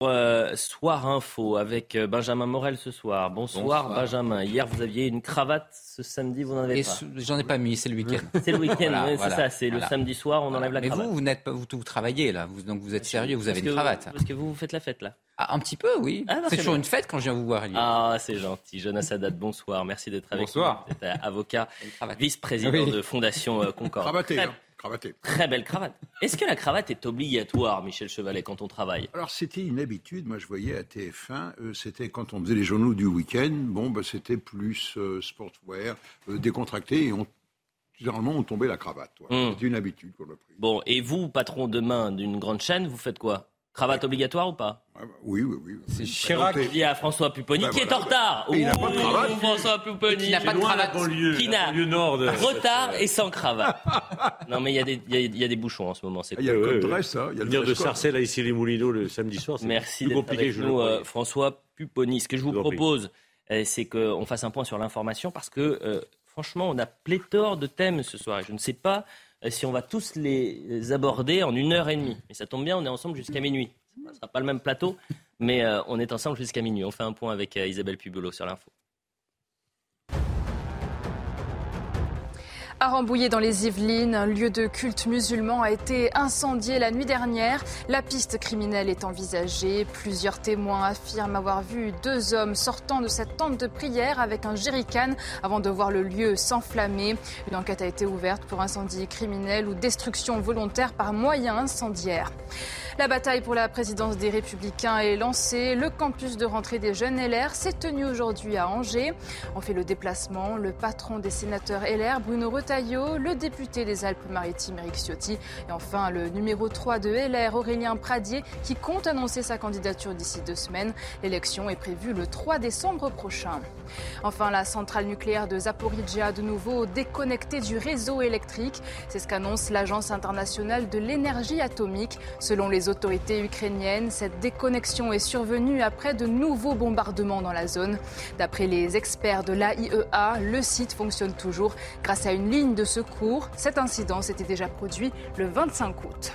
Euh, soir info avec euh, Benjamin Morel ce soir. Bonsoir, Bonsoir. Benjamin. Hier vous aviez une cravate, ce samedi vous n'en avez Et pas. J'en ai pas mis, c'est le week-end. C'est le week-end, Voilà, ouais, voilà, c'est ça. C'est le samedi soir, on enlève la Mais cravate. vous, vous n'êtes pas, vous, vous travaillez là, vous, donc vous êtes sérieux, vous avez une cravate. Parce que vous vous faites la fête là? Ah, un petit peu, oui. Ah, c'est toujours bien. une fête quand je viens vous voir. Lyon. Ah, c'est gentil. Jonas Haddad, bonsoir. Merci d'être avec Bonsoir. nous. Vous êtes euh, avocat, vice-président Oui. de Fondation Concorde. Cravaté, Très, hein, cravaté. très belle cravate. Est-ce que la cravate est obligatoire, Michel Chevalet, quand on travaille? Alors c'était une habitude, moi je voyais à TF1, euh, c'était quand on faisait les journaux du week-end, bon bah, c'était plus euh, sportswear, euh, décontracté, et on, généralement on tombait la cravate. voilà. Mm. C'était une habitude qu'on a pris. Bon, et vous, patron de main d'une grande chaîne, vous faites quoi? Cravate obligatoire ou pas Ah, bah, oui, oui, oui. C'est Chirac. Il y a François Pupponi Bah, qui est voilà, en retard. Et il n'a pas de cravate. François Pupponi. Qui n'a pas de cravate. Qui n'a retard et sans cravate. non, mais il y, a des- il y a- il y a des bouchons en ce moment. C'est Ah, Il y a le code dress, hein, il y a le Venir de. Sarcelles à ici les Moulineaux le samedi soir, c'est Merci plus d'être compliqué avec je nous, euh, François Pupponi. Ce que je vous propose, euh, c'est qu'on fasse un point sur l'information parce que, euh, franchement, on a pléthore de thèmes ce soir. Et je ne sais pas euh, si on va tous les aborder en une heure et demie. Mais ça tombe bien, on est ensemble jusqu'à minuit. Ce ne sera pas le même plateau, mais euh, on est ensemble jusqu'à minuit. On fait un point avec euh, Isabelle Pubolo sur l'info. À Rambouillet dans les Yvelines, un lieu de culte musulman a été incendié la nuit dernière. La piste criminelle est envisagée. Plusieurs témoins affirment avoir vu deux hommes sortant de cette tente de prière avec un jerrycan avant de voir le lieu s'enflammer. Une enquête a été ouverte pour incendie criminel ou destruction volontaire par moyen incendiaire. La bataille pour la présidence des Républicains est lancée. Le campus de rentrée des jeunes LR s'est tenu aujourd'hui à Angers. On fait le déplacement. Le patron des sénateurs LR, Bruno Retailleau, le député des Alpes-Maritimes, Eric Ciotti, et enfin le numéro 3 de LR, Aurélien Pradier, qui compte annoncer sa candidature d'ici deux semaines. L'élection est prévue le 3 décembre prochain. Enfin, la centrale nucléaire de Zaporizhia, de nouveau déconnectée du réseau électrique. C'est ce qu'annonce l'Agence internationale de l'énergie atomique. Selon les autorités ukrainiennes, cette déconnexion est survenue après de nouveaux bombardements dans la zone. D'après les experts de l'AIEA, le site fonctionne toujours grâce à une ligne de secours. Cet incident s'était déjà produit le 25 août.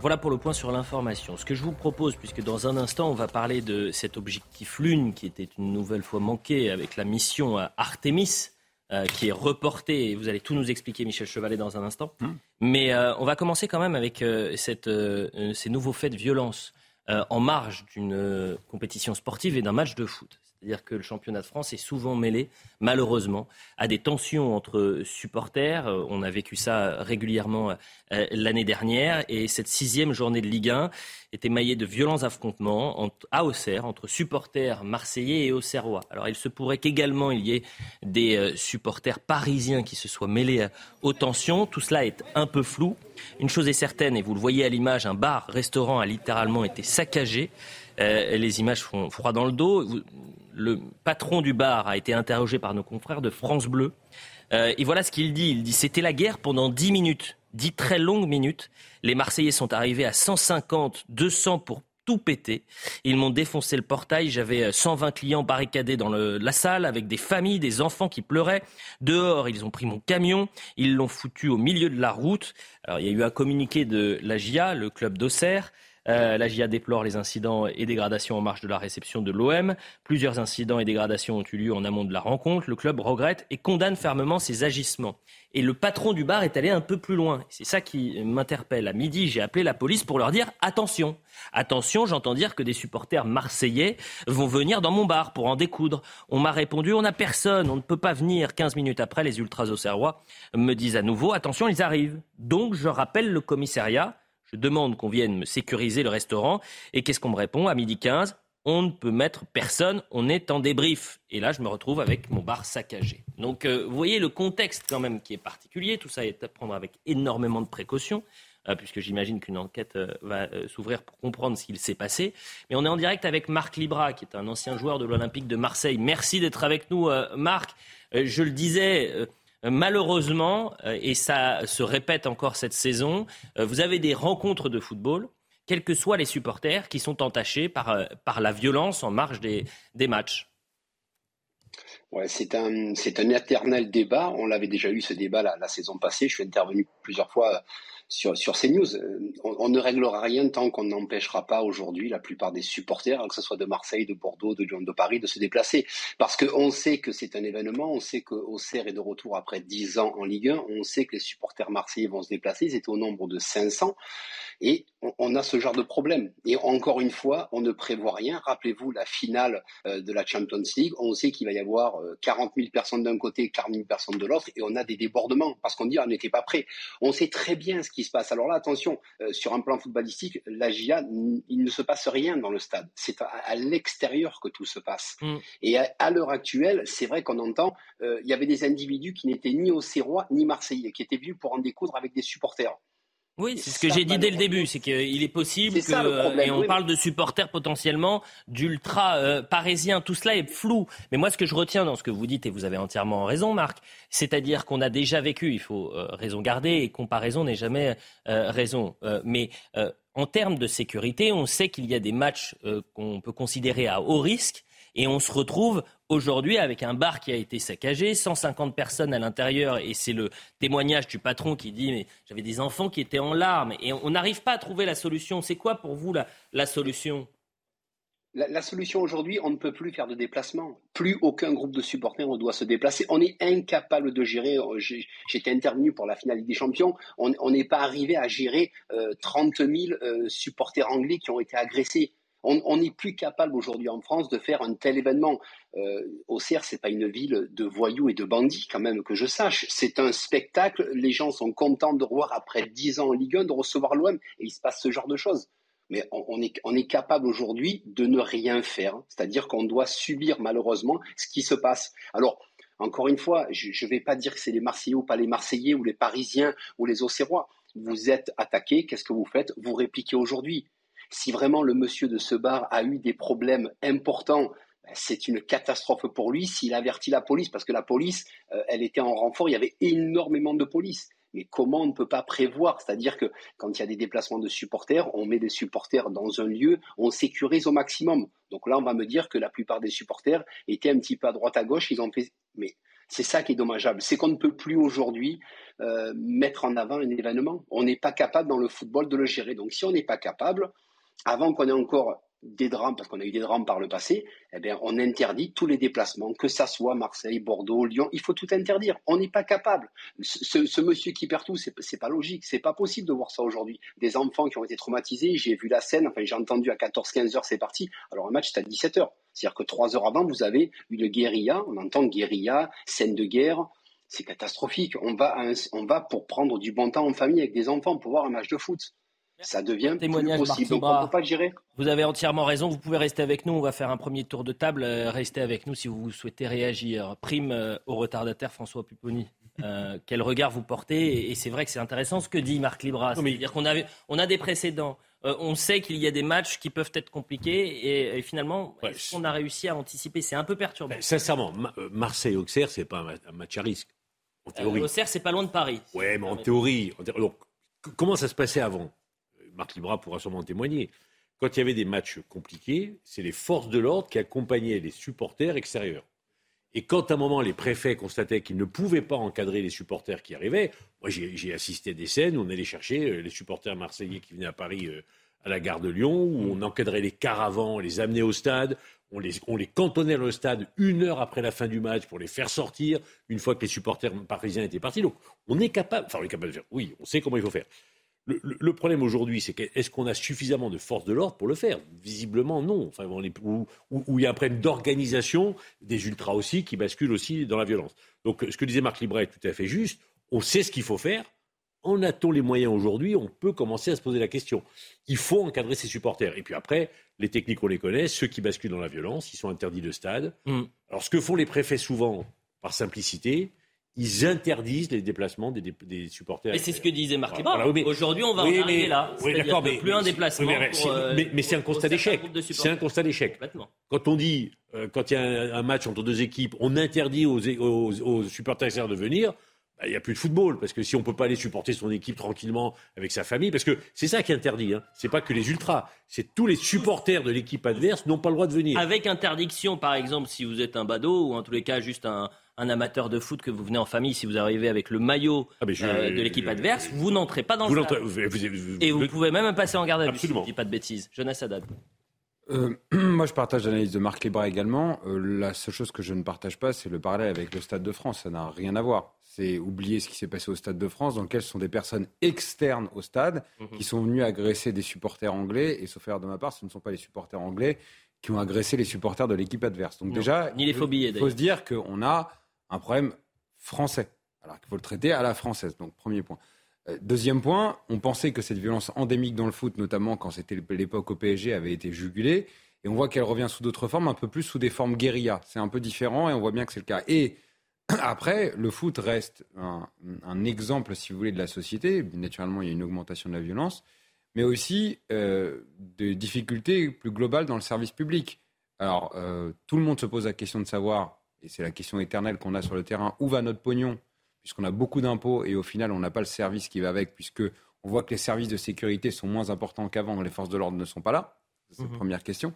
Voilà pour le point sur l'information. Ce que je vous propose, puisque dans un instant, on va parler de cet objectif lune qui était une nouvelle fois manqué avec la mission euh, Artemis, euh, qui est reportée. Et vous allez tout nous expliquer, Michel Chevalet, dans un instant. Mais euh, on va commencer quand même avec euh, cette, euh, euh, ces nouveaux faits de violence euh, en marge d'une euh, compétition sportive et d'un match de foot. C'est-à-dire que le championnat de France est souvent mêlé, malheureusement, à des tensions entre supporters. Euh, On a vécu ça régulièrement euh, l'année dernière. Et cette sixième journée de Ligue 1 était maillée de violents affrontements à Auxerre entre supporters marseillais et auxerrois. Alors il se pourrait qu'également il y ait des euh, supporters parisiens qui se soient mêlés aux tensions. Tout cela est un peu flou. Une chose est certaine, et vous le voyez à l'image, un bar-restaurant a littéralement été saccagé. Les images font froid dans le dos. Le patron du bar a été interrogé par nos confrères de France Bleu. Euh, et voilà ce qu'il dit. Il dit c'était la guerre pendant 10 minutes, 10 très longues minutes. Les Marseillais sont arrivés à 150, 200 pour tout péter. Ils m'ont défoncé le portail. J'avais euh, 120 clients barricadés dans la salle avec des familles, des enfants qui pleuraient. Dehors, ils ont pris mon camion. Ils l'ont foutu au milieu de la route. Alors, il y a eu un communiqué de la GIA, le club d'Auxerre. Euh, la GIA déplore les incidents et dégradations en marge de la réception de l'OM. Plusieurs incidents et dégradations ont eu lieu en amont de la rencontre. Le club regrette et condamne fermement ces agissements. Et le patron du bar est allé un peu plus loin. C'est ça qui m'interpelle. À midi, j'ai appelé la police pour leur dire attention. Attention, j'entends dire que des supporters marseillais vont venir dans mon bar pour en découdre. On m'a répondu on n'a personne, on ne peut pas venir. 15 minutes après, les ultras auxerrois me disent à nouveau attention, ils arrivent. Donc je rappelle le commissariat. Je demande qu'on vienne me sécuriser le restaurant. Et qu'est-ce qu'on me répond À midi 15, on ne peut mettre personne, on est en débrief. Et là, je me retrouve avec mon bar saccagé. Donc, euh, vous voyez le contexte quand même qui est particulier. Tout ça est à prendre avec énormément de précautions, euh, puisque j'imagine qu'une enquête euh, va s'ouvrir pour comprendre ce qu'il s'est passé. Mais on est en direct avec Marc Libra, qui est un ancien joueur de l'Olympique de Marseille. Merci d'être avec nous, Marc. je le disais. Malheureusement, et ça se répète encore cette saison, vous avez des rencontres de football quels que soient les supporters qui sont entachés par, euh, par la violence en marge des, des matchs Ouais, c'est un, un éternel débat. On l'avait déjà eu ce débat la saison passée. Je suis intervenu plusieurs fois sur, ces news. Euh, on, ne réglera rien tant qu'on n'empêchera pas aujourd'hui la plupart des supporters, que ce soit de Marseille, de Bordeaux, de Lyon, de Paris, de se déplacer. Parce qu'on sait que c'est un événement, on sait qu'Auxerre est de retour après 10 ans en Ligue 1, on sait que les supporters marseillais vont se déplacer, ils étaient au nombre de 500. Et on, a ce genre de problème. Et encore une fois, on ne prévoit rien. Rappelez-vous la finale euh, de la Champions League. On sait qu'il va y avoir 40 euh, 000 personnes d'un côté, 40 000 personnes de l'autre, et on a des débordements parce qu'on dit on n'était pas prêt. On sait très bien ce qui se passe. Alors là, attention, euh, sur un plan footballistique, la GIA, il ne se passe rien dans le stade. C'est à, l'extérieur que tout se passe. Mm. Et à, l'heure actuelle, c'est vrai qu'on entend, il y avait des individus qui n'étaient ni Auxerrois ni Marseillais, qui étaient venus pour en découdre avec des supporters. Oui, c'est ce que j'ai dit dès le début, c'est qu'il est possible que, et on parle de supporters potentiellement d'ultra euh, parisiens, tout cela est flou. Mais moi, ce que je retiens dans ce que vous dites, et vous avez entièrement raison, Marc, c'est-à-dire qu'on a déjà vécu, il faut euh, raison garder, et comparaison n'est jamais euh, raison. mais en termes de sécurité, on sait qu'il y a des matchs qu'on peut considérer à haut risque et on se retrouve aujourd'hui avec un bar qui a été saccagé, 150 personnes à l'intérieur, et c'est le témoignage du patron qui dit mais j'avais des enfants qui étaient en larmes, et on n'arrive pas à trouver la solution. C'est quoi pour vous la, solution? La, solution aujourd'hui, on ne peut plus faire de déplacement. Plus aucun groupe de supporters ne doit se déplacer. On est incapable de gérer. Euh, j'étais intervenu pour la finale des Champions. On n'est pas arrivé à gérer 30 euh, 000 euh, supporters anglais qui ont été agressés. On n'est plus capable aujourd'hui en France de faire un tel événement. Euh, Auxerre, c'est pas une ville de voyous et de bandits, quand même, que je sache. C'est un spectacle. Les gens sont contents de voir, après dix ans en Ligue 1, de recevoir l'OM, et il se passe ce genre de choses. Mais on, est, on est capable aujourd'hui de ne rien faire. C'est-à-dire qu'on doit subir, malheureusement, ce qui se passe. Alors, encore une fois, je ne vais pas dire que c'est les Marseillais ou pas les Marseillais, ou les Parisiens, ou les Auxerrois. Vous êtes attaqués, qu'est-ce que vous faites? Vous répliquez aujourd'hui si vraiment le monsieur de ce bar a eu des problèmes importants, ben, c'est une catastrophe pour lui s'il avertit la police, parce que la police, euh, elle était en renfort, il y avait énormément de police. Mais comment on ne peut pas prévoir? C'est-à-dire que quand il y a des déplacements de supporters, on met des supporters dans un lieu, on sécurise au maximum. Donc là, on va me dire que la plupart des supporters étaient un petit peu à droite à gauche, ils ont fait. Mais c'est ça qui est dommageable, c'est qu'on ne peut plus aujourd'hui euh, mettre en avant un événement. On n'est pas capable dans le football de le gérer. Donc si on n'est pas capable, avant qu'on ait encore des drames, parce qu'on a eu des drames par le passé, eh bien, on interdit tous les déplacements, que ça soit Marseille, Bordeaux, Lyon, il faut tout interdire. On n'est pas capable. Ce, monsieur qui perd tout, c'est, c'est pas logique, c'est pas possible de voir ça aujourd'hui. Des enfants qui ont été traumatisés, j'ai vu la scène, enfin, j'ai entendu à 14-15 heures, c'est parti. Alors, un match, c'est à 17 heures. C'est-à-dire que trois heures avant, vous avez une guérilla, on entend guérilla, scène de guerre, c'est catastrophique. On va pour prendre du bon temps en famille avec des enfants pour voir un match de foot ça devient témoignage plus possible. Donc on peut pas gérer. Vous avez entièrement raison. Vous pouvez rester avec nous. On va faire un premier tour de table. Euh, restez avec nous si vous souhaitez réagir. Prime euh, au retardataire François Pupponi. Euh, quel regard vous portez Et, c'est vrai que c'est intéressant ce que dit Marc Libras. C'est-à-dire qu'on on a des précédents. on sait qu'il y a des matchs qui peuvent être compliqués et, finalement, on a réussi à anticiper? C'est un peu perturbant. Ben, sincèrement, Marseille-Auxerre, c'est pas un, match à risque. En théorie. Auxerre, c'est pas loin de Paris. Ouais, mais en théorie. donc, comment ça se passait avant? Marc Libra pourra sûrement témoigner. Quand il y avait des matchs compliqués, c'est les forces de l'ordre qui accompagnaient les supporters extérieurs. Et quand à un moment les préfets constataient qu'ils ne pouvaient pas encadrer les supporters qui arrivaient, moi j'ai assisté à des scènes où on allait chercher euh, les supporters marseillais qui venaient à Paris euh, à la gare de Lyon, où on encadrait les caravans, on les amenait au stade, on les, on les cantonnait au stade une heure après la fin du match pour les faire sortir, une fois que les supporters parisiens étaient partis. Donc on est capable, enfin on est capable de faire, oui, on sait comment il faut faire. Le, problème aujourd'hui, c'est est-ce qu'on a suffisamment de forces de l'ordre pour le faire? Visiblement, non. Enfin, on est, où, il y a un problème d'organisation, des ultras aussi, qui basculent aussi dans la violence. Donc, ce que disait Marc Libret est tout à fait juste. On sait ce qu'il faut faire. en a-t-on les moyens aujourd'hui? On peut commencer à se poser la question. Il faut encadrer ses supporters. Et puis après, les techniques, on les connaît. Ceux qui basculent dans la violence, ils sont interdits de stade. Mm. Alors, ce que font les préfets souvent, par simplicité, ils interdisent les déplacements des, des- des supporters. Et c'est ce que disait Marc Voilà, oui, mais- Aujourd'hui, on va Oui, en arriver mais- là. oui, d'accord, mais- plus un déplacement. Mais, c'est- euh, mais- mais c'est un constat d'échec. C'est un constat d'échec. Quand on dit, euh, quand il y a un, un match entre deux équipes, on interdit aux, aux- aux supporters de venir, bah, il n'y a plus de football. Parce que si on ne peut pas aller supporter son équipe tranquillement avec sa famille, parce que c'est ça qui est interdit, hein. c'est pas que les ultras, c'est tous les supporters de l'équipe adverse n'ont pas le droit de venir. Avec interdiction, par exemple, si vous êtes un badaud ou en tous les cas juste un, un amateur de foot que vous venez en famille, si vous arrivez avec le maillot Ah, je- euh, de l'équipe adverse, vous n'entrez pas dans Vous le stade. vous- vous- vous- Et vous pouvez même passer en garde à vue, si je ne dis pas de bêtises. Jonas Haddad. Euh, moi, je partage l'analyse de Marc Libra également. Euh, la seule chose que je ne partage pas, c'est le parallèle avec le Stade de France. Ça n'a rien à voir. C'est oublier ce qui s'est passé au Stade de France, dans lequel ce sont des personnes externes au stade qui sont venues agresser des supporters anglais. Et sauf erreur de ma part, ce ne sont pas les supporters anglais qui ont agressé les supporters de l'équipe adverse. Donc Non. déjà, Ni les faux billets, il faut se dire qu'on a un problème français, alors qu'il faut le traiter à la française. Donc premier point. Euh, Deuxième point, on pensait que cette violence endémique dans le foot, notamment quand c'était l'époque au PSG, avait été jugulée. Et on voit qu'elle revient sous d'autres formes, un peu plus sous des formes guérilla. C'est un peu différent et on voit bien que c'est le cas. Et après, le foot reste un, exemple, si vous voulez, de la société. Naturellement, il y a une augmentation de la violence, mais aussi euh, de difficultés plus globales dans le service public. Alors, euh, tout le monde se pose la question de savoir, et c'est la question éternelle qu'on a sur le terrain, où va notre pognon? Puisqu'on a beaucoup d'impôts et au final, on n'a pas le service qui va avec, puisque on voit que les services de sécurité sont moins importants qu'avant, les forces de l'ordre ne sont pas là. C'est la Mhm. première question.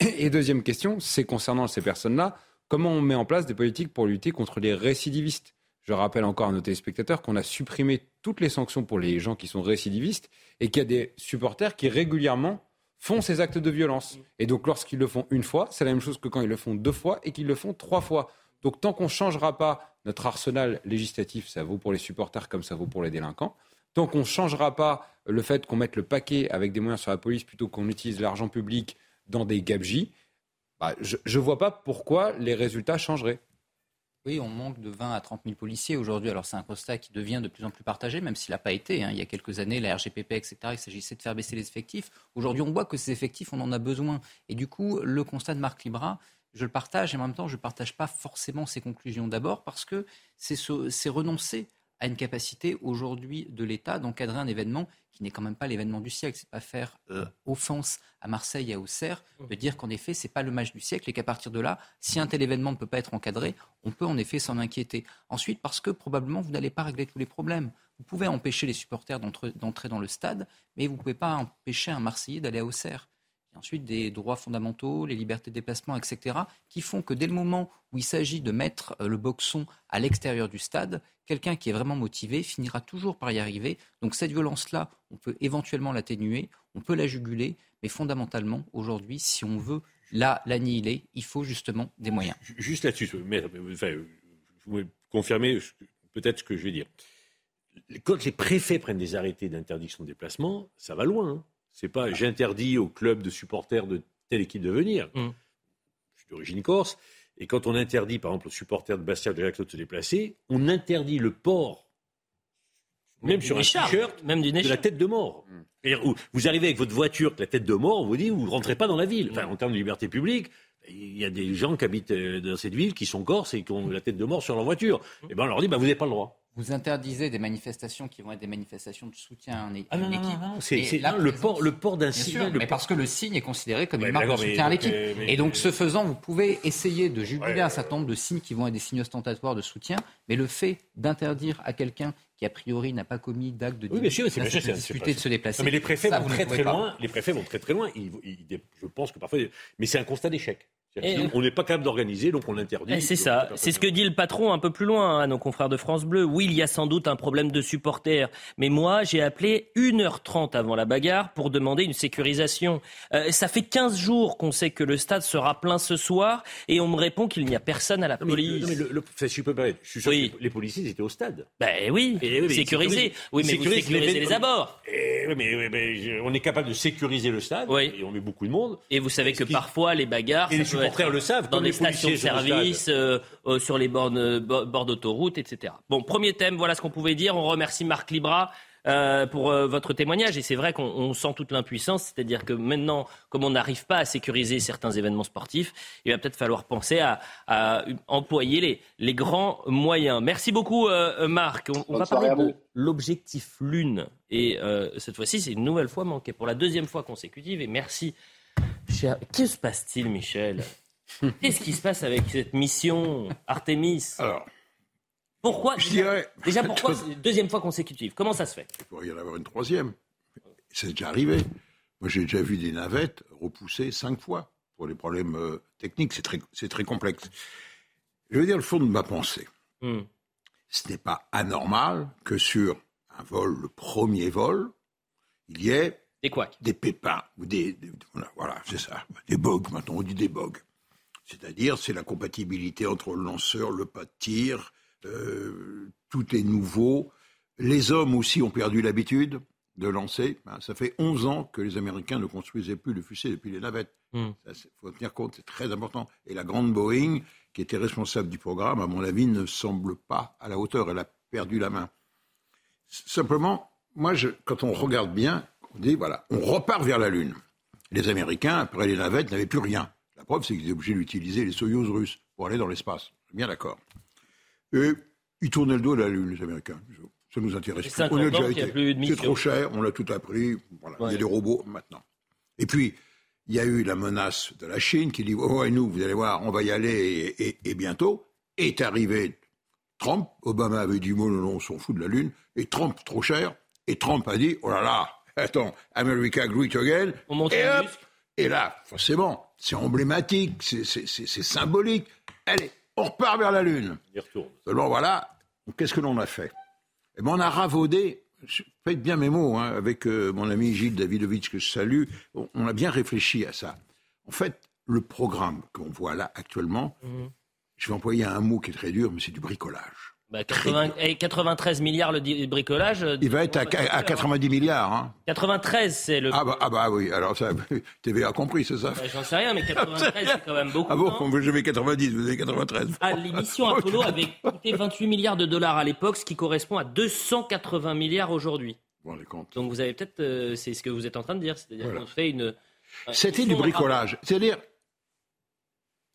Et deuxième question, c'est concernant ces personnes-là, comment on met en place des politiques pour lutter contre les récidivistes? Je rappelle encore à nos téléspectateurs qu'on a supprimé toutes les sanctions pour les gens qui sont récidivistes et qu'il y a des supporters qui régulièrement font ces actes de violence. Et donc lorsqu'ils le font une fois, c'est la même chose que quand ils le font deux fois et qu'ils le font trois fois. Donc tant qu'on ne changera pas notre arsenal législatif, ça vaut pour les supporters comme ça vaut pour les délinquants, tant qu'on ne changera pas le fait qu'on mette le paquet avec des moyens sur la police plutôt qu'on utilise l'argent public dans des gabegies, bah, je ne vois pas pourquoi les résultats changeraient. Oui, on manque de 20 à 30 000 policiers aujourd'hui. Alors c'est un constat qui devient de plus en plus partagé, même s'il n'a pas été. hein. Il y a quelques années, la RGPP, etc., il s'agissait de faire baisser les effectifs. Aujourd'hui, on voit que ces effectifs, on en a besoin. Et du coup, le constat de Marc Libra, je le partage et en même temps, je ne partage pas forcément ses conclusions. D'abord parce que c'est renoncer à une capacité aujourd'hui de l'État d'encadrer un événement qui n'est quand même pas l'événement du siècle. C'est pas faire euh, offense à Marseille et à Auxerre de dire qu'en effet, c'est pas le match du siècle et qu'à partir de là, si un tel événement ne peut pas être encadré, on peut en effet s'en inquiéter. Ensuite, parce que probablement, vous n'allez pas régler tous les problèmes. Vous pouvez empêcher les supporters d'entre- d'entrer dans le stade, mais vous ne pouvez pas empêcher un Marseillais d'aller à Auxerre. Ensuite, des droits fondamentaux, les libertés de déplacement, etc., qui font que dès le moment où il s'agit de mettre euh, le boxon à l'extérieur du stade, quelqu'un qui est vraiment motivé finira toujours par y arriver. Donc cette violence-là, on peut éventuellement l'atténuer, on peut la juguler, mais fondamentalement, aujourd'hui, si on veut la l'annihiler, il faut justement des moyens. Ju- Juste là-dessus, enfin, vous me confirmez peut-être ce que je vais dire. Quand les préfets prennent des arrêtés d'interdiction de déplacement, ça va loin. hein. C'est pas j'interdis au club de supporters de telle équipe de venir. Mm. Je suis d'origine corse. Et quand on interdit, par exemple, aux supporters de Bastia de Jacques de se déplacer, on interdit le port, même sur un t-shirt, même de la tête de mort. Où Vous arrivez avec votre voiture, avec la tête de mort, on vous dit, vous ne rentrez pas dans la ville. Enfin, en termes de liberté publique, il y a des gens qui habitent euh, dans cette ville qui sont corses et qui ont la tête de mort sur leur voiture. Et ben on leur dit, bah, vous n'avez pas le droit. Vous interdisez des manifestations qui vont être des manifestations de soutien à un Ah non, une non, équipe. non, non, c'est- le port- le port d'un signe, mais port- parce que le signe est considéré comme Ouais, une marque de soutien à l'équipe. mais- mais- Et donc, mais- ce faisant, vous pouvez essayer de juguler Ouais. un certain nombre de signes qui vont être des signes ostentatoires de soutien, mais le fait d'interdire à quelqu'un qui, a priori, n'a pas commis d'acte de Oui, bien sûr, c'est bien sûr, d'insulte, de discuter, de se déplacer. Non, mais les préfets ça, vont très très loin. Les préfets vont très très loin. Ils- ils- je pense que parfois, mais c'est un constat d'échec. Et- On n'est pas capable d'organiser, donc on interdit. Eh, C'est ça, c'est ce que dit le patron un peu plus loin à nos confrères de France Bleu. Oui, il y a sans doute un problème de supporters, mais moi j'ai appelé 1h30 avant la bagarre pour demander une sécurisation. Euh, ça fait 15 jours qu'on sait que le stade sera plein ce soir et on me répond qu'il n'y a personne à la Non, mais, police. non, mais le, le- enfin, si je peux permettre, je suis sûr Oui. que les policiers étaient au stade. Ben oui, Et oui, mais sécurisé. sécurise- Oui, mais vous sécurise sécurisez les- les abords. Et, oui, mais, oui, mais on est capable de sécuriser le stade. Oui. Et on met beaucoup de monde. Et vous savez que qui- parfois les bagarres, Et ça supporters le savent, dans comme les les stations de service, euh, euh, sur les bornes, euh, bo- bords d'autoroute, etc. Bon, premier thème, voilà ce qu'on pouvait dire. On remercie Marc Libra. euh, pour euh, votre témoignage et c'est vrai qu'on on sent toute l'impuissance, c'est-à-dire que maintenant, comme on n'arrive pas à sécuriser certains événements sportifs, il va peut-être falloir penser à, à employer les, les grands moyens. Merci beaucoup euh, Marc. On, va parler de l'objectif Lune et euh, cette fois-ci c'est une nouvelle fois manqué pour la deuxième fois consécutive et merci. Cher... Que se passe-t-il Michel Qu'est-ce qui se passe avec cette mission Artemis Alors, Pourquoi je déjà, dirais. déjà, pourquoi c'est une deuxième fois consécutive? Comment ça se fait? Il pourrait y en avoir une troisième. C'est déjà arrivé. Moi, j'ai déjà vu des navettes repousser cinq fois pour des problèmes euh, techniques. C'est très, c'est très complexe. Je veux dire le fond de ma pensée. Hmm. Ce n'est pas anormal que sur un vol, le premier vol, il y ait Des des pépins ou des, des- voilà, c'est ça, des bugs. Maintenant, on dit des bugs. C'est-à-dire, c'est la compatibilité entre le lanceur, le pas de tir. euh, tout est nouveau. Les hommes aussi ont perdu l'habitude de lancer. Ben, ça fait 11 ans que les Américains ne construisaient plus de fusées depuis les navettes. Hmm. Il faut tenir compte, c'est très important. Et la grande Boeing, qui était responsable du programme, à mon avis, ne semble pas à la hauteur. Elle a perdu la main. Simplement, moi, je, quand on regarde bien, on dit, voilà, on repart vers la Lune. Les Américains, après les navettes, n'avaient plus rien. La preuve, c'est qu'ils étaient obligés d'utiliser les Soyouz russes pour aller dans l'espace. Bien d'accord. Et ils tournaient le dos à la Lune, les Américains. Ça nous intéresse plus. On a 50 ans déjà été. C'est trop cher, on l'a tout appris. Voilà. Il y a des robots maintenant. Et puis, il y a eu la menace de la Chine qui dit Oh, et nous, vous allez voir, on va y aller et, et- et bientôt. Est arrivé Trump. Obama avait dit Non, non, non, on s'en fout de la Lune. Et Trump, trop cher. Et Trump a dit Oh là là, attends, America great again. On monte et, hop, et là, forcément, c'est emblématique, c'est- symbolique. Allez, on repart vers la Lune. Il y retourne. Seulement, voilà, qu'est-ce que l'on a fait? Eh ben, on a ravaudé, faites bien mes mots, hein, avec euh, mon ami Gilles Davidovitch, que je salue, on, on a bien réfléchi à ça. En fait, le programme qu'on voit là actuellement, Mhm. je vais employer un mot qui est très dur, mais c'est du bricolage. Bah, 80 et 93 milliards le bricolage. euh, Il va être à, à 90 milliards. Hein. 93, c'est le. Ah, bah, ah bah oui, alors ça, TV a compris, c'est ça Bah, J'en sais rien, mais 93, c'est quand même beaucoup. Ah bon, non vous avez 90, vous avez 93. Ah, l'émission Apollo avait coûté 28 milliards de dollars à l'époque, ce qui correspond à 280 milliards aujourd'hui. Vous vous rendez compte Donc vous avez peut-être, euh, c'est ce que vous êtes en train de dire, c'est-à-dire Voilà. qu'on fait une. C'était ils du bricolage. C'est-à-dire,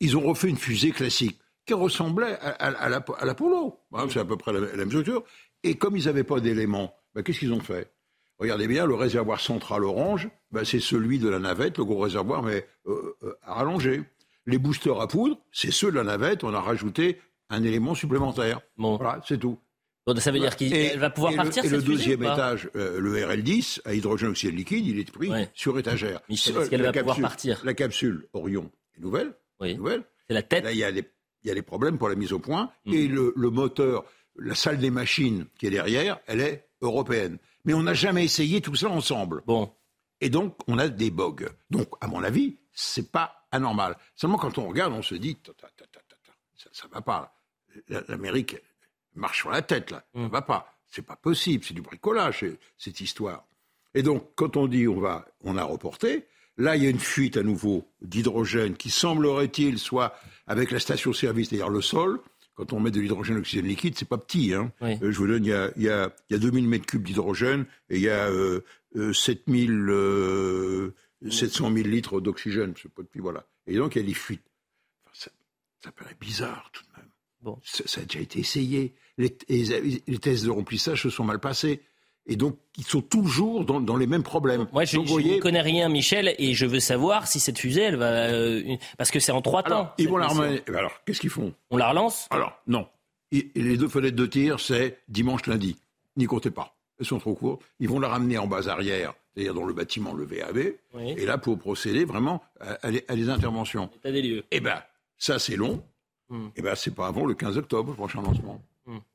ils ont refait une fusée classique qui ressemblait à, à- à la- à l'Apollo. Hein, c'est à peu près la, la même structure. Et comme ils n'avaient pas d'éléments, ben, qu'est-ce qu'ils ont fait? Regardez bien, le réservoir central orange, ben, c'est celui de la navette, le gros réservoir, mais euh, euh, à rallonger. Les boosters à poudre, c'est ceux de la navette, on a rajouté un élément supplémentaire. Bon. Voilà, c'est tout. Bon, ça veut dire qu'elle va pouvoir et partir le, et cette le deuxième étage, euh, le RL10, à hydrogène oxydé liquide, il est pris Ouais. sur étagère. Michel, Euh, est-ce qu'elle la va pouvoir capsule- partir La capsule Orion est nouvelle. Oui. nouvelle. C'est la tête. Là, il y a des, il y a des problèmes pour la mise au point. Mm. Et le, le moteur, la salle des machines qui est derrière, elle est européenne. Mais on n'a jamais essayé tout ça ensemble. Bon. Et donc, on a des bugs. Donc, à mon avis, c'est pas anormal. Seulement, quand on regarde, on se dit, ça, ça va pas. La- L'Amérique marche sur la tête, là. Ça Mm. va pas. C'est pas possible. C'est du bricolage, cette histoire. Et donc, quand on dit on va, on a reporté, là, il y a une fuite à nouveau d'hydrogène qui semblerait-il soit avec la station-service, c'est-à-dire le sol. Quand on met de l'hydrogène oxygène liquide, c'est pas petit. Hein. Oui. Euh, je vous donne, il y a, il y a, il y a 2000 mètres cubes d'hydrogène et il y a euh, euh, 7000, euh, 700 000 litres d'oxygène. Voilà. Et donc, il y a des fuites. Enfin, ça, ça paraît bizarre tout de même. Bon. Ça, ça a déjà été essayé. Les, les- les tests de remplissage se sont mal passés. Et donc, ils sont toujours dans, dans les mêmes problèmes. Moi, je donc, je vous voyez, ne connais rien, Michel, et je veux savoir si cette fusée, elle va. euh, Parce que c'est en trois temps. ils vont la ben Alors, qu'est-ce qu'ils font? On la relance? Alors, non. Et, et les deux fenêtres de tir, c'est dimanche, lundi. N'y comptez pas. Elles sont trop courtes. Ils vont la ramener en base arrière, c'est-à-dire dans le bâtiment, le VAB. Oui. Et là, pour procéder vraiment à, à des- à des interventions. État des lieux. Eh ben, ça, c'est long. Hmm. Eh ben, c'est pas avant le 15 octobre, le prochain lancement.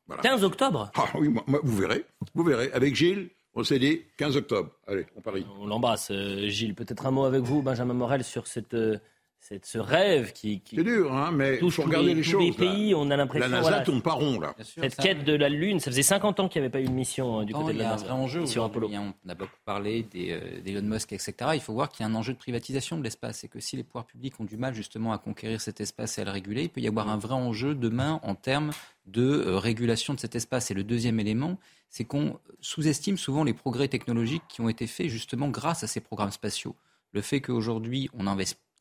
Hmm. Voilà. 15 octobre Ah oui, moi- moi, vous verrez. Vous verrez. Avec Gilles, on s'est dit 15 octobre. Allez, on parie. On l'embrasse, euh, Gilles. Peut-être un mot avec vous, Benjamin Morel, sur cette, euh, cette, ce rêve qui, qui C'est dur, hein, mais il faut regarder les, les tous choses. les là. pays. On a La l'impression NASA voilà, tourne pas rond, là. Sûr, cette quête de la Lune. Ça faisait 50 ans qu'il n'y avait pas eu de mission euh, du côté de il y la a un NASA. vrai enjeu mission aujourd'hui, Apollo. hein. On a beaucoup parlé des, euh, d'Elon Musk, etc. Il faut voir qu'il y a un enjeu de privatisation de l'espace et que si les pouvoirs publics ont du mal justement à conquérir cet espace et à le réguler, il peut y avoir un vrai enjeu demain en termes de euh, régulation de cet espace. Et le deuxième élément, c'est qu'on sous-estime souvent les progrès technologiques qui ont été faits justement grâce à ces programmes spatiaux. Le fait qu'aujourd'hui on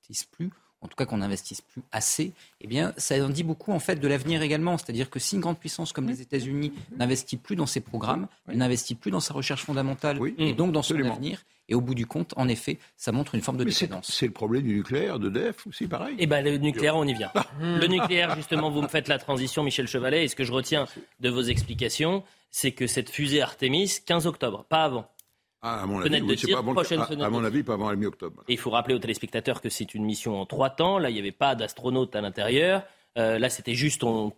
n'investisse plus, en tout cas qu'on n'investisse plus assez, eh bien, ça en dit beaucoup en fait de l'avenir également. C'est-à-dire que si une grande puissance comme les États-Unis n'investit plus dans ses programmes, elle n'investit plus dans sa recherche fondamentale Oui, et donc dans son absolument. avenir, et au bout du compte, en effet, ça montre une forme de dépendance. c'est le problème du nucléaire, de DEF aussi, pareil. Eh ben, le nucléaire, on y vient. Le nucléaire, justement, vous me faites la transition, Michel Chevalet. Et ce que je retiens de vos explications, c'est que cette fusée Artemis, 15 octobre, pas avant. Ah, à mon avis, Fenêtre de oui, c'est tir, pas avant prochaine à- fenêtre à de mon avis, pas avant la mi-octobre. Et il faut rappeler aux téléspectateurs que c'est une mission en trois temps. Là, il n'y avait pas d'astronaute à l'intérieur. Euh, là, c'était juste on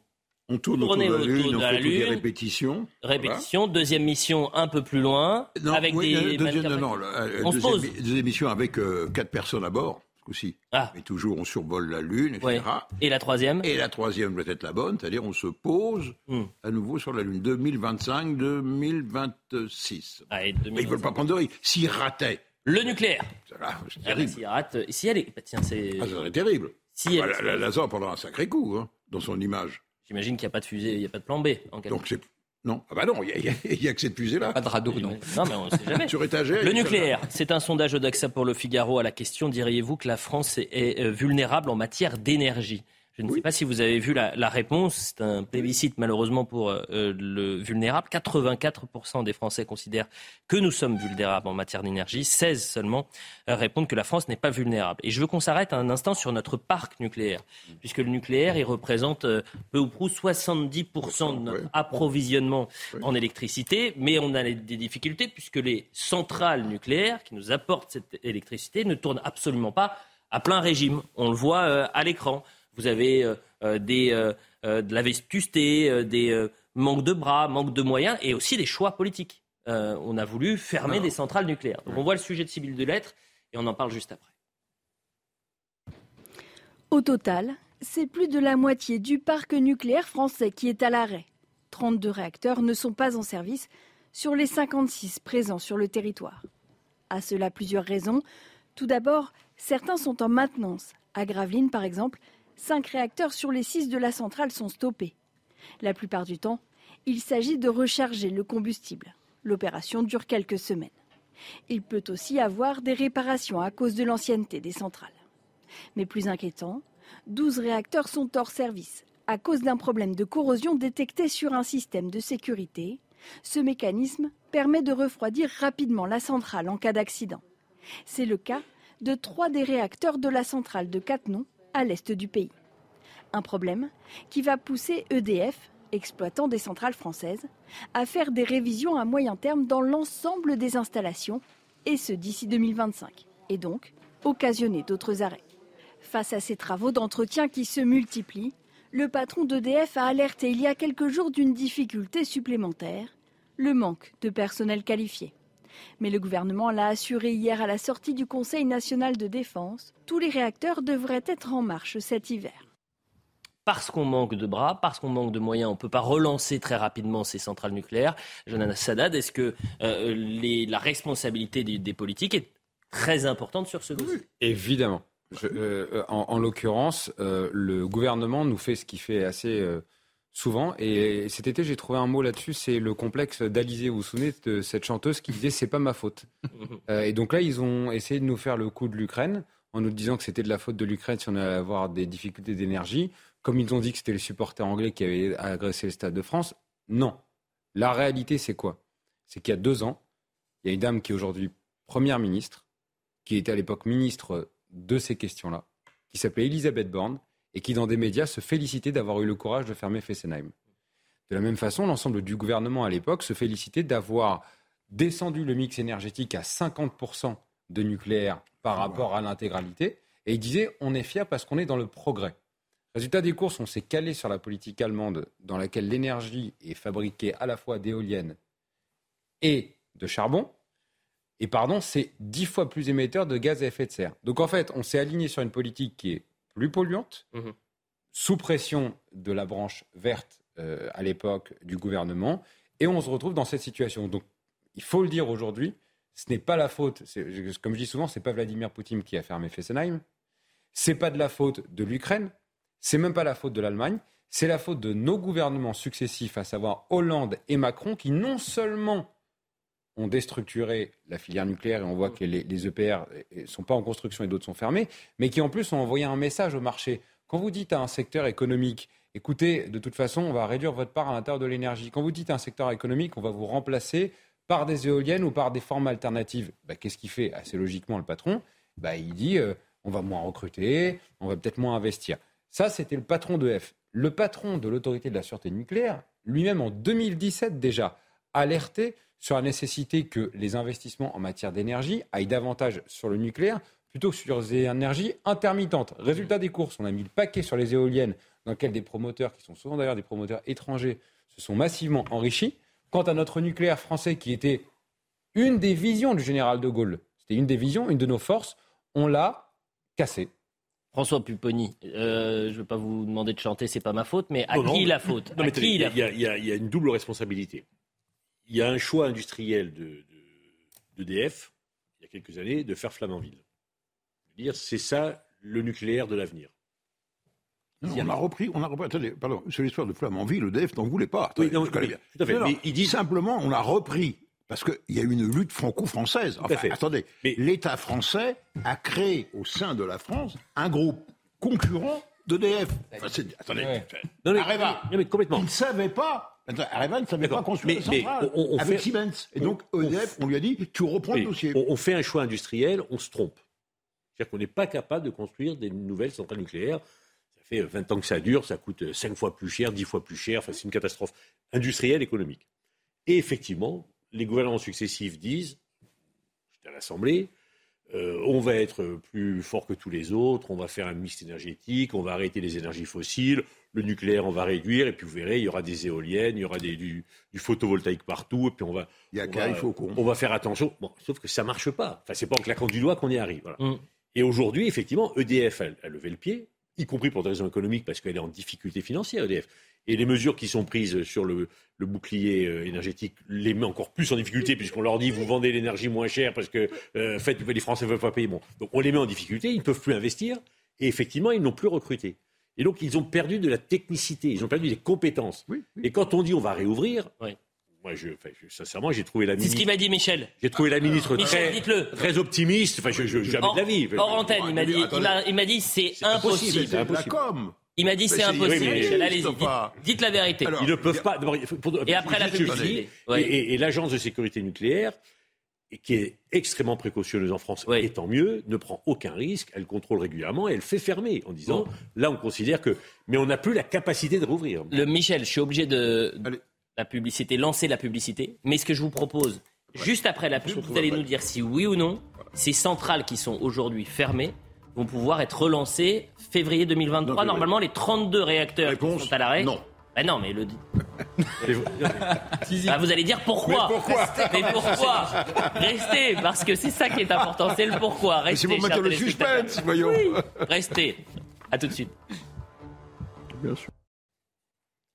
On tourne autour de la autour Lune, de on la fait toutes des Lune. répétitions. répétition. Deuxième mission un peu plus loin, Non, avec oui, des euh, deuxième, non, non, euh, On se deuxième, pose. deuxième émission avec euh, quatre personnes à bord, coup-ci. Ah. Mais toujours, on survole la Lune, etc. Ouais. Et la troisième Et la troisième doit être la bonne, c'est-à-dire on se pose Hmm. à nouveau sur la Lune. 2025-2026. Ah, et Mais ils ne 2025. veulent pas prendre de risque. S'ils rataient, Le nucléaire. c'est Ah, bah, terrible. s'il rate, si elle est, bah, tiens, c'est. Ah, ça serait terrible. Si elle- Bah, la, prendra un sacré coup hein, dans son image. J'imagine qu'il n'y a pas de fusée, il n'y a pas de plan B. En Donc c'est... Non, ah bah non, il n'y a, que cette fusée-là. Pas de radeau, non. Non, mais on ne sait jamais. Sur étagère. Le nucléaire, c'est un sondage d'AXA pour le Figaro à la question diriez-vous que la France est, est, euh, vulnérable en matière d'énergie? Je ne sais pas si vous avez vu la, la réponse. C'est un plébiscite malheureusement pour euh, le vulnérable. 84% des Français considèrent que nous sommes vulnérables en matière d'énergie. 16 seulement répondent que la France n'est pas vulnérable. Et je veux qu'on s'arrête un instant sur notre parc nucléaire, puisque le nucléaire, il représente euh, peu ou prou 70% de notre approvisionnement Oui. en électricité, mais on a des difficultés puisque les centrales nucléaires qui nous apportent cette électricité ne tournent absolument pas à plein régime. On le voit euh, à l'écran. Vous avez euh, euh, des, euh, de la vétusté, euh, des euh, manques de bras, manques de moyens et aussi des choix politiques. Euh, on a voulu fermer Non. des centrales nucléaires. Donc on voit le sujet de Sibylle Delettre et on en parle juste après. Au total, c'est plus de la moitié du parc nucléaire français qui est à l'arrêt. 32 réacteurs ne sont pas en service sur les 56 présents sur le territoire. À cela plusieurs raisons. Tout d'abord, certains sont en maintenance. À Gravelines, par exemple, 5 réacteurs sur les 6 de la centrale sont stoppés. La plupart du temps, il s'agit de recharger le combustible. L'opération dure quelques semaines. Il peut aussi avoir des réparations à cause de l'ancienneté des centrales. Mais plus inquiétant, 12 réacteurs sont hors service à cause d'un problème de corrosion détecté sur un système de sécurité. Ce mécanisme permet de refroidir rapidement la centrale en cas d'accident. C'est le cas de trois des réacteurs de la centrale de Cattenom, à l'est du pays. Un problème qui va pousser EDF, exploitant des centrales françaises, à faire des révisions à moyen terme dans l'ensemble des installations, et ce d'ici 2025, et donc occasionner d'autres arrêts. Face à ces travaux d'entretien qui se multiplient, le patron d'EDF a alerté il y a quelques jours d'une difficulté supplémentaire, le manque de personnel qualifié. Mais le gouvernement l'a assuré hier à la sortie du Conseil national de défense, tous les réacteurs devraient être en marche cet hiver. Parce qu'on manque de bras, parce qu'on manque de moyens, on ne peut pas relancer très rapidement ces centrales nucléaires. Jonathan Sadat, est-ce que euh, les- la responsabilité des, des politiques est très importante sur ce dossier? Évidemment. Je- euh, en en l'occurrence, euh, le gouvernement nous fait ce qu'il fait assez euh, souvent. Et cet été, j'ai trouvé un mot là-dessus, c'est le complexe d'Alizé. Vous vous souvenez de cette chanteuse qui disait c'est pas ma faute. Euh, et donc là, ils ont essayé de nous faire le coup de l'Ukraine en nous disant que c'était de la faute de l'Ukraine si on allait avoir des difficultés d'énergie. Comme ils ont dit que c'était les supporters anglais qui avaient agressé le Stade de France, non. La réalité, c'est quoi? C'est qu'il y a deux ans, il y a une dame qui est aujourd'hui première ministre, qui était à l'époque ministre de ces questions-là, qui s'appelait Elisabeth Borne, et qui, dans des médias, se félicitait d'avoir eu le courage de fermer Fessenheim. De la même façon, l'ensemble du gouvernement à l'époque se félicitait d'avoir descendu le mix énergétique à 50% de nucléaire par rapport à l'intégralité, et il disait on est fier parce qu'on est dans le progrès. Résultat des courses, on s'est calé sur la politique allemande dans laquelle l'énergie est fabriquée à la fois d'éoliennes et de charbon. Et pardon, c'est dix fois plus émetteur de gaz à effet de serre. Donc en fait, on s'est aligné sur une politique qui est plus polluante, Mhm. sous pression de la branche verte euh, à l'époque du gouvernement, et on se retrouve dans cette situation. Donc il faut le dire aujourd'hui, ce n'est pas la faute, comme je dis souvent, c'est pas Vladimir Poutine qui a fermé Fessenheim, c'est pas de la faute de l'Ukraine, c'est même pas la faute de l'Allemagne, c'est la faute de nos gouvernements successifs, à savoir Hollande et Macron, qui non seulement ont déstructuré la filière nucléaire et on voit que les, les EPR ne sont pas en construction et d'autres sont fermés, mais qui en plus ont envoyé un message au marché. Quand vous dites à un secteur économique, écoutez, de toute façon, on va réduire votre part à l'intérieur de l'énergie. Quand vous dites à un secteur économique, on va vous remplacer par des éoliennes ou par des formes alternatives, bah, qu'est-ce qu'il fait assez logiquement le patron? Bah, Il dit euh, on va moins recruter, on va peut-être moins investir. Ça, c'était le patron de F. Le patron de l'autorité de la sûreté nucléaire, lui-même en 2017 déjà, alertait sur la nécessité que les investissements en matière d'énergie aillent davantage sur le nucléaire plutôt que sur les énergies intermittentes. Résultat des courses, on a mis le paquet sur les éoliennes, dans lesquelles des promoteurs, qui sont souvent d'ailleurs des promoteurs étrangers, se sont massivement enrichis. Quant à notre nucléaire français, qui était une des visions du général de Gaulle, c'était une des visions, une de nos forces, on l'a cassé. François Pupponi, euh, je ne vais pas vous demander de chanter, c'est pas ma faute, mais à Non, non. qui la faute? y, y il y a une double responsabilité. Il y a un choix industriel de, de- d'EDF, il y a quelques années, de faire Flamanville. De dire, c'est ça le nucléaire de l'avenir. Non, on a repris, on a repris. Attendez, pardon, sur l'histoire de Flamanville, EDF n'en voulait pas. Oui, non, bien. tout à fait. Non, Mais il dit- simplement, on a repris. Parce qu'il y a eu une lutte franco-française. Enfin, fait. attendez, Mais- l'État français a créé au sein de la France un groupe concurrent d'EDF. Enfin, c'est- attendez, Ouais. c'est- Non, mais- Areva, non, mais complètement. il ne savait pas. Areva ne savait pas construire Mais- centrale mais on- on avec fait- Siemens. Et on- donc EDF, on lui a dit, tu reprends le dossier. on, on fait un choix industriel, on se trompe. C'est-à-dire qu'on n'est pas capable de construire des nouvelles centrales nucléaires. Ça fait 20 ans que ça dure, ça coûte 5 fois plus cher, 10 fois plus cher. Enfin, c'est une catastrophe industrielle, économique. Et effectivement, les gouvernements successifs disent, j'étais à l'Assemblée, euh, on va être plus fort que tous les autres, on va faire un mix énergétique, on va arrêter les énergies fossiles, le nucléaire on va réduire, et puis vous verrez, il y aura des éoliennes, il y aura des- du, du photovoltaïque partout, et puis on va, Il y a on va- il faut qu'on. on va faire attention. Bon, sauf que ça marche pas. Enfin, c'est pas en claquant du doigt qu'on y arrive. voilà. Mm. Et aujourd'hui, effectivement, EDF a, a levé le pied, y compris pour des raisons économiques, parce qu'elle est en difficulté financière, EDF. Et les mesures qui sont prises sur le, le bouclier euh, énergétique les met encore plus en difficulté, puisqu'on leur dit vous vendez l'énergie moins chère parce que euh, faites, les Français ne veulent pas payer. Bon, donc on les met en difficulté, ils ne peuvent plus investir, et effectivement, ils n'ont plus recruté. Et donc, ils ont perdu de la technicité, ils ont perdu des compétences. Oui, oui. Et quand on dit on va réouvrir, Oui. moi, je, enfin, je- sincèrement, j'ai trouvé la C'est ce ministre. qu'il m'a dit Michel. J'ai trouvé la ministre Michel, très, dites-le. très optimiste. Enfin, je, je- jamais Hors, de la vie. hors antenne, il m'a dit, il m'a- c'est impossible, impossible. c'est la com. Il m'a dit c'est Mais c'est- impossible. oui, allez-y, dites, dites la vérité. Alors, Ils ne peuvent pas. Et après la publicité. Et, et- et l'agence de sécurité nucléaire, qui est extrêmement précautionneuse en France, Oui. et tant mieux, ne prend aucun risque. Elle contrôle régulièrement et elle fait fermer en disant Bon. là, on considère que. Mais on n'a plus la capacité de rouvrir. Le Michel, je suis obligé de Allez. la publicité, lancer la publicité. Mais ce que je vous propose, juste après la pub, vous allez nous dire si oui ou non ces centrales qui sont aujourd'hui fermées vont pouvoir être relancées février 2023. Non, février. Normalement, les 32 réacteurs Réponse, qui sont à l'arrêt. non. Bah non, mais le. Ah, vous allez dire pourquoi. Mais pourquoi Mais pourquoi Restez, parce que c'est ça qui est important, c'est le pourquoi. Restez, c'est pour mettre chers le téléspectateurs. suspense, voyons. Restez. À tout de suite. Bien sûr.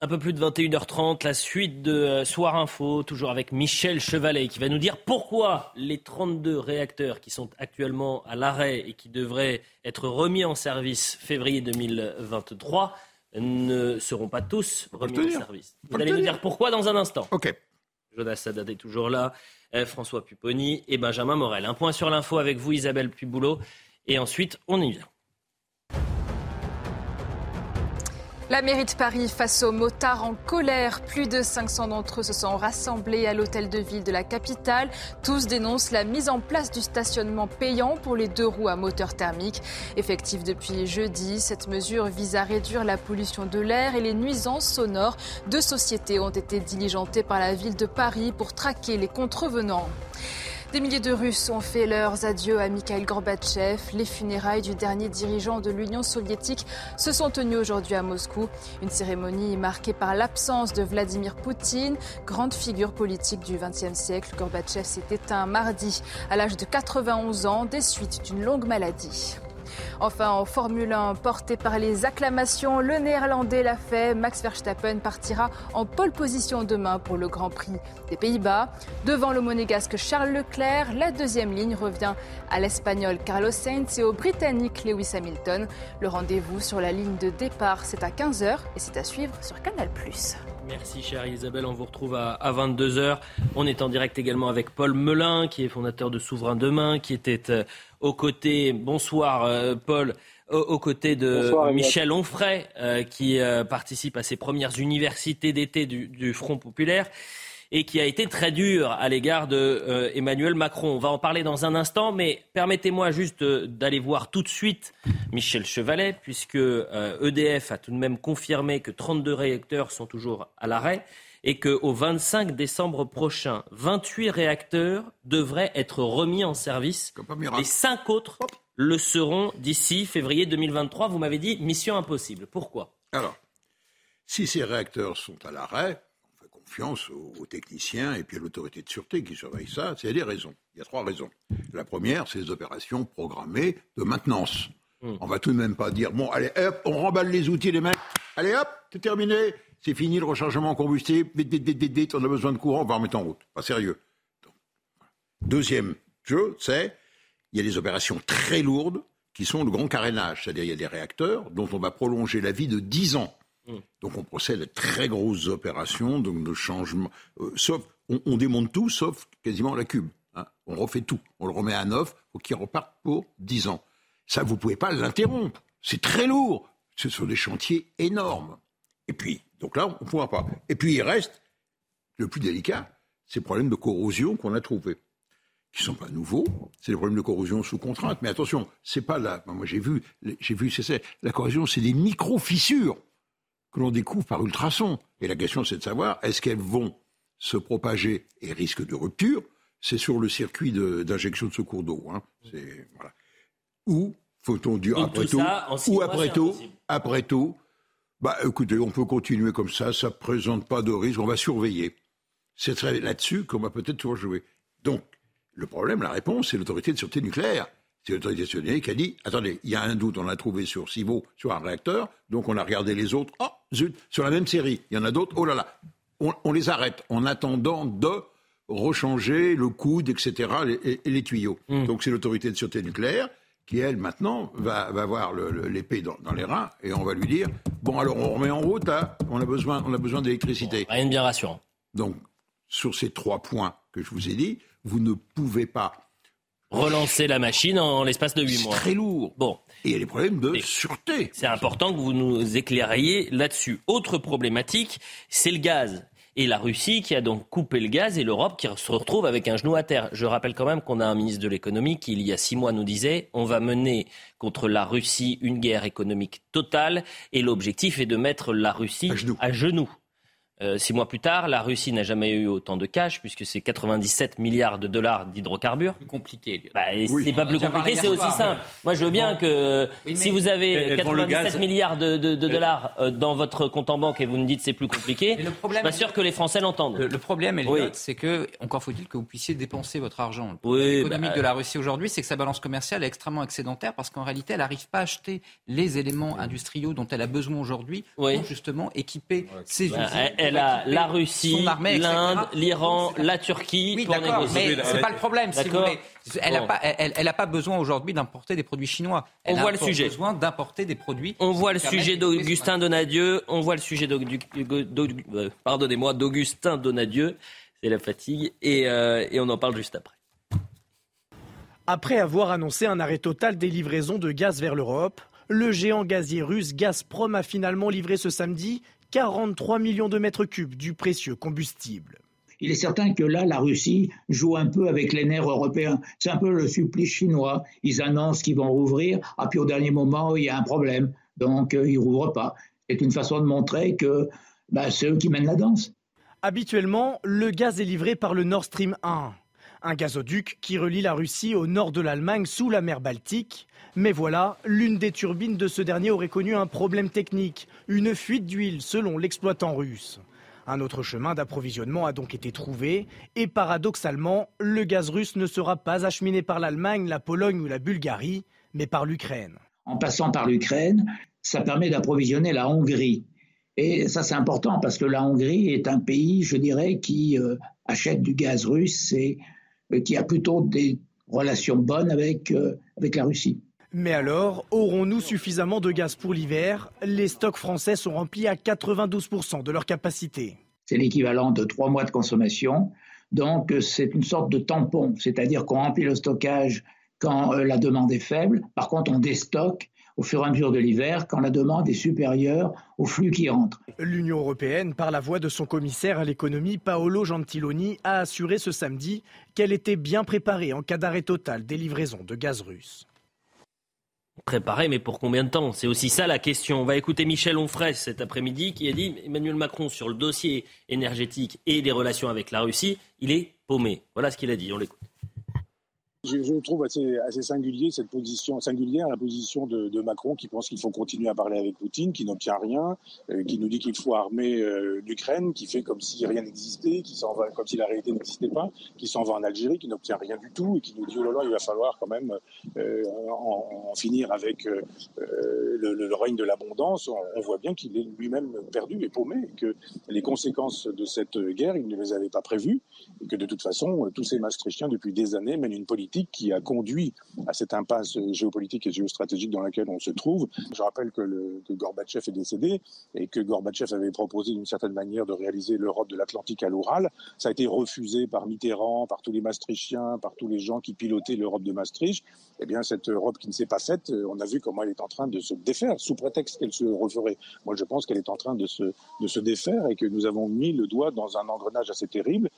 Un peu plus de 21h30, la suite de euh, Soir Info, toujours avec Michel Chevalet, qui va nous dire pourquoi les 32 réacteurs qui sont actuellement à l'arrêt et qui devraient être remis en service février 2023 ne seront pas tous remis en service. Vous allez nous dire pourquoi dans un instant. Ok. Jonas Sadat est toujours là, euh, François Pupponi et Benjamin Morel. Un point sur l'info avec vous, Isabelle Puboulot, et ensuite on y vient. La mairie de Paris face aux motards en colère. Plus de 500 d'entre eux se sont rassemblés à l'hôtel de ville de la capitale. Tous dénoncent la mise en place du stationnement payant pour les deux roues à moteur thermique. Effective depuis jeudi, cette mesure vise à réduire la pollution de l'air et les nuisances sonores. Deux sociétés ont été diligentées par la ville de Paris pour traquer les contrevenants. Des milliers de Russes ont fait leurs adieux à Mikhail Gorbatchev. Les funérailles du dernier dirigeant de l'Union soviétique se sont tenues aujourd'hui à Moscou. Une cérémonie marquée par l'absence de Vladimir Poutine, grande figure politique du XXe siècle. Gorbatchev s'est éteint mardi à l'âge de 91 ans des suites d'une longue maladie. Enfin, en Formule 1, porté par les acclamations, le néerlandais l'a fait. Max Verstappen partira en pole position demain pour le Grand Prix des Pays-Bas. Devant le monégasque Charles Leclerc, la deuxième ligne revient à l'espagnol Carlos Sainz et au britannique Lewis Hamilton. Le rendez-vous sur la ligne de départ, c'est à 15h et c'est à suivre sur Canal+. Merci chère Isabelle, on vous retrouve à, 22h. On est en direct également avec Paul Melun, qui est fondateur de Souverain Demain, qui était euh, aux côtés, bonsoir euh, Paul, aux, côtés de Michel Onfray, euh, qui participe à ses premières universités d'été du, Front Populaire et qui a été très dur à l'égard de Emmanuel Macron. On va en parler dans un instant, mais permettez-moi juste d'aller voir tout de suite Michel Chevalet, puisque EDF e a tout de même confirmé que 32 réacteurs sont toujours à l'arrêt et qu'au 25 décembre prochain, 28 réacteurs devraient être remis en service. Les cinq autres le seront d'ici février 2023. Vous m'avez dit mission impossible. Pourquoi? Alors, si ces réacteurs sont à l'arrêt, confiance aux, techniciens et puis à l'autorité de sûreté qui surveille ça. C'est des raisons. Il y a trois raisons. La première, c'est les opérations programmées de maintenance. Hmm. On va tout de même pas dire bon, allez, hop, on remballe les outils, les mecs. Allez, hop, c'est terminé c'est fini le rechargement en combustible, vite, vite, vite, vite, on a besoin de courant, on va remettre en route. Pas sérieux. Deuxième jeu, c'est, il y a des opérations très lourdes qui sont le grand carénage, c'est-à-dire il y a des réacteurs dont on va prolonger la vie de 10 ans. Donc on procède à très grosses opérations, donc de changement, euh, sauf, on, démonte tout, sauf quasiment la cube. Hein. On refait tout, on le remet à neuf, pour qu'il reparte pour 10 ans. Ça, vous ne pouvez pas l'interrompre. C'est très lourd. Ce sont des chantiers énormes. Et puis, donc là, on ne pourra pas. Et puis il reste, le plus délicat, ces problèmes de corrosion qu'on a trouvés, qui ne sont pas nouveaux. C'est des problèmes de corrosion sous contrainte. Mais attention, c'est pas là. Moi, j'ai vu, j'ai vu, c'est la corrosion, c'est des micro-fissures que l'on découvre par ultrasons. Et la question, c'est de savoir, est-ce qu'elles vont se propager et risquent de rupture? C'est sur le circuit d'injection de, secours d'eau. Hein. Voilà. Ou faut-on dire après tout, ou après tout, après tout, bah, écoutez, on peut continuer comme ça, ça ne présente pas de risque, on va surveiller. C'est là-dessus qu'on va peut-être toujours jouer. Donc, le problème, la réponse, c'est l'autorité de sûreté nucléaire. C'est l'autorité de sûreté nucléaire qui a dit attendez, il y a un doute, on l'a trouvé sur Civo, sur un réacteur, donc on a regardé les autres. Oh, zut, sur la même série, il y en a d'autres, oh là là. On, les arrête en attendant de rechanger le coude, etc., et, les tuyaux. Mmh. Donc, c'est l'autorité de sûreté nucléaire qui, elle, maintenant, va, avoir l'épée dans, les reins et on va lui dire Bon, alors on remet en route, hein, on a besoin, on a besoin d'électricité. rien de bien rassurant. Donc, sur ces trois points que je vous ai dit, vous ne pouvez pas. Relancer la machine en l'espace de huit mois. C'est très lourd. Bon. Et il y a des problèmes de sûreté. C'est important que vous nous éclairiez là-dessus. Autre problématique, c'est le gaz et la Russie qui a donc coupé le gaz et l'Europe qui se retrouve avec un genou à terre. Je rappelle quand même qu'on a un ministre de l'économie qui, il y a six mois, nous disait on va mener contre la Russie une guerre économique totale et l'objectif est de mettre la Russie À genoux. Euh, six mois plus tard, la Russie n'a jamais eu autant de cash puisque c'est 97 milliards de dollars d'hydrocarbures. Plus compliqué. Bah, C'est pas plus compliqué, c'est aussi simple. Moi, je veux bien que si vous avez 97 milliards de, dollars euh, dans votre compte en banque et vous me dites c'est plus compliqué, je suis pas sûr que les Français l'entendent. Le, problème, c'est que encore faut-il que vous puissiez dépenser votre argent. Le problème économique bah, de la Russie aujourd'hui, c'est que sa balance commerciale est extrêmement excédentaire parce qu'en réalité, elle n'arrive pas à acheter les éléments industriels dont elle a besoin aujourd'hui pour justement équiper ses bah, la Russie, l'Inde, l'Iran, la Turquie oui, d'accord, Mais c'est pas le problème, si vous voulez. Elle n'a pas, elle, pas, besoin aujourd'hui d'importer des produits chinois. Elle on voit le sujet. besoin d'importer des produits. On voit le sujet d'Augustin Donadieu. On voit le sujet euh, pardonnez-moi, d'Augustin Donadieu. C'est la fatigue. Et, euh, et on en parle juste après. Après avoir annoncé un arrêt total des livraisons de gaz vers l'Europe, le géant gazier russe Gazprom a finalement livré ce samedi 43 millions de mètres cubes du précieux combustible. Il est certain que là, la Russie joue un peu avec les nerfs européens. C'est un peu le supplice chinois. Ils annoncent qu'ils vont rouvrir, ah, puis au dernier moment, il y a un problème. Donc, euh, ils ne rouvrent pas. C'est une façon de montrer que bah, c'est eux qui mènent la danse. Habituellement, le gaz est livré par le Nord Stream 1. Un gazoduc qui relie la Russie au nord de l'Allemagne sous la mer Baltique. Mais voilà, l'une des turbines de ce dernier aurait connu un problème technique, une fuite d'huile selon l'exploitant russe. Un autre chemin d'approvisionnement a donc été trouvé et paradoxalement, le gaz russe ne sera pas acheminé par l'Allemagne, la Pologne ou la Bulgarie, mais par l'Ukraine. En passant par l'Ukraine, ça permet d'approvisionner la Hongrie. Et ça, c'est important parce que la Hongrie est un pays, je dirais, qui euh, achète du gaz russe et qui a plutôt des relations bonnes avec, euh, avec la Russie. Mais alors, aurons-nous suffisamment de gaz pour l'hiver? Les stocks français sont remplis à 92% de leur capacité. C'est l'équivalent de trois mois de consommation. Donc, c'est une sorte de tampon, c'est-à-dire qu'on remplit le stockage quand la demande est faible. Par contre, on déstocke au fur et à mesure de l'hiver quand la demande est supérieure au flux qui entre. L'Union européenne, par la voix de son commissaire à l'économie Paolo Gentiloni, a assuré ce samedi qu'elle était bien préparée en cas d'arrêt total des livraisons de gaz russe. Préparée, mais pour combien de temps? C'est aussi ça la question. On va écouter Michel Onfray cet après-midi qui a dit Emmanuel Macron sur le dossier énergétique et des relations avec la Russie, il est paumé. Voilà ce qu'il a dit, on l'écoute. Je, je, trouve assez, assez singulier cette position, singulière la position de, de Macron qui pense qu'il faut continuer à parler avec Poutine, qui n'obtient rien, euh, qui nous dit qu'il faut armer euh, l'Ukraine, qui fait comme si rien n'existait, qui s'en va comme si la réalité n'existait pas, qui s'en va en Algérie, qui n'obtient rien du tout et qui nous dit oh là là, il va falloir quand même euh, en, en, finir avec euh, le, le, règne de l'abondance. On, voit bien qu'il est lui-même perdu et paumé, que les conséquences de cette guerre, il ne les avait pas prévues, et que de toute façon, tous ces Maastrichtiens depuis des années mènent une politique qui a conduit à cette impasse géopolitique et géostratégique dans laquelle on se trouve. Je rappelle que, Gorbatchev est décédé et que Gorbatchev avait proposé d'une certaine manière de réaliser l'Europe de l'Atlantique à l'Oural. Ça a été refusé par Mitterrand, par tous les Maastrichtiens, par tous les gens qui pilotaient l'Europe de Maastricht. Eh bien, cette Europe qui ne s'est pas faite, on a vu comment elle est en train de se défaire, sous prétexte qu'elle se referait. Moi, je pense qu'elle est en train de se, de se défaire et que nous avons mis le doigt dans un engrenage assez terrible.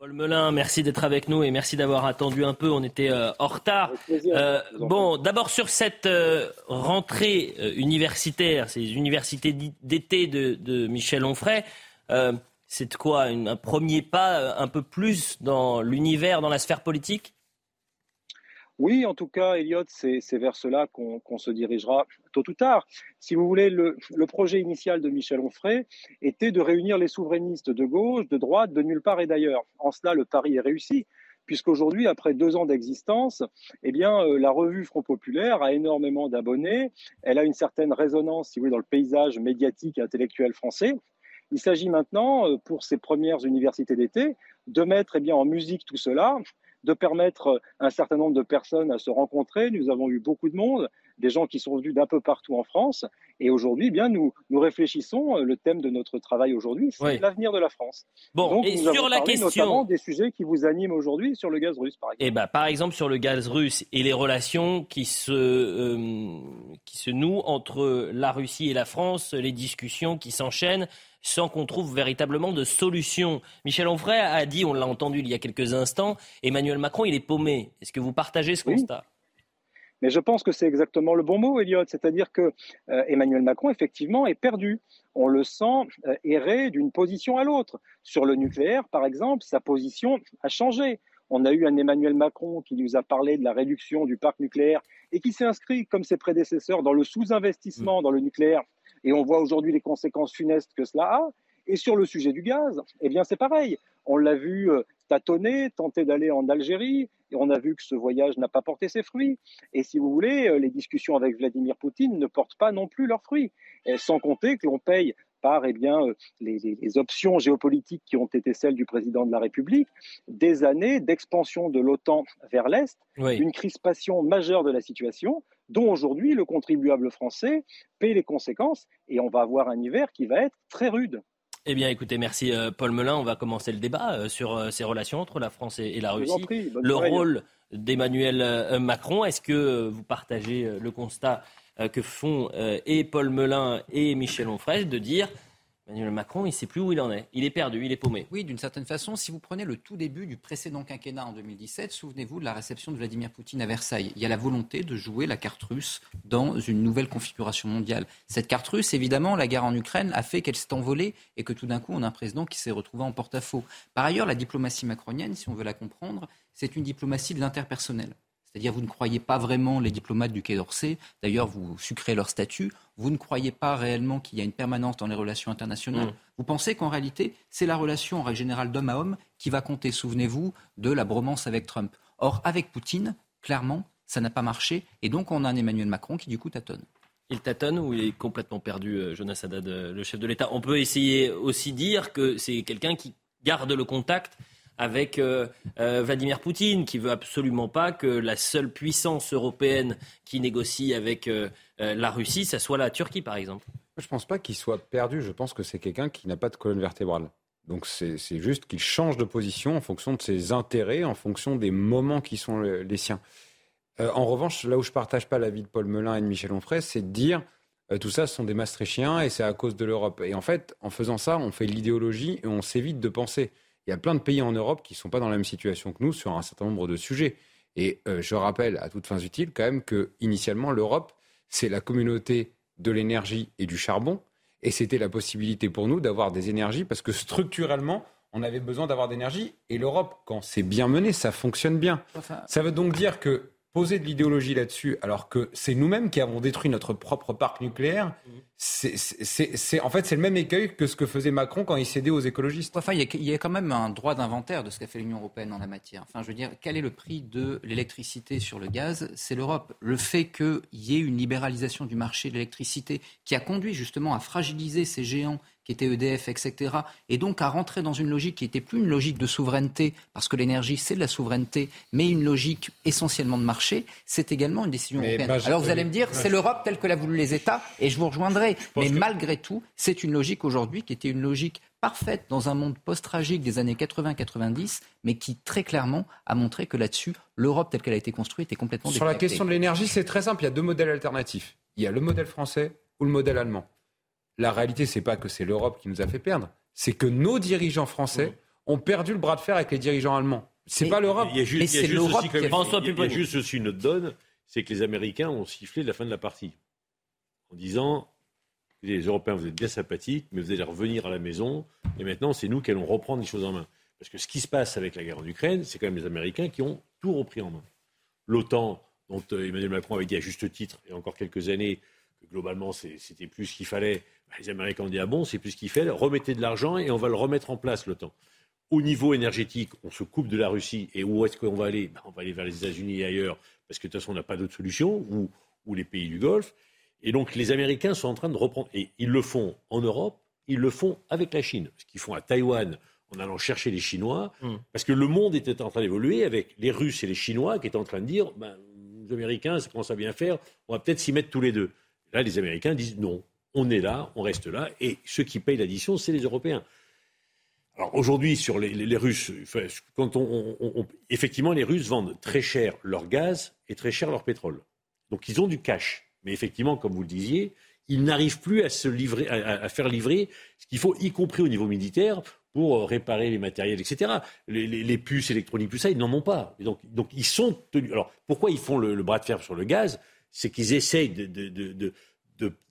Paul Melun, merci d'être avec nous et merci d'avoir attendu un peu. On était euh, en retard. Euh, bon, d'abord sur cette euh, rentrée universitaire, ces universités d'été de, de, Michel Onfray, c'est quoi Un premier pas un peu plus dans l'univers, dans la sphère politique? Oui, en tout cas, Elliot, c'est vers cela qu'on qu se dirigera tôt ou tard. Si vous voulez, le, le, projet initial de Michel Onfray était de réunir les souverainistes de gauche, de droite, de nulle part et d'ailleurs. En cela, le pari est réussi, puisqu'aujourd'hui, après deux ans d'existence, eh bien, euh, la revue Front Populaire a énormément d'abonnés. Elle a une certaine résonance, si vous voulez, dans le paysage médiatique et intellectuel français. Il s'agit maintenant, euh, pour ces premières universités d'été, de mettre eh bien, en musique tout cela de permettre à un certain nombre de personnes à se rencontrer. Nous avons eu beaucoup de monde, des gens qui sont venus d'un peu partout en France. Et aujourd'hui, eh bien, nous, nous réfléchissons. Le thème de notre travail aujourd'hui, c'est oui. l'avenir de la France. Bon, Donc, et nous sur la question notamment des sujets qui vous animent aujourd'hui sur le gaz russe, par exemple. Eh ben, par exemple, sur le gaz russe et les relations qui se, euh, qui se nouent entre la Russie et la France, les discussions qui s'enchaînent sans qu'on trouve véritablement de solution. Michel Onfray a dit, on l'a entendu il y a quelques instants, Emmanuel Macron, il est paumé. Est-ce que vous partagez ce oui. constat? Mais je pense que c'est exactement le bon mot, Elliot. C'est-à-dire que euh, Emmanuel Macron, effectivement, est perdu. On le sent euh, errer d'une position à l'autre. Sur le nucléaire, par exemple, sa position a changé. On a eu un Emmanuel Macron qui nous a parlé de la réduction du parc nucléaire et qui s'est inscrit, comme ses prédécesseurs, dans le sous-investissement mmh. dans le nucléaire. Et on voit aujourd'hui les conséquences funestes que cela a. Et sur le sujet du gaz, eh bien c'est pareil. On l'a vu euh, tâtonner, tenter d'aller en Algérie, et on a vu que ce voyage n'a pas porté ses fruits. Et si vous voulez, euh, les discussions avec Vladimir Poutine ne portent pas non plus leurs fruits. Et sans compter que l'on paye par eh bien, euh, les, les, les, options géopolitiques qui ont été celles du président de la République, des années d'expansion de l'OTAN vers l'Est, oui. une crispation majeure de la situation, dont aujourd'hui le contribuable français paie les conséquences, et on va avoir un hiver qui va être très rude. Eh bien, écoutez, merci euh, Paul Melun. On va commencer le débat euh, sur euh, ces relations entre la France et, la Russie. Prie, le rôle d'Emmanuel Macron, est-ce que vous partagez le constat que font et Paul Melun et Michel Onfray de dire Emmanuel Macron, il ne sait plus où il en est. Il est perdu, il est paumé. Oui, d'une certaine façon, si vous prenez le tout début du précédent quinquennat en 2017, souvenez-vous de la réception de Vladimir Poutine à Versailles. Il y a la volonté de jouer la carte russe dans une nouvelle configuration mondiale. Cette carte russe, évidemment, la guerre en Ukraine a fait qu'elle s'est envolée et que tout d'un coup, on a un président qui s'est retrouvé en porte-à-faux. Par ailleurs, la diplomatie macronienne, si on veut la comprendre, c'est une diplomatie de l'interpersonnel. C'est-à-dire, vous ne croyez pas vraiment les diplomates du Quai d'Orsay. D'ailleurs, vous sucrez leur statut. Vous ne croyez pas réellement qu'il y a une permanence dans les relations internationales. Mm. Vous pensez qu'en réalité, c'est la relation en règle générale d'homme à homme qui va compter. Souvenez-vous de la bromance avec Trump. Or, avec Poutine, clairement, ça n'a pas marché. Et donc, on a un Emmanuel Macron qui, du coup, tâtonne. Il tâtonne ou il est complètement perdu, euh, Jonas Haddad, euh, le chef de l'État? On peut essayer aussi dire que c'est quelqu'un qui garde le contact avec euh, euh, Vladimir Poutine, qui veut absolument pas que la seule puissance européenne qui négocie avec euh, la Russie, ça soit la Turquie, par exemple. Je ne pense pas qu'il soit perdu. Je pense que c'est quelqu'un qui n'a pas de colonne vertébrale. Donc c'est juste qu'il change de position en fonction de ses intérêts, en fonction des moments qui sont le- les siens. En revanche, là où je partage pas l'avis de Paul Melun et de Michel Onfray, c'est de dire tout ça, ce sont des mastréchiens et c'est à cause de l'Europe. Et en fait, en faisant ça, on fait l'idéologie et on s'évite de penser. Il y a plein de pays en Europe qui ne sont pas dans la même situation que nous sur un certain nombre de sujets. Et euh, je rappelle à toutes fins utiles quand même que initialement l'Europe, c'est la communauté de l'énergie et du charbon. Et c'était la possibilité pour nous d'avoir des énergies parce que structurellement, on avait besoin d'avoir d'énergie. Et l'Europe, quand c'est bien mené, ça fonctionne bien. Enfin, Ça veut donc dire que poser de l'idéologie là-dessus, alors que c'est nous-mêmes qui avons détruit notre propre parc nucléaire, c'est, en fait c'est le même écueil que ce que faisait Macron quand il cédait aux écologistes. Enfin, il y, a, il y a quand même un droit d'inventaire de ce qu'a fait l'Union européenne en la matière. Enfin, je veux dire, quel est le prix de l'électricité sur le gaz? C'est l'Europe. Le fait qu'il y ait une libéralisation du marché de l'électricité qui a conduit justement à fragiliser ces géants qui étaient EDF, etc., et donc à rentrer dans une logique qui n'était plus une logique de souveraineté, parce que l'énergie, c'est de la souveraineté, mais une logique essentiellement de marché, c'est également une décision Mais européenne. Alors vous oui, allez me dire, c'est l'Europe telle que l'a voulu les États, et je vous rejoindrai. Mais que- malgré tout, c'est une logique aujourd'hui qui était une logique parfaite dans un monde post-tragique des années 80-90, mais qui très clairement a montré que là-dessus, l'Europe telle qu'elle a été construite est complètement Sur la question de l'énergie, c'est très simple. Il y a deux modèles alternatifs. Il y a le modèle français ou le modèle allemand. La réalité, c'est pas que c'est l'Europe qui nous a fait perdre, c'est que nos dirigeants français ont perdu le bras de fer avec les dirigeants allemands. C'est pas l'Europe. Il y a juste, Mais il y a c'est juste l'Europe aussi, François il y a- juste aussi une autre donne, c'est que les Américains ont sifflé la fin de la partie en disant les Européens, vous êtes bien sympathiques, mais vous allez revenir à la maison, et maintenant c'est nous qui allons reprendre les choses en main. Parce que ce qui se passe avec la guerre en Ukraine, c'est quand même les Américains qui ont tout repris en main. L'OTAN, dont euh, Emmanuel Macron avait dit à juste titre, il y a encore quelques années, que globalement c'était plus ce qu'il fallait, bah, les Américains ont dit ah bon, c'est plus ce qu'il fait, remettez de l'argent et on va le remettre en place, l'OTAN. Au niveau énergétique, on se coupe de la Russie, et où est-ce qu'on va aller? Bah, On va aller vers les États-Unis et ailleurs, parce que de toute façon on n'a pas d'autre solution, ou les pays du Golfe. Et donc les Américains sont en train de reprendre, et ils le font en Europe, ils le font avec la Chine, ce qu'ils font à Taïwan en allant chercher les Chinois, Mm. parce que le monde était en train d'évoluer avec les Russes et les Chinois qui étaient en train de dire, ben, les Américains, ça commence à bien faire, on va peut-être s'y mettre tous les deux. Là, les Américains disent non, on est là, on reste là, et ceux qui payent l'addition, c'est les Européens. Alors aujourd'hui, sur les, les- les Russes, quand on, on- on- effectivement, les Russes vendent très cher leur gaz et très cher leur pétrole. Donc ils ont du cash. Mais effectivement, comme vous le disiez, ils n'arrivent plus à se livrer, à, faire livrer ce qu'il faut, y compris au niveau militaire, pour euh, réparer les matériels, etc. Les, puces électroniques, tout ça, ils n'en ont pas. Donc, ils sont tenus. Alors pourquoi ils font le, bras de fer sur le gaz? C'est qu'ils essayent de,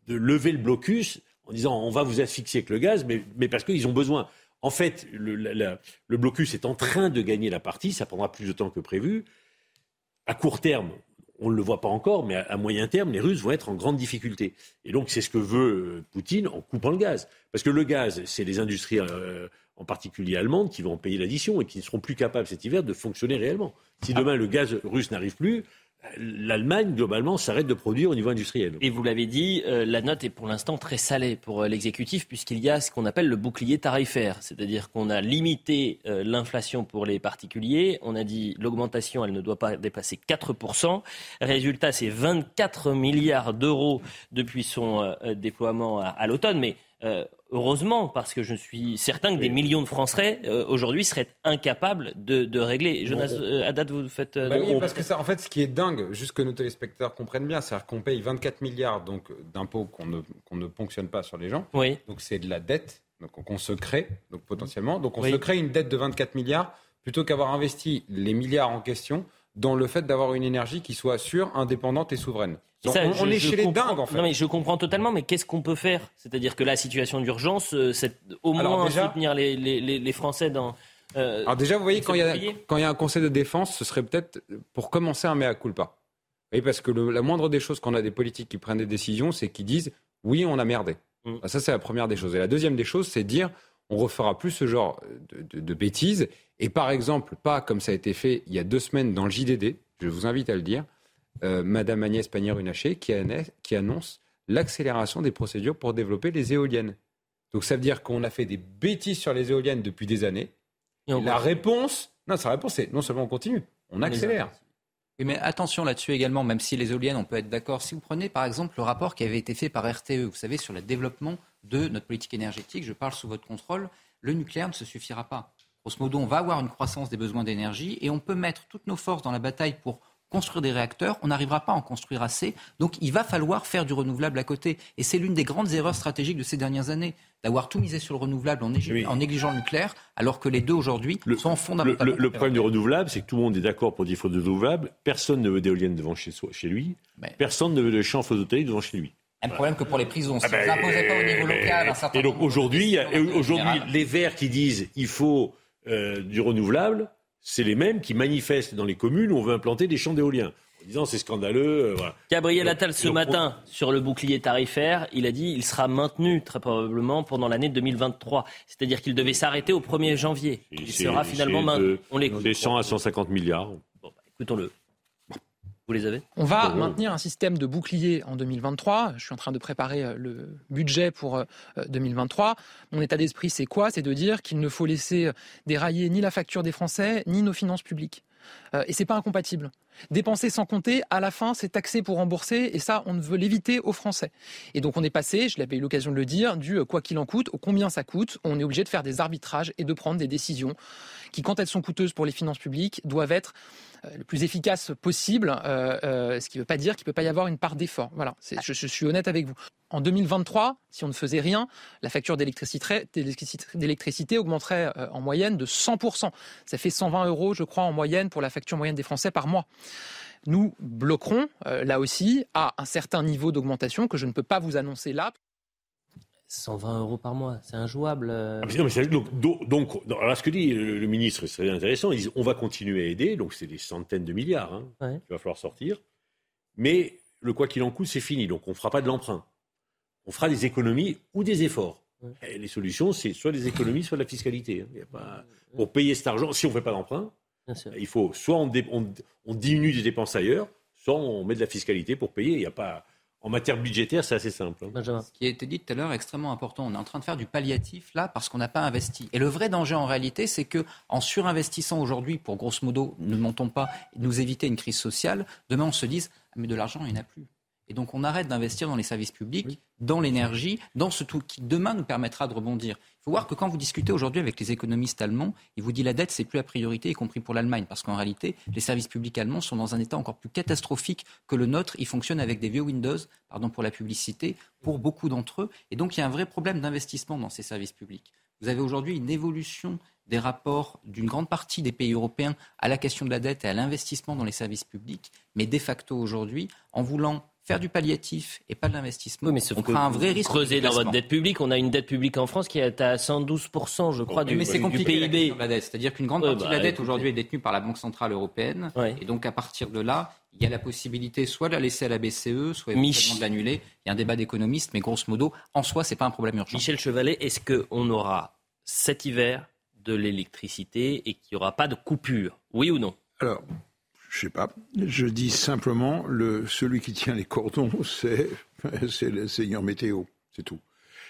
lever le blocus en disant on va vous asphyxier avec le gaz, mais, parce qu'ils ont besoin. En fait, le blocus est en train de gagner la partie, ça prendra plus de temps que prévu. À court terme, on ne le voit pas encore, mais à, moyen terme, les Russes vont être en grande difficulté. Et donc, c'est ce que veut euh, Poutine en coupant le gaz. Parce que le gaz, c'est les industries, euh, en particulier allemandes, qui vont en payer l'addition et qui ne seront plus capables cet hiver de fonctionner réellement. Si demain le gaz russe n'arrive plus, l'Allemagne, globalement, s'arrête de produire au niveau industriel. Et vous l'avez dit, euh, la note est pour l'instant très salée pour euh, l'exécutif puisqu'il y a ce qu'on appelle le bouclier tarifaire. C'est-à-dire qu'on a limité euh, l'inflation pour les particuliers. On a dit l'augmentation, elle ne doit pas dépasser 4%. Résultat, c'est 24 milliards d'euros depuis son déploiement à, à l'automne. Mais heureusement, parce que je suis certain que des millions de Français euh, aujourd'hui seraient incapables de, de régler. Jonas Bon, euh, Haddad, vous faites... euh, Bah oui, parce que ça, en fait, ce qui est dingue, juste que nos téléspectateurs comprennent bien, c'est-à-dire qu'on paye 24 milliards donc d'impôts qu'on ne, qu'on ne ponctionne pas sur les gens. Oui. Donc c'est de la dette donc on se crée, donc potentiellement, donc on se crée une dette de 24 milliards plutôt qu'avoir investi les milliards en question dans le fait d'avoir une énergie qui soit sûre, indépendante et souveraine. On, est chez les dingues, en fait. Non, mais je comprends totalement, mais qu'est-ce qu'on peut faire? C'est-à-dire que la situation d'urgence, euh, c'est au moins soutenir les, les, les, Français dans. Euh, Alors déjà, vous voyez, quand il, y a, quand il y a un conseil de défense, ce serait peut-être pour commencer un mea culpa. Oui, parce que la moindre des choses quand on a des politiques qui prennent des décisions, c'est qu'ils disent oui, on a merdé. Mm. Ça, c'est la première des choses. Et la deuxième des choses, c'est dire on refera plus ce genre de, bêtises. Et par exemple, pas comme ça a été fait il y a deux semaines dans le JDD, je vous invite à le dire, euh, Madame Agnès Pannier-Runacher qui, qui annonce l'accélération des procédures pour développer les éoliennes. Donc ça veut dire qu'on a fait des bêtises sur les éoliennes depuis des années. Et la réponse, non, sa réponse c'est non seulement on continue, on accélère mais attention là-dessus également, même si les éoliennes, on peut être d'accord. Si vous prenez par exemple le rapport qui avait été fait par RTE, vous savez, sur le développement de notre politique énergétique, je parle sous votre contrôle, le nucléaire ne se suffira pas. Grosso modo, on va avoir une croissance des besoins d'énergie et on peut mettre toutes nos forces dans la bataille pour construire des réacteurs, on n'arrivera pas à en construire assez. Donc il va falloir faire du renouvelable à côté. Et c'est l'une des grandes erreurs stratégiques de ces dernières années, d'avoir tout misé sur le renouvelable en, négligeant le nucléaire, alors que les deux aujourd'hui sont fondamentalement. Le, le, problème du renouvelable, c'est que tout le monde est d'accord pour dire qu'il faut du renouvelable. Personne ne veut d'éoliennes devant chez, chez lui. Personne ne veut de champs photovoltaïques devant chez lui. Un problème que pour les prisons, si ah ben, vous n'imposez pas au niveau local un certain Et donc aujourd'hui, aujourd'hui, les Verts qui disent il faut euh, du renouvelable, c'est les mêmes qui manifestent dans les communes où on veut implanter des champs d'éolien. En disant c'est scandaleux. Euh, Gabriel Attal ce matin sur le bouclier tarifaire, il a dit il sera maintenu très probablement pendant l'année 2023. C'est-à-dire qu'il devait s'arrêter au 1er janvier. Il sera finalement maintenu. On l'écoute. C'est 100 à 150 milliards. Bon, bah, écoutons-le. Vous les avez On va maintenir un système de bouclier en 2023. Je suis en train de préparer euh, le budget pour 2023. Euh, Mon état d'esprit, c'est quoi? C'est de dire qu'il ne faut laisser dérailler ni la facture des Français, ni nos finances publiques. Euh, et c'est pas incompatible. Dépenser sans compter, à la fin, c'est taxer pour rembourser, et ça, on veut l'éviter aux Français. Et donc, on est passé, je l'avais eu l'occasion de le dire, du quoi qu'il en coûte au combien ça coûte. On est obligé de faire des arbitrages et de prendre des décisions qui, quand elles sont coûteuses pour les finances publiques, doivent être euh, le plus efficace possible, euh, euh, ce qui ne veut pas dire qu'il ne peut pas y avoir une part d'effort. Voilà, je, je, suis honnête avec vous. En 2023, si on ne faisait rien, la facture d'électricité augmenterait en moyenne de 100%. Ça fait 120 euros, je crois, en moyenne pour la facture moyenne des Français par mois nous bloquerons là aussi à un certain niveau d'augmentation que je ne peux pas vous annoncer là. 120 euros par mois, c'est injouable. Euh. Ah, donc, donc, alors ce que dit le, ministre, c'est intéressant. Ils disent on va continuer à aider, donc c'est des centaines de milliards hein, qu'il va falloir sortir. Mais le quoi qu'il en coûte, c'est fini. Donc on ne fera pas de l'emprunt. On fera des économies ou des efforts. Les solutions, c'est soit des économies, soit de la fiscalité. Hein. Pour payer cet argent, si on ne fait pas d'emprunt, il faut soit on, on, diminue des dépenses ailleurs, soit on met de la fiscalité pour payer. Il n'y a pas en matière budgétaire, c'est assez simple. Hein. Ce qui a été dit tout à l'heure est extrêmement important. On est en train de faire du palliatif là parce qu'on n'a pas investi. Et le vrai danger en réalité, c'est que en surinvestissant aujourd'hui, pour grosso modo, ne montons pas, nous éviter une crise sociale, demain on se dise ah, mais de l'argent il n'y en a plus. Et donc on arrête d'investir dans les services publics, dans l'énergie, dans ce tout qui demain nous permettra de rebondir. Il faut voir que quand vous discutez aujourd'hui avec les économistes allemands, ils vous disent la dette c'est plus la priorité, y compris pour l'Allemagne, parce qu'en réalité les services publics allemands sont dans un état encore plus catastrophique que le nôtre. Ils fonctionnent avec des vieux Windows, pardon pour la publicité, pour beaucoup d'entre eux. Et donc il y a un vrai problème d'investissement dans ces services publics. Vous avez aujourd'hui une évolution des rapports d'une grande partie des pays européens à la question de la dette et à l'investissement dans les services publics, mais de facto aujourd'hui, en voulant faire du palliatif et pas de l'investissement. mais on prend un vrai risque. Creuser dans votre dette publique, on a une dette publique en France qui est à 112%, je crois, du, mais c'est compliqué, du PIB. C'est-à-dire qu'une grande partie de la bah, dette aujourd'hui est détenue par la Banque Centrale Européenne. Et donc à partir de là, il y a la possibilité soit de la laisser à la BCE, soit éventuellement de l'annuler. Il y a un débat d'économistes, mais grosso modo, en soi, c'est pas un problème urgent. Michel Chevalet, est-ce qu'on aura cet hiver de l'électricité et qu'il n'y aura pas de coupure? Oui ou non? Alors, je sais pas. Je dis simplement, le, celui qui tient les cordons, c'est, c'est le seigneur météo. C'est tout.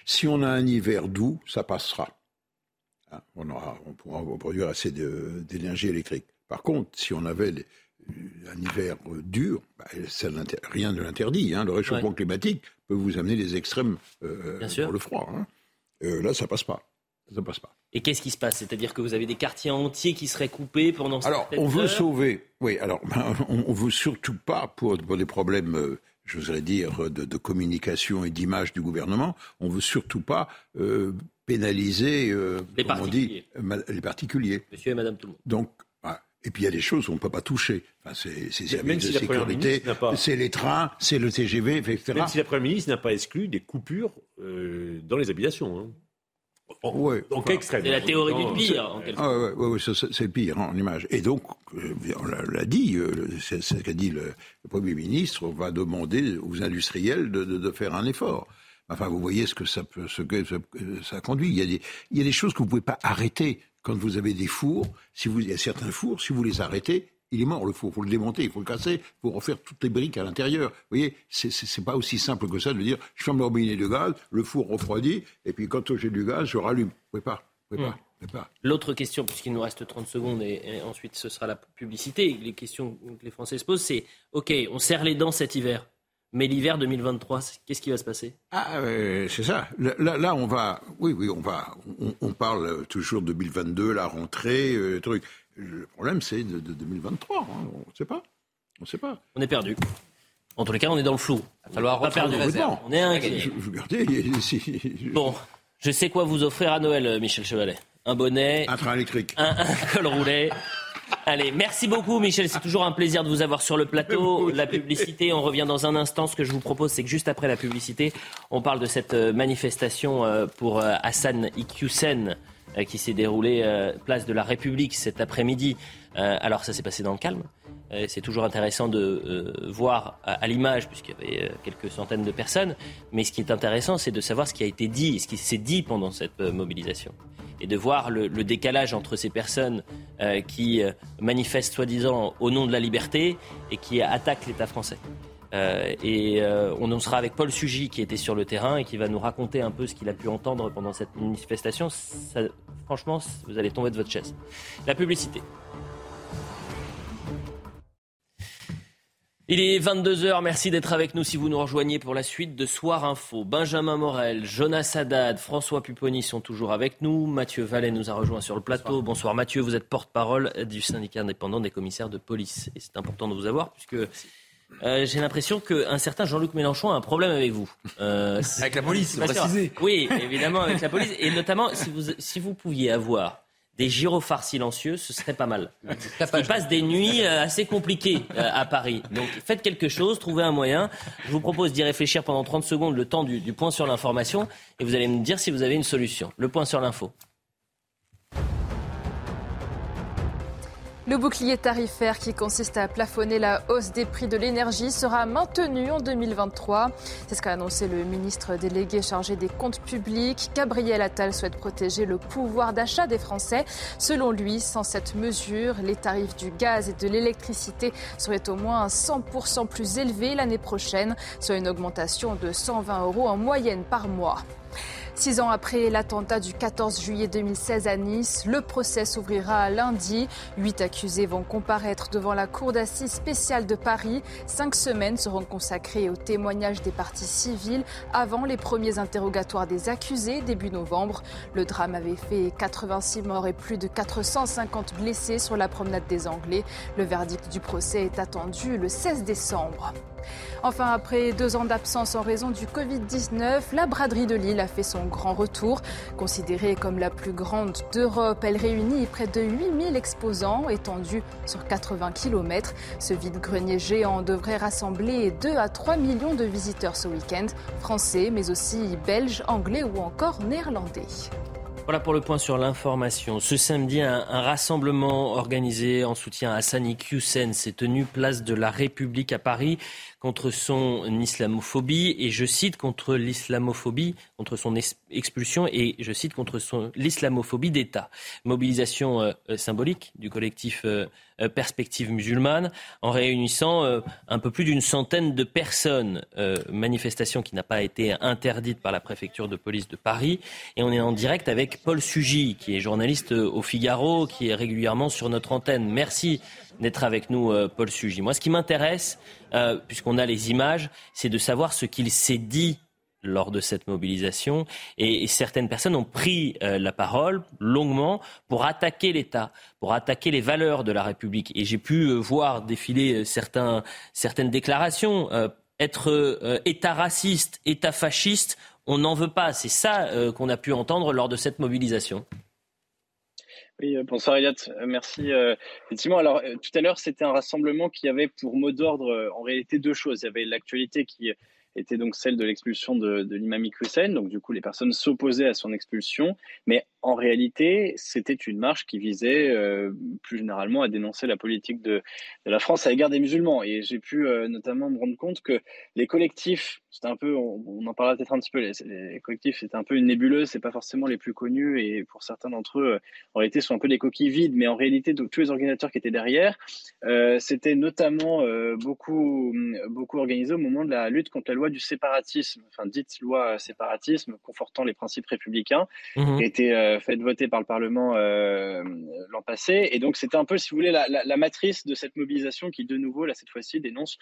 Si on a un hiver doux, ça passera. Hein, on, aura, on pourra produire assez d'énergie électrique. Par contre, si on avait un hiver dur, bah, rien ne l'interdit. Hein. Le réchauffement climatique peut vous amener des extrêmes euh, pour le froid. Hein. Euh, là, ça passe pas. Ça passe pas. Et qu'est-ce qui se passe? C'est-à-dire que vous avez des quartiers entiers qui seraient coupés pendant Alors, on veut sauver. Oui, alors, ben, on, ne veut surtout pas, pour, des problèmes, euh, j'oserais dire, de, communication et d'image du gouvernement, on veut surtout pas euh, pénaliser euh, Les on particuliers. dit, les particuliers. Monsieur et Madame tout le monde. Donc, et puis il y a des choses qu'on ne peut pas toucher. Enfin, c'est Même services si de sécurité, pas- c'est les trains, c'est le TGV, etc. Même si la Première ministre n'a pas exclu des coupures euh, dans les habitations. hein. En, Ouais, en extrême. C'est la théorie Non, du pire, en quelque sorte. Ah ouais, ouais, ouais, c'est le pire hein, en image. Et donc, euh, on l'a- dit, euh, c'est ce qu'a dit le, le Premier ministre, on va demander aux industriels de, de, de faire un effort. Enfin, vous voyez ce que ça peut, ce que ça, ça conduit. Il y, a des, il y a des choses que vous pouvez pas arrêter quand vous avez des fours. Si vous, il y a certains fours, si vous les arrêtez, il est mort le four. Il faut le démonter, il faut le casser, il faut refaire toutes les briques à l'intérieur. Vous voyez, c'est pas aussi simple que ça de dire je ferme le robinet de gaz, le four refroidit, et puis quand j'ai du gaz, je rallume. Vous pouvez pas, vous pouvez Hmm. pas. L'autre question, puisqu'il nous reste 30 secondes et, et ensuite ce sera la publicité, les questions que les Français se posent, c'est OK, on serre les dents cet hiver, mais l'hiver 2023, c'est- qu'est-ce qui va se passer? Ah, euh, c'est ça. Là, là, là, on va, oui, oui, on va, on, on parle toujours de 2022, la rentrée, euh, truc. Le problème, c'est de, de 2023. hein. On ne sait pas. On ne sait pas. On est perdu. En tous les cas, on est dans le flou. Il va falloir Pas réserves. On est inquiet. Je, je- regardez, si- Bon, je sais quoi vous offrir à Noël, euh, Michel Chevalet. Un bonnet, un train électrique. un, un col roulé. Allez, merci beaucoup Michel, c'est toujours un plaisir de vous avoir sur le plateau. La publicité, on revient dans un instant. Ce que je vous propose, c'est que juste après la publicité, on parle de cette euh, manifestation euh, pour Hassan Iqiyoussen qui s'est déroulée euh, place de la République cet après-midi. Euh, Alors ça s'est passé dans le calme. Euh, C'est toujours intéressant de euh, voir à, l'image, puisqu'il y avait euh, quelques centaines de personnes. Mais ce qui est intéressant, c'est de savoir ce qui a été dit ce qui s'est dit pendant cette euh, mobilisation. Et de voir le, décalage entre ces personnes euh, qui euh, manifestent soi-disant au nom de la liberté et qui attaquent l'État français. Euh, et euh, on sera avec Paul Sugy qui était sur le terrain et qui va nous raconter un peu ce qu'il a pu entendre pendant cette manifestation. Ça- franchement, vous allez tomber de votre chaise. La publicité. Il est 22h, merci d'être avec nous si vous nous rejoignez pour la suite de Soir Info. Benjamin Morel, Jonas Haddad, François Pupponi sont toujours avec nous. Mathieu Vallet nous a rejoint sur le plateau. Bonsoir, Mathieu, vous êtes porte-parole du syndicat indépendant des commissaires de police. Et c'est important de vous avoir puisque euh, j'ai l'impression qu'un certain Jean-Luc Mélenchon a un problème avec vous. Euh, Avec la police, précisé. Oui, évidemment, avec la police. Et notamment, si vous, si vous pouviez avoir des gyrophares silencieux, ce serait pas mal. Parce qu'il passe des nuits euh, assez compliquées euh, à Paris. Donc faites quelque chose, trouvez un moyen. Je vous propose d'y réfléchir pendant 30 secondes, le temps du, du point sur l'information, et vous allez me dire si vous avez une solution. Le point sur l'info. Le bouclier tarifaire qui consiste à plafonner la hausse des prix de l'énergie sera maintenu en 2023. C'est ce qu'a annoncé le ministre délégué chargé des comptes publics. Gabriel Attal souhaite protéger le pouvoir d'achat des Français. Selon lui, sans cette mesure, les tarifs du gaz et de l'électricité seraient au moins 100% plus élevés l'année prochaine, soit une augmentation de 120 euros en moyenne par mois. Six ans après l'attentat du 14 juillet 2016 à Nice, le procès s'ouvrira lundi. Huit accusés vont comparaître devant la Cour d'assises spéciale de Paris. Cinq semaines seront consacrées au témoignage des parties civiles avant les premiers interrogatoires des accusés début novembre. Le drame avait fait 86 morts et plus de 450 blessés sur la promenade des Anglais. Le verdict du procès est attendu le 16 décembre. Enfin, après deux ans d'absence en raison du Covid-19, la braderie de Lille a fait son grand retour. Considérée comme la plus grande d'Europe, elle réunit près de 8000 exposants étendus sur 80 km. Ce vide-grenier géant devrait rassembler 2 à 3 millions de visiteurs ce week-end, français, mais aussi belges, anglais ou encore néerlandais. Voilà pour le point sur l'information. Ce samedi, un, rassemblement organisé en soutien à Sani Hussein s'est tenu place de la République à Paris contre son islamophobie et je cite contre l'islamophobie, contre son expulsion et je cite contre l'islamophobie d'État. Mobilisation euh, symbolique du collectif euh, Perspective musulmane en réunissant euh, un peu plus d'une centaine de personnes. Euh, manifestation qui n'a pas été interdite par la préfecture de police de Paris et on est en direct avec Paul Sugy qui est journaliste euh, au Figaro qui est régulièrement sur notre antenne. Merci d'être avec nous, euh, Paul Sugy. Moi, ce qui m'intéresse, euh, puisqu'on a les images, c'est de savoir ce qu'il s'est dit lors de cette mobilisation. Et, certaines personnes ont pris euh, la parole longuement pour attaquer l'État, pour attaquer les valeurs de la République. Et j'ai pu euh, voir défiler euh, certaines déclarations. Être État raciste, État fasciste, on n'en veut pas. C'est ça qu'on a pu entendre lors de cette mobilisation. Oui, bonsoir Elliot, euh, merci. effectivement, alors tout à l'heure, c'était un rassemblement qui avait pour mot d'ordre en réalité deux choses. Il y avait l'actualité qui était donc celle de l'expulsion de, l'imam Hussein. Donc, du coup, les personnes s'opposaient à son expulsion. Mais en réalité, c'était une marche qui visait euh, plus généralement à dénoncer la politique de, de, la France à l'égard des musulmans. Et j'ai pu euh, notamment me rendre compte que les collectifs, c'était un peu, on, en parlera peut-être un petit peu, les, collectifs, c'était un peu une nébuleuse, c'est pas forcément les plus connus. Et pour certains d'entre eux, en réalité, sont un peu des coquilles vides. Mais en réalité, tous les organisateurs qui étaient derrière, euh, c'était notamment beaucoup, beaucoup organisé au moment de la lutte contre la loi du séparatisme, enfin dite loi séparatisme, confortant les principes républicains, mmh qui était euh, fait voter par le Parlement euh, l'an passé. Et donc, c'était un peu, si vous voulez, la, matrice de cette mobilisation qui, de nouveau, là, cette fois-ci, dénonce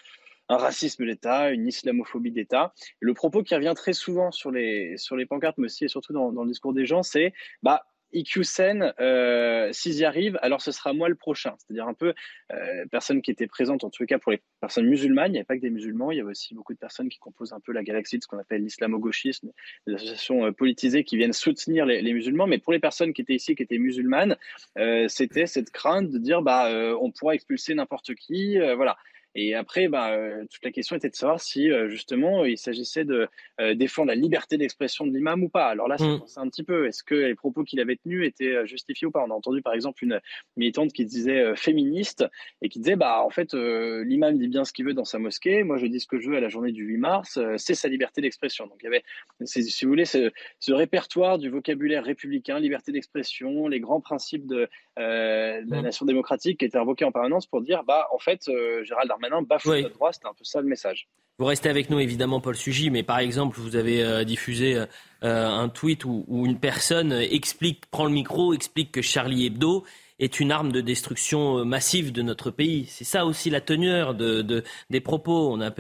un racisme d'État, une islamophobie d'État. Le propos qui revient très souvent sur les, sur les pancartes, mais aussi et surtout dans, dans le discours des gens, c'est bah, IQSEN, euh, s'ils y arrivent, alors ce sera moi le prochain. C'est-à-dire un peu euh, personnes qui étaient présentes, en tout cas pour les personnes musulmanes, il n'y avait pas que des musulmans, il y avait aussi beaucoup de personnes qui composent un peu la galaxie de ce qu'on appelle l'islamo-gauchisme, des associations euh, politisées qui viennent soutenir les, les, musulmans. Mais pour les personnes qui étaient ici, qui étaient musulmanes, euh, c'était cette crainte de dire bah euh, on pourra expulser n'importe qui, voilà. Et après, bah, euh, toute la question était de savoir si euh, justement il s'agissait de euh, défendre la liberté d'expression de l'imam ou pas. Alors là, c'est mmh. un petit peu. Est-ce que les propos qu'il avait tenus étaient justifiés ou pas? On a entendu par exemple une militante qui disait féministe et qui disait bah en fait l'imam dit bien ce qu'il veut dans sa mosquée. Moi, je dis ce que je veux à la journée du 8 mars. c'est sa liberté d'expression. Donc il y avait, si vous voulez, ce, ce, répertoire du vocabulaire républicain, liberté d'expression, les grands principes de, la mmh. nation démocratique qui étaient invoqués en permanence pour dire bah en fait Gérald Darmanin maintenant bafoue oui. droit. C'était un peu ça le message. Vous restez avec nous évidemment, Paul Sugy, mais par exemple, vous avez euh, diffusé euh, un tweet où, où, une personne explique, prend le micro, explique que Charlie Hebdo est une arme de destruction euh, massive de notre pays. C'est ça aussi la teneur de, de, des propos. On, a,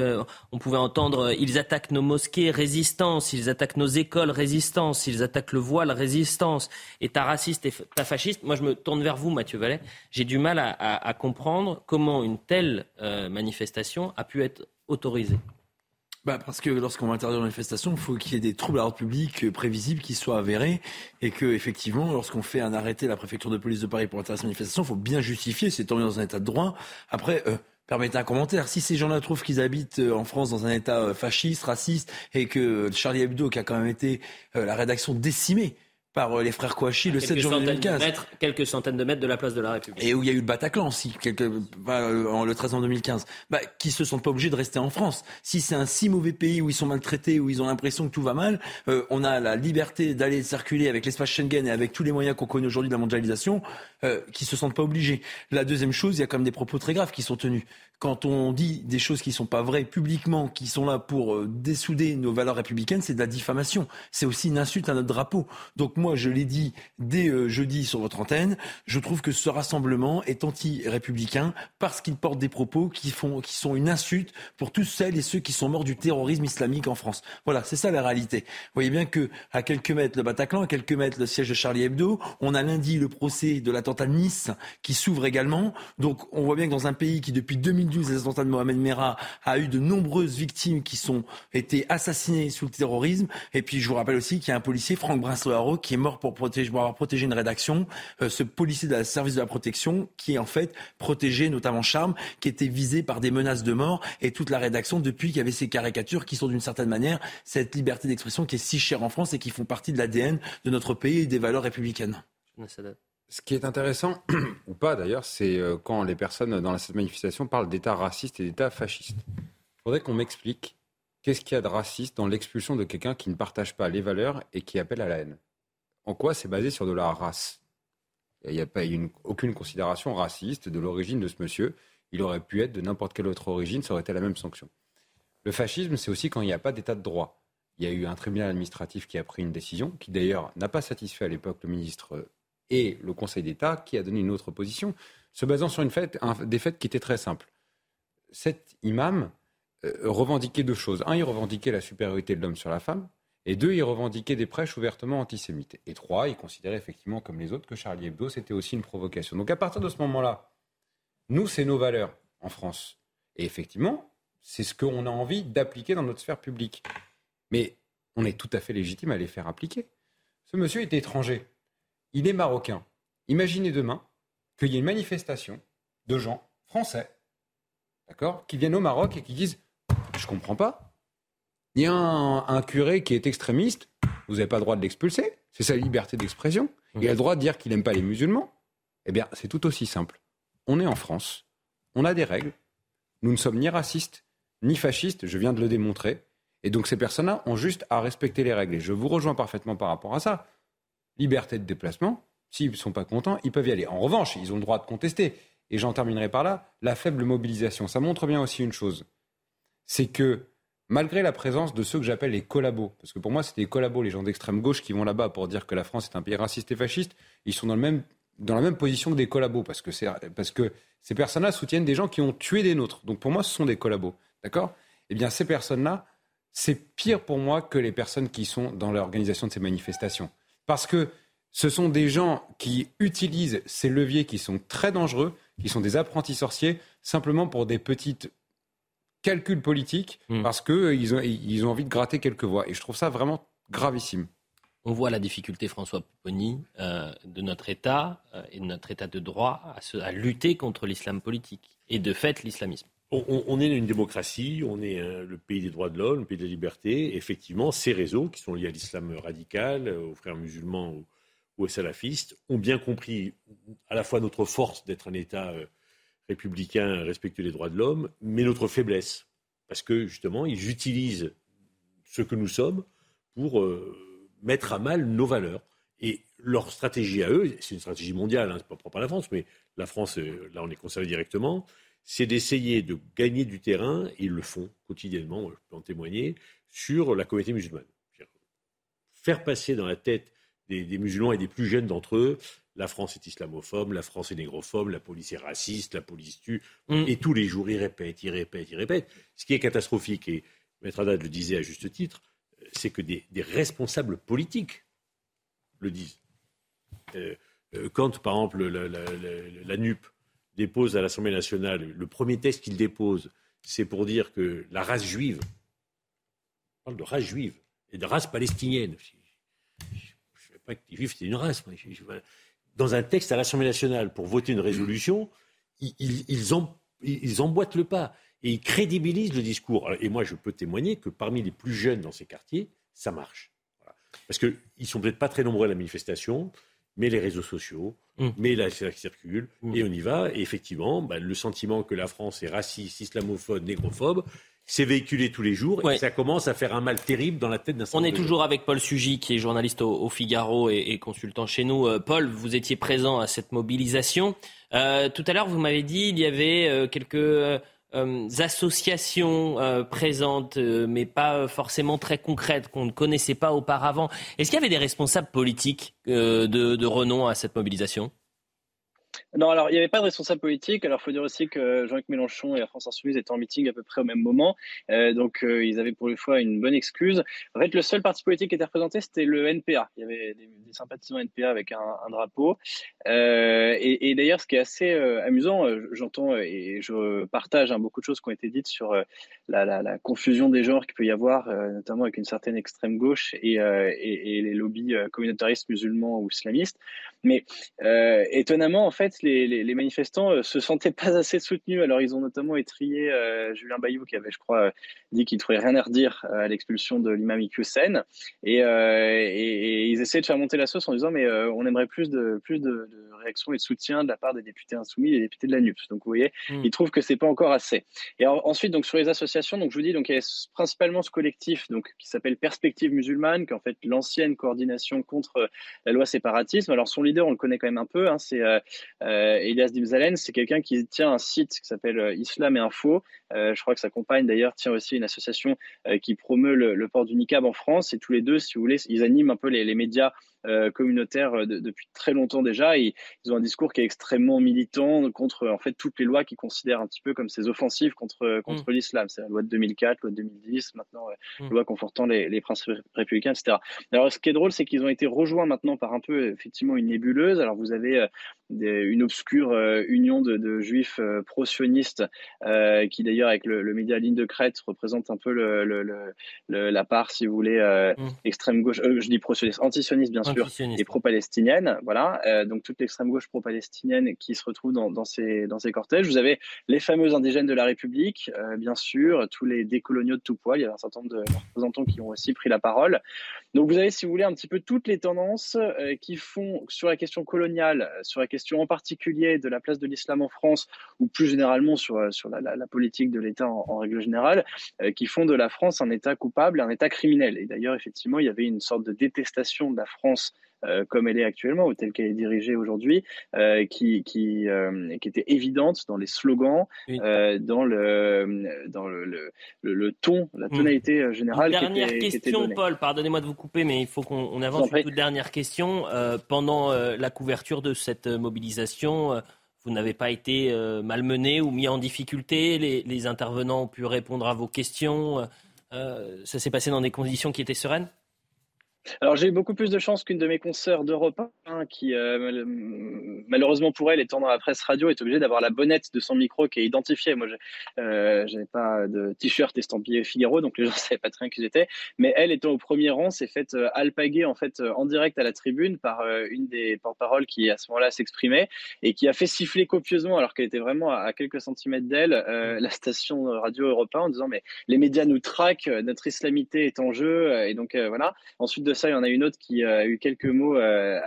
on pouvait entendre euh, ils attaquent nos mosquées, résistance, ils attaquent nos écoles, résistance, ils attaquent le voile, résistance. État raciste, État fasciste. Moi, je me tourne vers vous, Mathieu Vallet. J'ai du mal à, comprendre comment une telle euh, manifestation a pu être autorisée. Bah parce que lorsqu'on va interdire une manifestation, il faut qu'il y ait des troubles à l'ordre public euh, prévisibles qui soient avérés et que effectivement, lorsqu'on fait un arrêté à la préfecture de police de Paris pour interdire cette manifestation, il faut bien justifier, c'est tombé dans un état de droit. Après, euh, permettez un commentaire. Si ces gens-là trouvent qu'ils habitent euh, en France dans un état fasciste, raciste, et que Charlie Hebdo, qui a quand même été la rédaction décimée, par euh, les frères Kouachi le 7 janvier 2015. quelques centaines de mètres de la place de la République. Et où il y a eu le Bataclan aussi, quelques, euh, le 13 en 2015. Bah, qui se sentent pas obligés de rester en France. Si c'est un si mauvais pays où ils sont maltraités, où ils ont l'impression que tout va mal, euh, on a la liberté d'aller circuler avec l'espace Schengen et avec tous les moyens qu'on connaît aujourd'hui de la mondialisation, euh, qui se sentent pas obligés. La deuxième chose, il y a quand même des propos très graves qui sont tenus quand on dit des choses qui ne sont pas vraies publiquement, qui sont là pour dessouder nos valeurs républicaines, c'est de la diffamation. C'est aussi une insulte à notre drapeau. Donc moi, je l'ai dit dès euh, jeudi sur votre antenne, je trouve que ce rassemblement est anti-républicain parce qu'il porte des propos qui, font, qui sont une insulte pour tous celles et ceux qui sont morts du terrorisme islamique en France. Voilà, c'est ça la réalité. Vous voyez bien que à quelques mètres le Bataclan, à quelques mètres le siège de Charlie Hebdo, on a lundi le procès de l'attentat de Nice qui s'ouvre également. Donc on voit bien que dans un pays qui depuis 2000 2012, les attentats de Mohamed Merah a eu de nombreuses victimes qui sont été assassinées sous le terrorisme. Et puis je vous rappelle aussi qu'il y a un policier, Franck Brinsley qui est mort pour, avoir protégé une rédaction. Euh, ce policier de la service de la protection qui est en fait protégé, notamment Charme, qui était visé par des menaces de mort et toute la rédaction depuis qu'il y avait ces caricatures qui sont d'une certaine manière cette liberté d'expression qui est si chère en France et qui font partie de l'ADN de notre pays et des valeurs républicaines. Ce qui est intéressant, ou pas d'ailleurs, c'est euh, quand les personnes dans cette manifestation parlent d'État raciste et d'État fasciste. Il faudrait qu'on m'explique qu'est-ce qu'il y a de raciste dans l'expulsion de quelqu'un qui ne partage pas les valeurs et qui appelle à la haine. En quoi c'est basé sur de la race Il n'y a pas une, aucune considération raciste de l'origine de ce monsieur. Il aurait pu être de n'importe quelle autre origine, ça aurait été la même sanction. Le fascisme, c'est aussi quand il n'y a pas d'état de droit. Il y a eu un tribunal administratif qui a pris une décision, qui d'ailleurs n'a pas satisfait à l'époque le ministre et le Conseil d'État qui a donné une autre position, se basant sur une des faits qui étaient très simples. Cet imam euh, revendiquait deux choses. Un, il revendiquait la supériorité de l'homme sur la femme. Et deux, il revendiquait des prêches ouvertement antisémites. Et trois, il considérait effectivement, comme les autres, que Charlie Hebdo, c'était aussi une provocation. Donc à partir de ce moment-là, nous, c'est nos valeurs en France. Et effectivement, c'est ce qu'on a envie d'appliquer dans notre sphère publique. Mais on est tout à fait légitime à les faire appliquer. Ce monsieur est étranger. Il est marocain. Imaginez demain qu'il y ait une manifestation de gens français, d'accord, qui viennent au Maroc et qui disent Je comprends pas. Il y a un, curé qui est extrémiste, vous n'avez pas le droit de l'expulser, c'est sa liberté d'expression. Il a le droit de dire qu'il n'aime pas les musulmans. Eh bien, c'est tout aussi simple. On est en France, on a des règles, nous ne sommes ni racistes, ni fascistes, je viens de le démontrer. Et donc ces personnes-là ont juste à respecter les règles. Et je vous rejoins parfaitement par rapport à ça. Liberté de déplacement, s'ils ne sont pas contents, ils peuvent y aller. En revanche, ils ont le droit de contester. Et j'en terminerai par là, la faible mobilisation. Ça montre bien aussi une chose. C'est que malgré la présence de ceux que j'appelle les collabos, parce que pour moi c'est des collabos, les gens d'extrême gauche qui vont là-bas pour dire que la France est un pays raciste et fasciste, ils sont dans, le même, dans la même position que des collabos, parce que, parce que ces personnes-là soutiennent des gens qui ont tué des nôtres. Donc pour moi ce sont des collabos. D'accord? Eh bien ces personnes-là, c'est pire pour moi que les personnes qui sont dans l'organisation de ces manifestations. Parce que ce sont des gens qui utilisent ces leviers qui sont très dangereux, qui sont des apprentis sorciers, simplement pour des petites calculs politiques, hmm. parce qu'ils euh, ont, ils ont envie de gratter quelques voix. Et je trouve ça vraiment gravissime. On voit la difficulté, François Pouponi, euh, de notre État euh, et de notre État de droit à, lutter contre l'islam politique et de fait l'islamisme. On, est une démocratie, on est le pays des droits de l'homme, le pays des libertés. Effectivement, ces réseaux qui sont liés à l'islam radical, aux frères musulmans, ou aux salafistes ont bien compris à la fois notre force d'être un État euh, républicain respectueux des droits de l'homme, mais notre faiblesse. Parce que justement, ils utilisent ce que nous sommes pour euh, mettre à mal nos valeurs. Et leur stratégie à eux, c'est une stratégie mondiale, hein, c'est pas propre à la France, mais la France, euh, là on est concerné directement, c'est d'essayer de gagner du terrain, et ils le font quotidiennement, je peux en témoigner, sur la communauté musulmane. Faire passer dans la tête des, musulmans et des plus jeunes d'entre eux. La France est islamophobe, la France est négrophobe, la police est raciste, la police tue. Mm. Et tous les jours, ils répètent, ils répètent, ils répètent. Ce qui est catastrophique, et Maître Haddad le disait à juste titre, c'est que des, responsables politiques le disent. Euh, euh, quand, par exemple, la, NUP dépose à l'Assemblée nationale, le premier texte qu'il dépose, c'est pour dire que la race juive, on parle de race juive et de race palestinienne pas que les juifs, une race. Dans un texte à l'Assemblée nationale pour voter une résolution, ils, ils, emboîtent le pas et ils crédibilisent le discours. Et moi, je peux témoigner que parmi les plus jeunes dans ces quartiers, ça marche. Parce qu'ils ne sont peut-être pas très nombreux à la manifestation, mais les réseaux sociaux, mmh. mais la circule, mmh. et on y va. Et effectivement, bah, le sentiment que la France est raciste, islamophobe, négrophobe, c'est véhiculé tous les jours et ça commence à faire un mal terrible dans la tête d'un On est toujours avec Paul Sugy, qui est journaliste au, Figaro et, consultant chez nous. Euh, Paul, vous étiez présent à cette mobilisation. Euh, tout à l'heure, vous m'avez dit il y avait euh, quelques associations présentes, mais pas forcément très concrètes, qu'on ne connaissait pas auparavant. Est-ce qu'il y avait des responsables politiques de renom à cette mobilisation? Non, alors il n'y avait pas de responsable politique. Alors il faut dire aussi que Jean-Luc Mélenchon et la France Insoumise étaient en meeting à peu près au même moment. Euh, donc euh, ils avaient pour une fois une bonne excuse. En fait, le seul parti politique qui était représenté, c'était le NPA. Il y avait des, sympathisants NPA avec un, drapeau. Euh, et, d'ailleurs, ce qui est assez amusant, j'entends et je partage hein, beaucoup de choses qui ont été dites sur la, confusion des genres qu'il peut y avoir, notamment avec une certaine extrême gauche et, et les lobbies communautaristes musulmans ou islamistes. Mais étonnamment, en fait, les, manifestants euh, se sentaient pas assez soutenus. Alors, ils ont notamment étrié euh, Julien Bayou, qui avait, je crois, euh, dit qu'il ne trouvait rien à redire à l'expulsion de l'imam Iqiyoussen. Et, et, ils essayaient de faire monter la sauce en disant, mais on aimerait plus de, plus de, réactions et de soutien de la part des députés insoumis et des députés de la NUP. Donc, vous voyez, hmm. ils trouvent que c'est pas encore assez. Et ensuite, donc, sur les associations, donc, je vous dis, donc, il y a principalement ce collectif donc, qui s'appelle Perspective musulmane, qui est en fait l'ancienne coordination contre la loi séparatisme. Alors, son leader, on le connaît quand même un peu, hein, c'est euh, Elias Dimzalen, c'est quelqu'un qui tient un site qui s'appelle euh, Islam et Info. Euh, je crois que sa compagne d'ailleurs tient aussi une association qui promeut le, port du niqab en France. Et tous les deux, si vous voulez, ils animent un peu les, médias euh, communautaire euh, depuis très longtemps déjà. Et ils ont un discours qui est extrêmement militant contre en fait toutes les lois qu'ils considèrent un petit peu comme ces offensives contre contre mm. l'islam. C'est la loi de 2004, loi de 2010, maintenant mm. loi confortant les, les, principes républicains, etc. Alors ce qui est drôle, c'est qu'ils ont été rejoints maintenant par un peu effectivement une nébuleuse. Alors vous avez une obscure union de, de juifs pro-sionistes qui d'ailleurs avec le, le, média Ligne de Crète représente un peu le, le, la part, si vous voulez, mm. extrême gauche. je dis pro-sioniste, anti-sioniste bien sûr et pro-palestinienne. Voilà, euh, donc toute l'extrême gauche pro-palestinienne qui se retrouve dans, ces, dans ces cortèges. Vous avez les fameux indigènes de la République, euh, bien sûr, tous les décoloniaux de tout poil. Il y a un certain nombre de représentants qui ont aussi pris la parole. Donc vous avez, si vous voulez, un petit peu toutes les tendances euh, qui font sur la question coloniale, sur la question en particulier de la place de l'islam en France, ou plus généralement sur, sur la, politique de l'État en, règle générale, qui font de la France un État coupable, un État criminel. Et d'ailleurs, effectivement, il y avait une sorte de détestation de la France euh, comme elle est actuellement ou telle qu'elle est dirigée aujourd'hui, euh, qui, qui, euh, qui, était évidente dans les slogans, dans, le, dans le, le, le, ton, la hmm. tonalité générale. Une dernière question, Paul, pardonnez-moi de vous couper, mais il faut qu'on avance une toute dernière question. pendant la couverture de cette mobilisation, vous n'avez pas été malmené ou mis en difficulté les, les, intervenants ont pu répondre à vos questions. ça s'est passé dans des conditions qui étaient sereines? Alors j'ai eu beaucoup plus de chance qu'une de mes consoeurs d'Europe 1 qui, euh, malheureusement pour elle, étant dans la presse radio, est obligée d'avoir la bonnette de son micro qui est identifiée. Moi, euh, j'avais pas de t-shirt estampillé Figaro, donc les gens ne savaient pas très bien qui j'étais. Mais elle, étant au premier rang, s'est faite euh, alpaguer en fait en direct à la tribune par une des porte-paroles qui à ce moment-là s'exprimait et qui a fait siffler copieusement, alors qu'elle était vraiment à, quelques centimètres d'elle, la station radio Europe 1 en disant mais les médias nous traquent, notre islamité est en jeu et donc voilà. Ensuite de ça, il y en a une autre qui a eu quelques mots euh,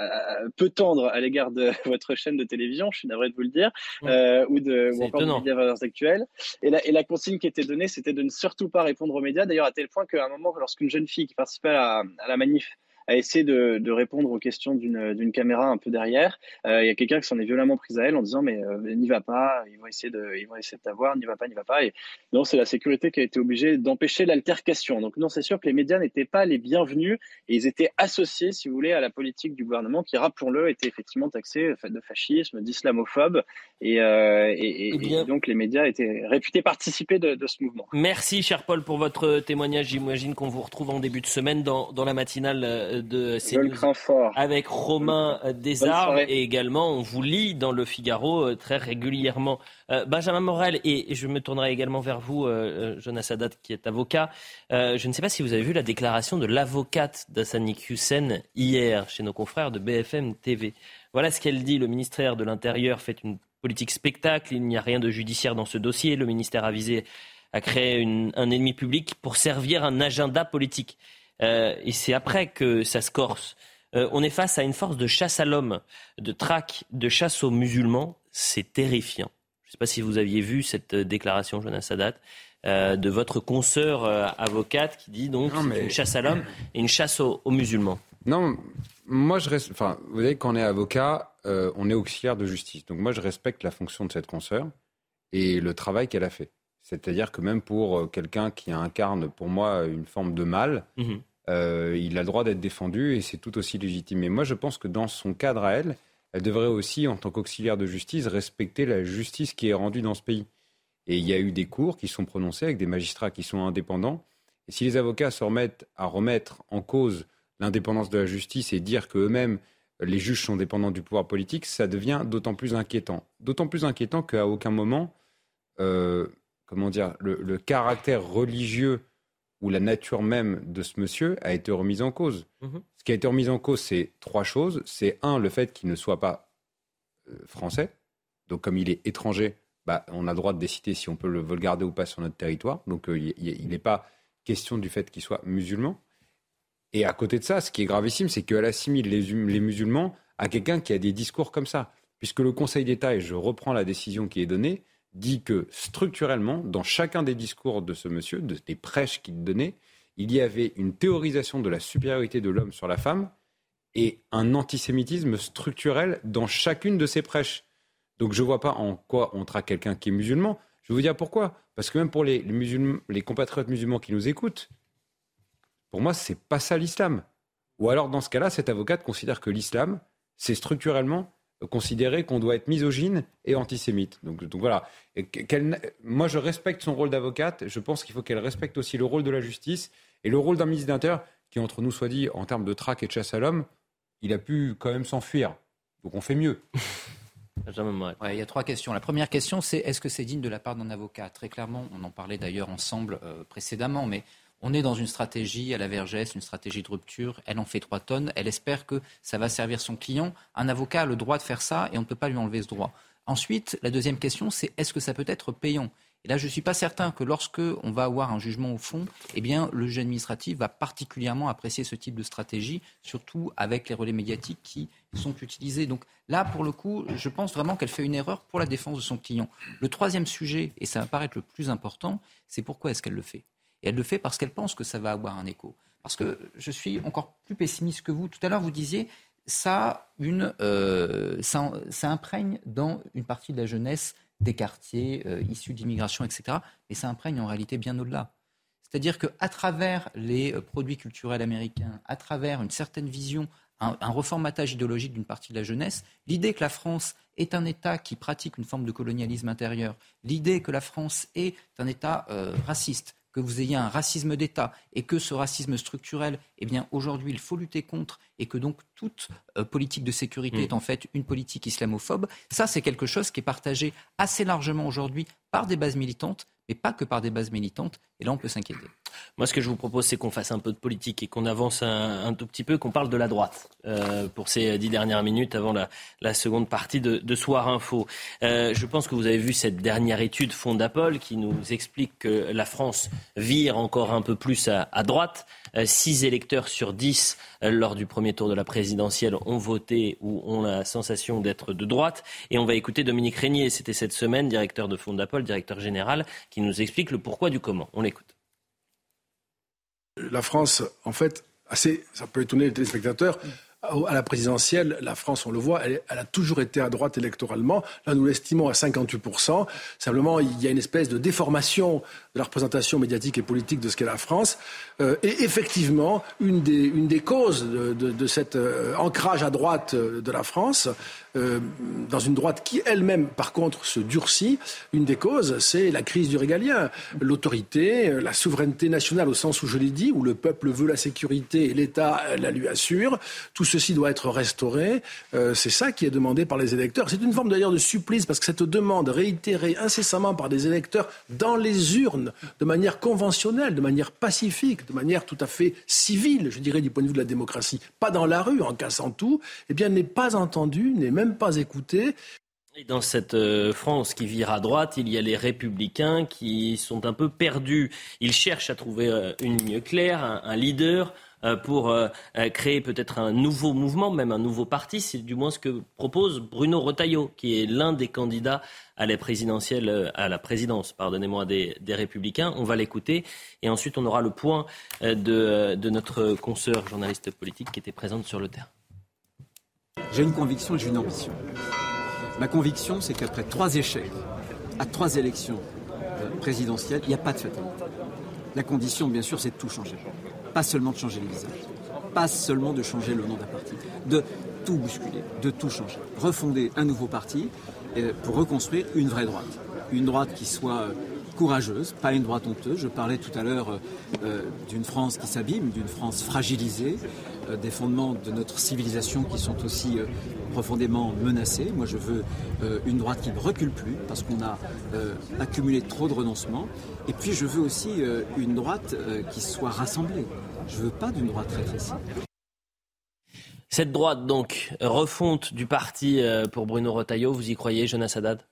peu tendres à l'égard de votre chaîne de télévision, je suis navré de vous le dire, euh, ou, de, ou encore de médias valeurs actuelles. Et la, et la consigne qui était donnée, c'était de ne surtout pas répondre aux médias. D'ailleurs, à tel point qu'à un moment, lorsqu'une jeune fille qui participait à la manif a essayé de, de répondre aux questions d'une caméra un peu derrière. Euh, il y a quelqu'un qui s'en est violemment pris à elle en disant mais euh, n'y va pas, ils vont essayer de, ils vont essayer de t'avoir, n'y va pas, n'y va pas. Et non, c'est la sécurité qui a été obligée d'empêcher l'altercation. Donc non, c'est sûr que les médias n'étaient pas les bienvenus et ils étaient associés, si vous voulez, à la politique du gouvernement qui, rappelons-le, était effectivement taxée de fascisme, d'islamophobe et, euh, et, et, donc les médias étaient réputés participer de, de, ce mouvement. Merci, cher Paul, pour votre témoignage. J'imagine qu'on vous retrouve en début de semaine dans, dans la matinale de avec Romain Desarmes et également on vous lit dans le Figaro euh, très régulièrement. Euh, Benjamin Morel et, je me tournerai également vers vous, euh, Jonas Haddad qui est avocat. je ne sais pas si vous avez vu la déclaration de l'avocate d'Assani Hussein hier chez nos confrères de BFM TV. Voilà ce qu'elle dit. Le ministère de l'Intérieur fait une politique spectacle. Il n'y a rien de judiciaire dans ce dossier. Le ministère a visé à créer un ennemi public pour servir un agenda politique. Euh, et c'est après que ça se corse. Euh, on est face à une force de chasse à l'homme, de traque, de chasse aux musulmans. C'est terrifiant. Je ne sais pas si vous aviez vu cette euh, déclaration, Jonas Sadat, de votre consoeur avocate qui dit donc une chasse à l'homme et une chasse aux, musulmans. Non, moi je reste. Enfin, vous savez, quand on est avocat, on est auxiliaire de justice. Donc moi je respecte la fonction de cette consoeur et le travail qu'elle a fait. C'est-à-dire que même pour quelqu'un qui incarne pour moi une forme de mal, mhm. Euh, il a le droit d'être défendu et c'est tout aussi légitime. Mais moi, je pense que dans son cadre à elle, elle devrait aussi, en tant qu'auxiliaire de justice, respecter la justice qui est rendue dans ce pays. Et il y a eu des cours qui sont prononcés avec des magistrats qui sont indépendants. Et si les avocats se remettent à remettre en cause l'indépendance de la justice et dire qu'eux-mêmes, les juges sont dépendants du pouvoir politique, ça devient d'autant plus inquiétant. D'autant plus inquiétant qu'à aucun moment, euh, comment dire, le, caractère religieux où la nature même de ce monsieur a été remise en cause. Mhm. Ce qui a été remis en cause, c'est trois choses. C'est un, le fait qu'il ne soit pas euh, français. Donc comme il est étranger, bah, on a le droit de décider si on peut le, garder ou pas sur notre territoire. Donc euh, il n'est pas question du fait qu'il soit musulman. Et à côté de ça, ce qui est gravissime, c'est qu'elle assimile les, les musulmans à quelqu'un qui a des discours comme ça. Puisque le Conseil d'État, et je reprends la décision qui est donnée, dit que structurellement, dans chacun des discours de ce monsieur, des prêches qu'il donnait, il y avait une théorisation de la supériorité de l'homme sur la femme et un antisémitisme structurel dans chacune de ces prêches. Donc je ne vois pas en quoi on traque quelqu'un qui est musulman. Je vais vous dire pourquoi. Parce que même pour les, les compatriotes musulmans qui nous écoutent, pour moi, c'est pas ça l'islam. Ou alors, dans ce cas-là, cette avocate considère que l'islam, c'est structurellement considéré qu'on doit être misogyne et antisémite. Donc, donc voilà. moi, je respecte son rôle d'avocate. Je pense qu'il faut qu'elle respecte aussi le rôle de la justice et le rôle d'un ministre d'Intérieur qui, entre nous soit dit, en termes de traque et de chasse à l'homme, il a pu quand même s'enfuir. Donc on fait mieux. il y a trois questions. La première question, c'est est-ce que c'est digne de la part d'un avocat? Très clairement, on en parlait d'ailleurs ensemble euh, précédemment, mais on est dans une stratégie à la Vergès, une stratégie de rupture. Elle en fait trois tonnes. Elle espère que ça va servir son client. Un avocat a le droit de faire ça et on ne peut pas lui enlever ce droit. Ensuite, la deuxième question, c'est est-ce que ça peut être payant? Et là, je ne suis pas certain que lorsque on va avoir un jugement au fond, eh bien, le juge administratif va particulièrement apprécier ce type de stratégie, surtout avec les relais médiatiques qui sont utilisés. Donc là, pour le coup, je pense vraiment qu'elle fait une erreur pour la défense de son client. Le troisième sujet, et ça va paraître le plus important, c'est pourquoi est-ce qu'elle le fait? Et elle le fait parce qu'elle pense que ça va avoir un écho. Parce que je suis encore plus pessimiste que vous. Tout à l'heure, vous disiez, ça, une, euh, ça, imprègne dans une partie de la jeunesse des quartiers euh, issus d'immigration, etc. Mais ça imprègne en réalité bien au-delà. C'est-à-dire qu'à travers les euh, produits culturels américains, à travers une certaine vision, un, reformatage idéologique d'une partie de la jeunesse, l'idée que la France est un État qui pratique une forme de colonialisme intérieur, l'idée que la France est un État raciste, que vous ayez un racisme d'État et que ce racisme structurel, eh bien aujourd'hui, il faut lutter contre et que donc toute euh, politique de sécurité mm. est en fait une politique islamophobe, ça c'est quelque chose qui est partagé assez largement aujourd'hui par des bases militantes, mais pas que par des bases militantes. Et là, on peut s'inquiéter. Moi, ce que je vous propose, c'est qu'on fasse un peu de politique et qu'on avance un, tout petit peu, qu'on parle de la droite euh, pour ces dix dernières minutes avant la, seconde partie de, Soir Info. Euh, je pense que vous avez vu cette dernière étude Fondapol qui nous explique que la France vire encore un peu plus à, droite. Euh, six électeurs sur dix lors du premier tour de la présidentielle ont voté ou ont la sensation d'être de droite. Et on va écouter Dominique Régnier, c'était cette semaine, directeur de Fondapol, directeur général, qui nous explique le pourquoi du comment. On l'écoute la France, en fait, assez, ça peut étonner les téléspectateurs, à la présidentielle, la France, on le voit, elle, a toujours été à droite électoralement. Là, nous l'estimons à 58%. Simplement, il y a une espèce de déformation de la représentation médiatique et politique de ce qu'est la France. Euh, et effectivement, une des, causes de, cet euh, ancrage à droite de la France, euh, dans une droite qui elle-même, par contre, se durcit, une des causes, c'est la crise du régalien. L'autorité, la souveraineté nationale, au sens où je l'ai dit, où le peuple veut la sécurité et l'État la lui assure, ceci doit être restauré. c'est ça qui est demandé par les électeurs. C'est une forme d'ailleurs de supplice, parce que cette demande réitérée incessamment par des électeurs dans les urnes, de manière conventionnelle, de manière pacifique, de manière tout à fait civile, je dirais, du point de vue de la démocratie, pas dans la rue en cassant tout, eh bien, n'est pas entendu, n'est même pas écouté. Et dans cette euh, France qui vire à droite, il y a les républicains qui sont un peu perdus. Ils cherchent à trouver euh, une ligne claire, un leader, euh, pour euh, euh, créer peut-être un nouveau mouvement, même un nouveau parti. C'est du moins ce que propose Bruno Retailleau, qui est l'un des candidats à la présidentielle, à la présidence, pardonnez-moi, des, Républicains. On va l'écouter et ensuite on aura le point de, de notre consoeur journaliste politique qui était présente sur le terrain. J'ai une conviction et j'ai une ambition. Ma conviction, c'est qu'après trois échecs, à trois élections présidentielles, il n'y a pas de fatalité. La condition, bien sûr, c'est de tout changer pas seulement de changer les visages, pas seulement de changer le nom d'un parti, de tout bousculer, de tout changer, refonder un nouveau parti euh, pour reconstruire une vraie droite, une droite qui soit euh, courageuse, pas une droite honteuse. Je parlais tout à l'heure euh, d'une France qui s'abîme, d'une France fragilisée, des fondements de notre civilisation qui sont aussi profondément menacés. Moi, je veux une droite qui ne recule plus parce qu'on a accumulé trop de renoncements. Et puis, je veux aussi une droite qui soit rassemblée. Je ne veux pas d'une droite rétrécie. Cette droite, donc, refonte du parti euh, pour Bruno Retailleau, vous y croyez, Jonas Haddad?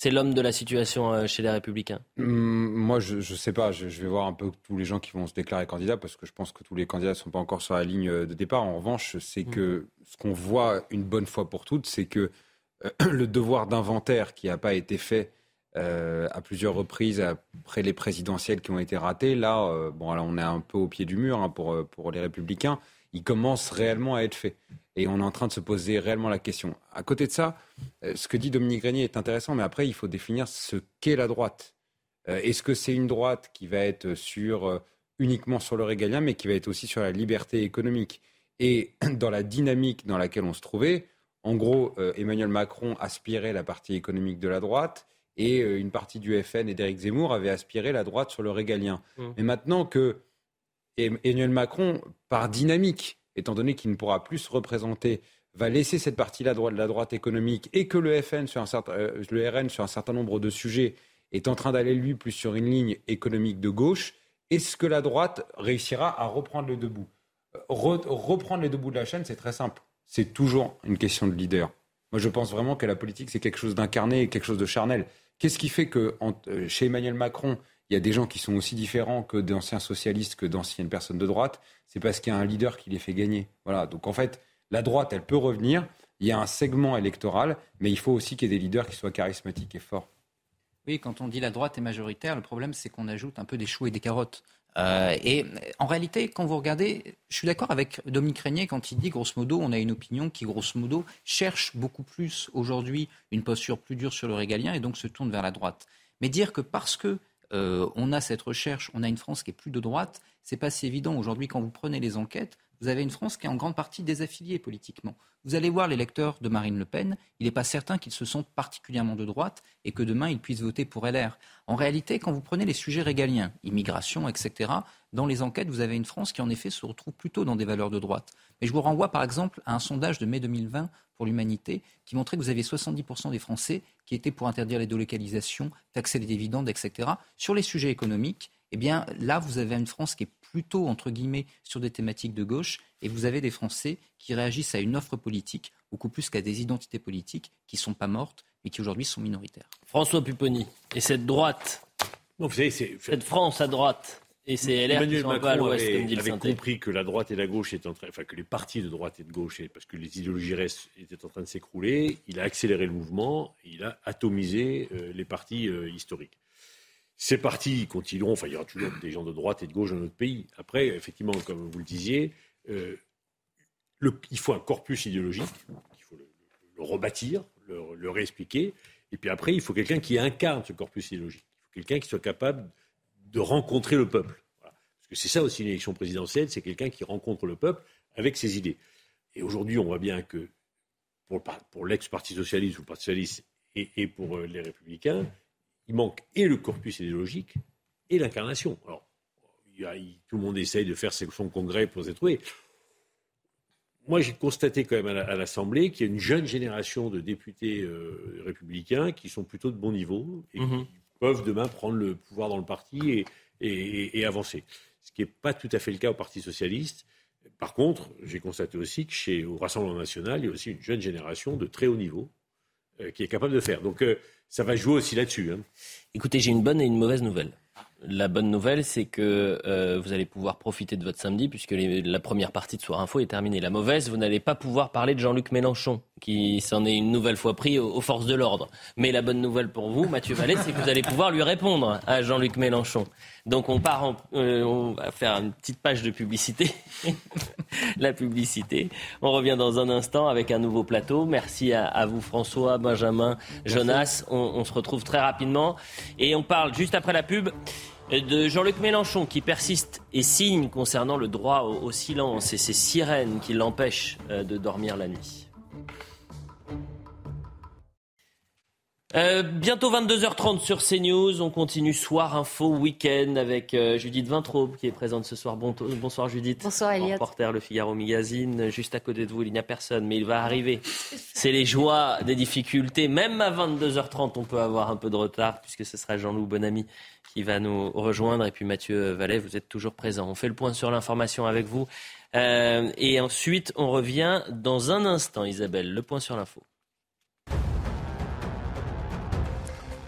C'est l'homme de la situation euh, chez les Républicains hum, Moi, je ne sais pas. Je, vais voir un peu tous les gens qui vont se déclarer candidats parce que je pense que tous les candidats ne sont pas encore sur la ligne de départ. En revanche, c'est que ce qu'on voit une bonne fois pour toutes, c'est que euh, le devoir d'inventaire qui n'a pas été fait euh, à plusieurs reprises après les présidentielles qui ont été ratées. Là, euh, bon, on est un peu au pied du mur hein, pour, euh, pour les républicains. Il commence réellement à être fait. Et on est en train de se poser réellement la question. À côté de ça, ce que dit Dominique Grenier est intéressant, mais après, il faut définir ce qu'est la droite. Est-ce que c'est une droite qui va être sur uniquement sur le régalien, mais qui va être aussi sur la liberté économique. Et dans la dynamique dans laquelle on se trouvait, en gros, euh, Emmanuel Macron aspirait la partie économique de la droite et euh, une partie du FN et d'Éric Zemmour avait aspiré la droite sur le régalien. Mmh. Mais maintenant que Emmanuel Macron, par dynamique, étant donné qu'il ne pourra plus se représenter, va laisser cette partie-là de la droite économique et que le, FN sur un certain, euh, le RN sur un certain nombre de sujets est en train d'aller lui plus sur une ligne économique de gauche, est-ce que la droite réussira à reprendre les deux bouts? Reprendre les deux bouts de la chaîne, c'est très simple c'est toujours une question de leader. Moi, je pense vraiment que la politique, c'est quelque chose d'incarné, quelque chose de charnel. Qu'est-ce qui fait que euh, chez Emmanuel Macron, il y a des gens qui sont aussi différents que d'anciens socialistes, que d'anciennes personnes de droite C'est parce qu'il y a un leader qui les fait gagner. Voilà. Donc en fait, la droite, elle peut revenir. Il y a un segment électoral, mais il faut aussi qu'il y ait des leaders qui soient charismatiques et forts. Oui, quand on dit la droite est majoritaire, le problème c'est qu'on ajoute un peu des choux et des carottes. Euh, et en réalité, quand vous regardez, je suis d'accord avec Dominique Régnier quand il dit, grosso modo, on a une opinion qui, grosso modo, cherche beaucoup plus aujourd'hui une posture plus dure sur le régalien et donc se tourne vers la droite. Mais dire que parce que euh, on a cette recherche, on a une France qui est plus de droite, c'est pas si évident aujourd'hui quand vous prenez les enquêtes. Vous avez une France qui est en grande partie désaffiliée politiquement. Vous allez voir l'électeur de Marine Le Pen, il n'est pas certain qu'ils se sentent particulièrement de droite et que demain ils puissent voter pour LR. En réalité, quand vous prenez les sujets régaliens, immigration, etc., dans les enquêtes, vous avez une France qui en effet se retrouve plutôt dans des valeurs de droite. Mais je vous renvoie par exemple à un sondage de mai 2020 pour l'humanité qui montrait que vous aviez 70% des Français qui étaient pour interdire les délocalisations, taxer les dividendes, etc. Sur les sujets économiques, eh bien là, vous avez une France qui est plutôt, entre guillemets, sur des thématiques de gauche, et vous avez des Français qui réagissent à une offre politique, beaucoup plus qu'à des identités politiques qui ne sont pas mortes, mais qui aujourd'hui sont minoritaires. François Pupponi, et cette droite, cette France à droite, et c'est LR Emmanuel Macron à avait, avait compris que la droite et la gauche étaient en train, enfin que les partis de droite et de gauche, parce que les idéologies restent, étaient en train de s'écrouler. Il a accéléré le mouvement, et il a atomisé euh, les partis euh, historiques. Ces partis continueront, enfin il y aura toujours des gens de droite et de gauche dans notre pays. Après, effectivement, comme vous le disiez, euh, le- il faut un corpus idéologique, il faut le, le rebâtir, le, le réexpliquer, et puis après, il faut quelqu'un qui incarne ce corpus idéologique. Il faut quelqu'un qui soit capable de rencontrer le peuple. Voilà. Parce que c'est ça aussi une élection présidentielle, c'est quelqu'un qui rencontre le peuple avec ses idées. Et aujourd'hui, on voit bien que pour, le par- pour l'ex-parti socialiste ou le parti socialiste et, et pour euh, les républicains, il manque et le corpus idéologique et l'incarnation. Alors, il y a- il- tout le monde essaye de faire son congrès pour se trouver. Moi, j'ai constaté quand même à la- à l'Assemblée qu'il y a une jeune génération de députés euh, républicains qui sont plutôt de bon niveau et Mhm. qui peuvent demain prendre le pouvoir dans le parti et, et- avancer. Ce qui n'est pas tout à fait le cas au Parti socialiste. Par contre, j'ai constaté aussi que chez au Rassemblement national, il y a aussi une jeune génération de très haut niveau euh, qui est capable de faire. Donc, euh, ça va jouer aussi là-dessus. hein. Écoutez, j'ai une bonne et une mauvaise nouvelle. La bonne nouvelle, c'est que euh, vous allez pouvoir profiter de votre samedi puisque les- la première partie de Soir Info est terminée. La mauvaise, vous n'allez pas pouvoir parler de Jean-Luc Mélenchon, qui s'en est une nouvelle fois pris aux, aux forces de l'ordre. Mais la bonne nouvelle pour vous, Mathieu Vallée, c'est que vous allez pouvoir lui répondre à Jean-Luc Mélenchon. Donc on part, en- euh, on va faire une petite page de publicité. la publicité. On revient dans un instant avec un nouveau plateau. Merci à, à vous François, Benjamin, Jonas. On, on se retrouve très rapidement et on parle juste après la pub de Jean-Luc Mélenchon qui persiste et signe concernant le droit au, au silence et ces sirènes qui l'empêchent euh, de dormir la nuit. Euh, bientôt 22h30 sur CNews. On continue Soir Info Week-end avec euh, Judith Vintraube qui est présente ce soir. Bon- bonsoir Judith. Bonsoir, Elliot. Reporter Le Figaro Magazine. Juste à côté de vous, il n'y a personne, mais il va arriver. C'est les joies des difficultés. Même à 22h30, on peut avoir un peu de retard puisque ce sera Jean-Loup Bonamy qui va nous rejoindre. Et puis Mathieu Vallet, vous êtes toujours présent. On fait le point sur l'information avec vous. Euh, et ensuite, on revient dans un instant, Isabelle. Le point sur l'info.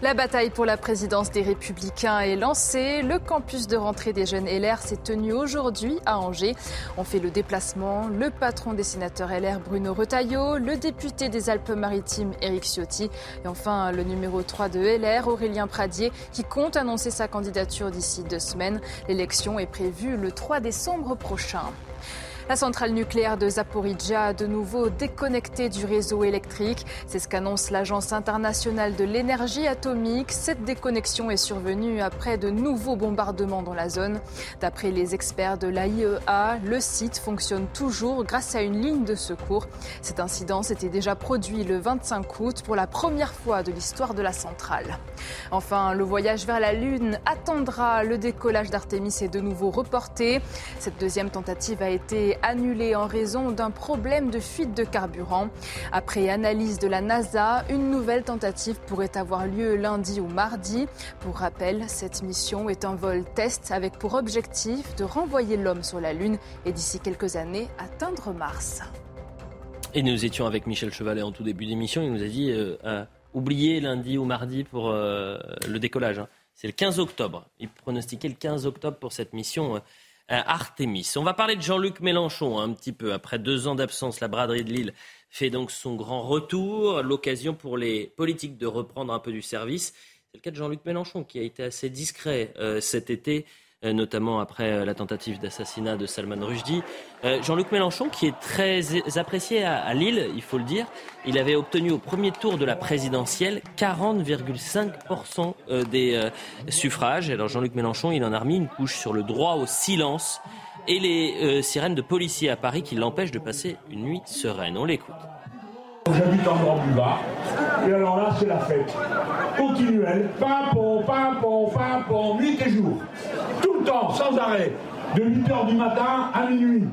La bataille pour la présidence des Républicains est lancée. Le campus de rentrée des jeunes LR s'est tenu aujourd'hui à Angers. On fait le déplacement. Le patron des sénateurs LR, Bruno Retailleau, le député des Alpes-Maritimes, Éric Ciotti, et enfin le numéro 3 de LR, Aurélien Pradier, qui compte annoncer sa candidature d'ici deux semaines. L'élection est prévue le 3 décembre prochain. La centrale nucléaire de Zaporizhia a de nouveau déconnectée du réseau électrique. C'est ce qu'annonce l'Agence internationale de l'énergie atomique. Cette déconnexion est survenue après de nouveaux bombardements dans la zone. D'après les experts de l'AIEA, le site fonctionne toujours grâce à une ligne de secours. Cet incident s'était déjà produit le 25 août pour la première fois de l'histoire de la centrale. Enfin, le voyage vers la Lune attendra. Le décollage d'Artemis est de nouveau reporté. Cette deuxième tentative a été annulée en raison d'un problème de fuite de carburant. Après analyse de la NASA, une nouvelle tentative pourrait avoir lieu lundi ou mardi. Pour rappel, cette mission est un vol test avec pour objectif de renvoyer l'homme sur la Lune et d'ici quelques années atteindre Mars. Et nous étions avec Michel Chevalet en tout début d'émission. Il nous a dit euh, euh, lundi ou mardi pour euh, le décollage. hein. C'est le 15 octobre. Il pronostiquait le 15 octobre pour cette mission. Euh, Artemis. On va parler de Jean-Luc Mélenchon hein, un petit peu. Après deux ans d'absence, la braderie de Lille fait donc son grand retour. L'occasion pour les politiques de reprendre un peu du service. C'est le cas de Jean-Luc Mélenchon qui a été assez discret euh, cet été, notamment après euh, la tentative d'assassinat de Salman Rushdie. Euh, Jean-Luc Mélenchon qui est très apprécié à, Lille, il faut le dire. Il avait obtenu au premier tour de la présidentielle 40,5% euh, des euh, suffrages. Alors Jean-Luc Mélenchon, il en a remis une couche sur le droit au silence et les euh, sirènes de policiers à Paris qui l'empêchent de passer une nuit sereine. On l'écoute. J'habite en Grand Boulevard. Et alors là, c'est la fête. Continuelle. Pimpon, pimpon, pimpon, nuit et jour. Tout le temps, sans arrêt. De 8h du matin à minuit.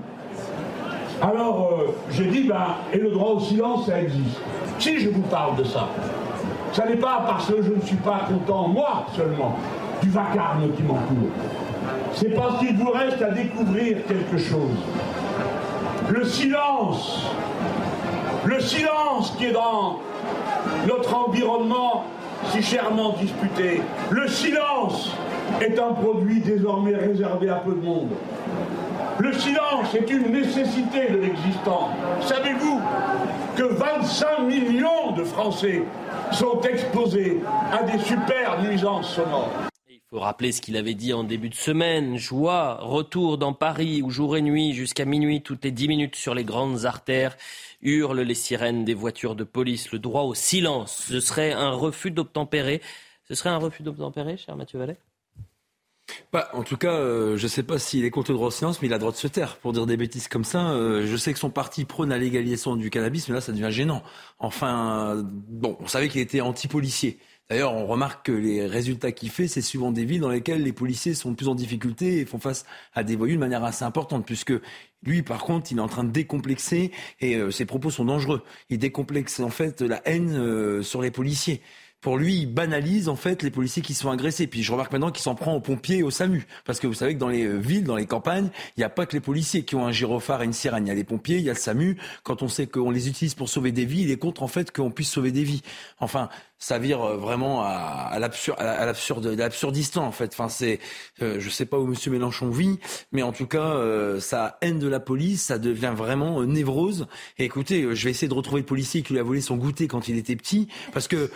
Alors, euh, j'ai dit, ben, et le droit au silence, ça existe. Si je vous parle de ça, ça n'est pas parce que je ne suis pas content, moi seulement, du vacarme qui m'entoure. C'est parce qu'il vous reste à découvrir quelque chose. Le silence le silence qui est dans notre environnement si chèrement disputé. Le silence est un produit désormais réservé à peu de monde. Le silence est une nécessité de l'existence. Savez-vous que 25 millions de Français sont exposés à des super nuisances sonores? Faut rappeler ce qu'il avait dit en début de semaine. Joie, retour dans Paris où jour et nuit jusqu'à minuit, toutes les 10 minutes sur les grandes artères, hurlent les sirènes des voitures de police. Le droit au silence, ce serait un refus d'obtempérer. Ce serait un refus d'obtempérer, cher Mathieu Vallet? Bah, en tout cas, euh, je ne sais pas s'il est contre le droit au silence, mais il a le droit de se taire pour dire des bêtises comme ça. Euh, je sais que son parti prône la légalisation du cannabis, mais là, ça devient gênant. Enfin, euh, bon, on savait qu'il était anti-policier. D'ailleurs, on remarque que les résultats qu'il fait, c'est souvent des villes dans lesquelles les policiers sont plus en difficulté et font face à des voyous de manière assez importante, puisque lui, par contre, il est en train de décomplexer et euh, ses propos sont dangereux. Il décomplexe en fait la haine euh, sur les policiers. Pour lui, il banalise en fait les policiers qui sont agressés. Puis je remarque maintenant qu'il s'en prend aux pompiers et aux SAMU. Parce que vous savez que dans les euh, villes, dans les campagnes, il n'y a pas que les policiers qui ont un gyrophare et une sirène. Il y a les pompiers, il y a le SAMU. Quand on sait qu'on les utilise pour sauver des vies, il est contre en fait qu'on puisse sauver des vies. Enfin, ça vire euh, vraiment à, à l'absurde, à l'absurde, à l'absurdistan en fait. Enfin, c'est, euh, je sais pas où Monsieur Mélenchon vit, mais en tout cas, euh, sa haine de la police, ça devient vraiment euh, névrose. Écoutez, euh, je vais essayer de retrouver le policier qui lui a volé son goûter quand il était petit, parce que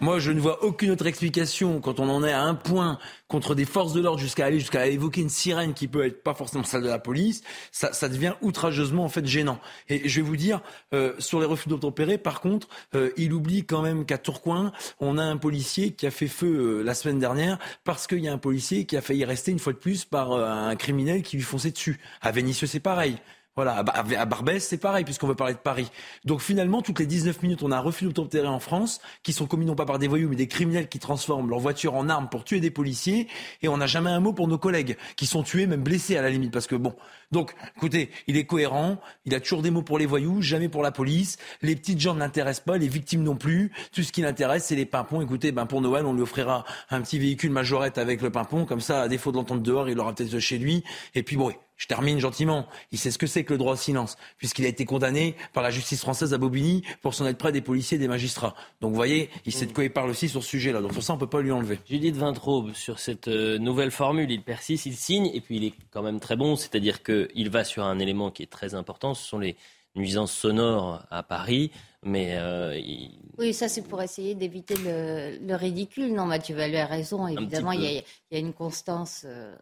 moi, je ne vois aucune autre explication quand on en est à un point contre des forces de l'ordre jusqu'à aller jusqu'à évoquer une sirène qui peut être pas forcément celle de la police, ça, ça devient outrageusement en fait gênant. Et je vais vous dire, euh, sur les refus d'obtempérer, par contre, euh, il oublie quand même qu'à Tourcoing, on a un policier qui a fait feu euh, la semaine dernière parce qu'il y a un policier qui a failli rester une fois de plus par euh, un criminel qui lui fonçait dessus. À Vénissieux, c'est pareil. Voilà, à Bar- à Barbès, c'est pareil, puisqu'on veut parler de Paris. Donc finalement, toutes les 19 minutes, on a un refus d'obtempérer en France, qui sont commis non pas par des voyous, mais des criminels qui transforment leur voiture en arme pour tuer des policiers, et on n'a jamais un mot pour nos collègues, qui sont tués, même blessés à la limite, parce que bon. Donc, écoutez, il est cohérent, il a toujours des mots pour les voyous, jamais pour la police, les petites gens ne l'intéressent pas, les victimes non plus, tout ce qui l'intéresse, c'est les pimpons. Écoutez, ben pour Noël, on lui offrira un petit véhicule majorette avec le pimpon, comme ça, à défaut de l'entendre dehors, il aura peut-être chez lui, et puis bon, je termine gentiment. Il sait ce que c'est que le droit au silence, puisqu'il a été condamné par la justice française à Bobigny pour s'en être près des policiers et des magistrats. Donc vous voyez, il sait de quoi il parle aussi sur ce sujet-là. Donc pour ça, on peut pas lui enlever. Judith Vintraube, sur cette euh, nouvelle formule, il persiste, il signe, et puis il est quand même très bon, c'est-à-dire qu'il va sur un élément qui est très important, ce sont les nuisances sonores à Paris, mais euh, il- Oui, ça c'est pour essayer d'éviter le, le ridicule. Non, Mathieu Vallu a raison. Évidemment, il y, a, il y a une constance euh,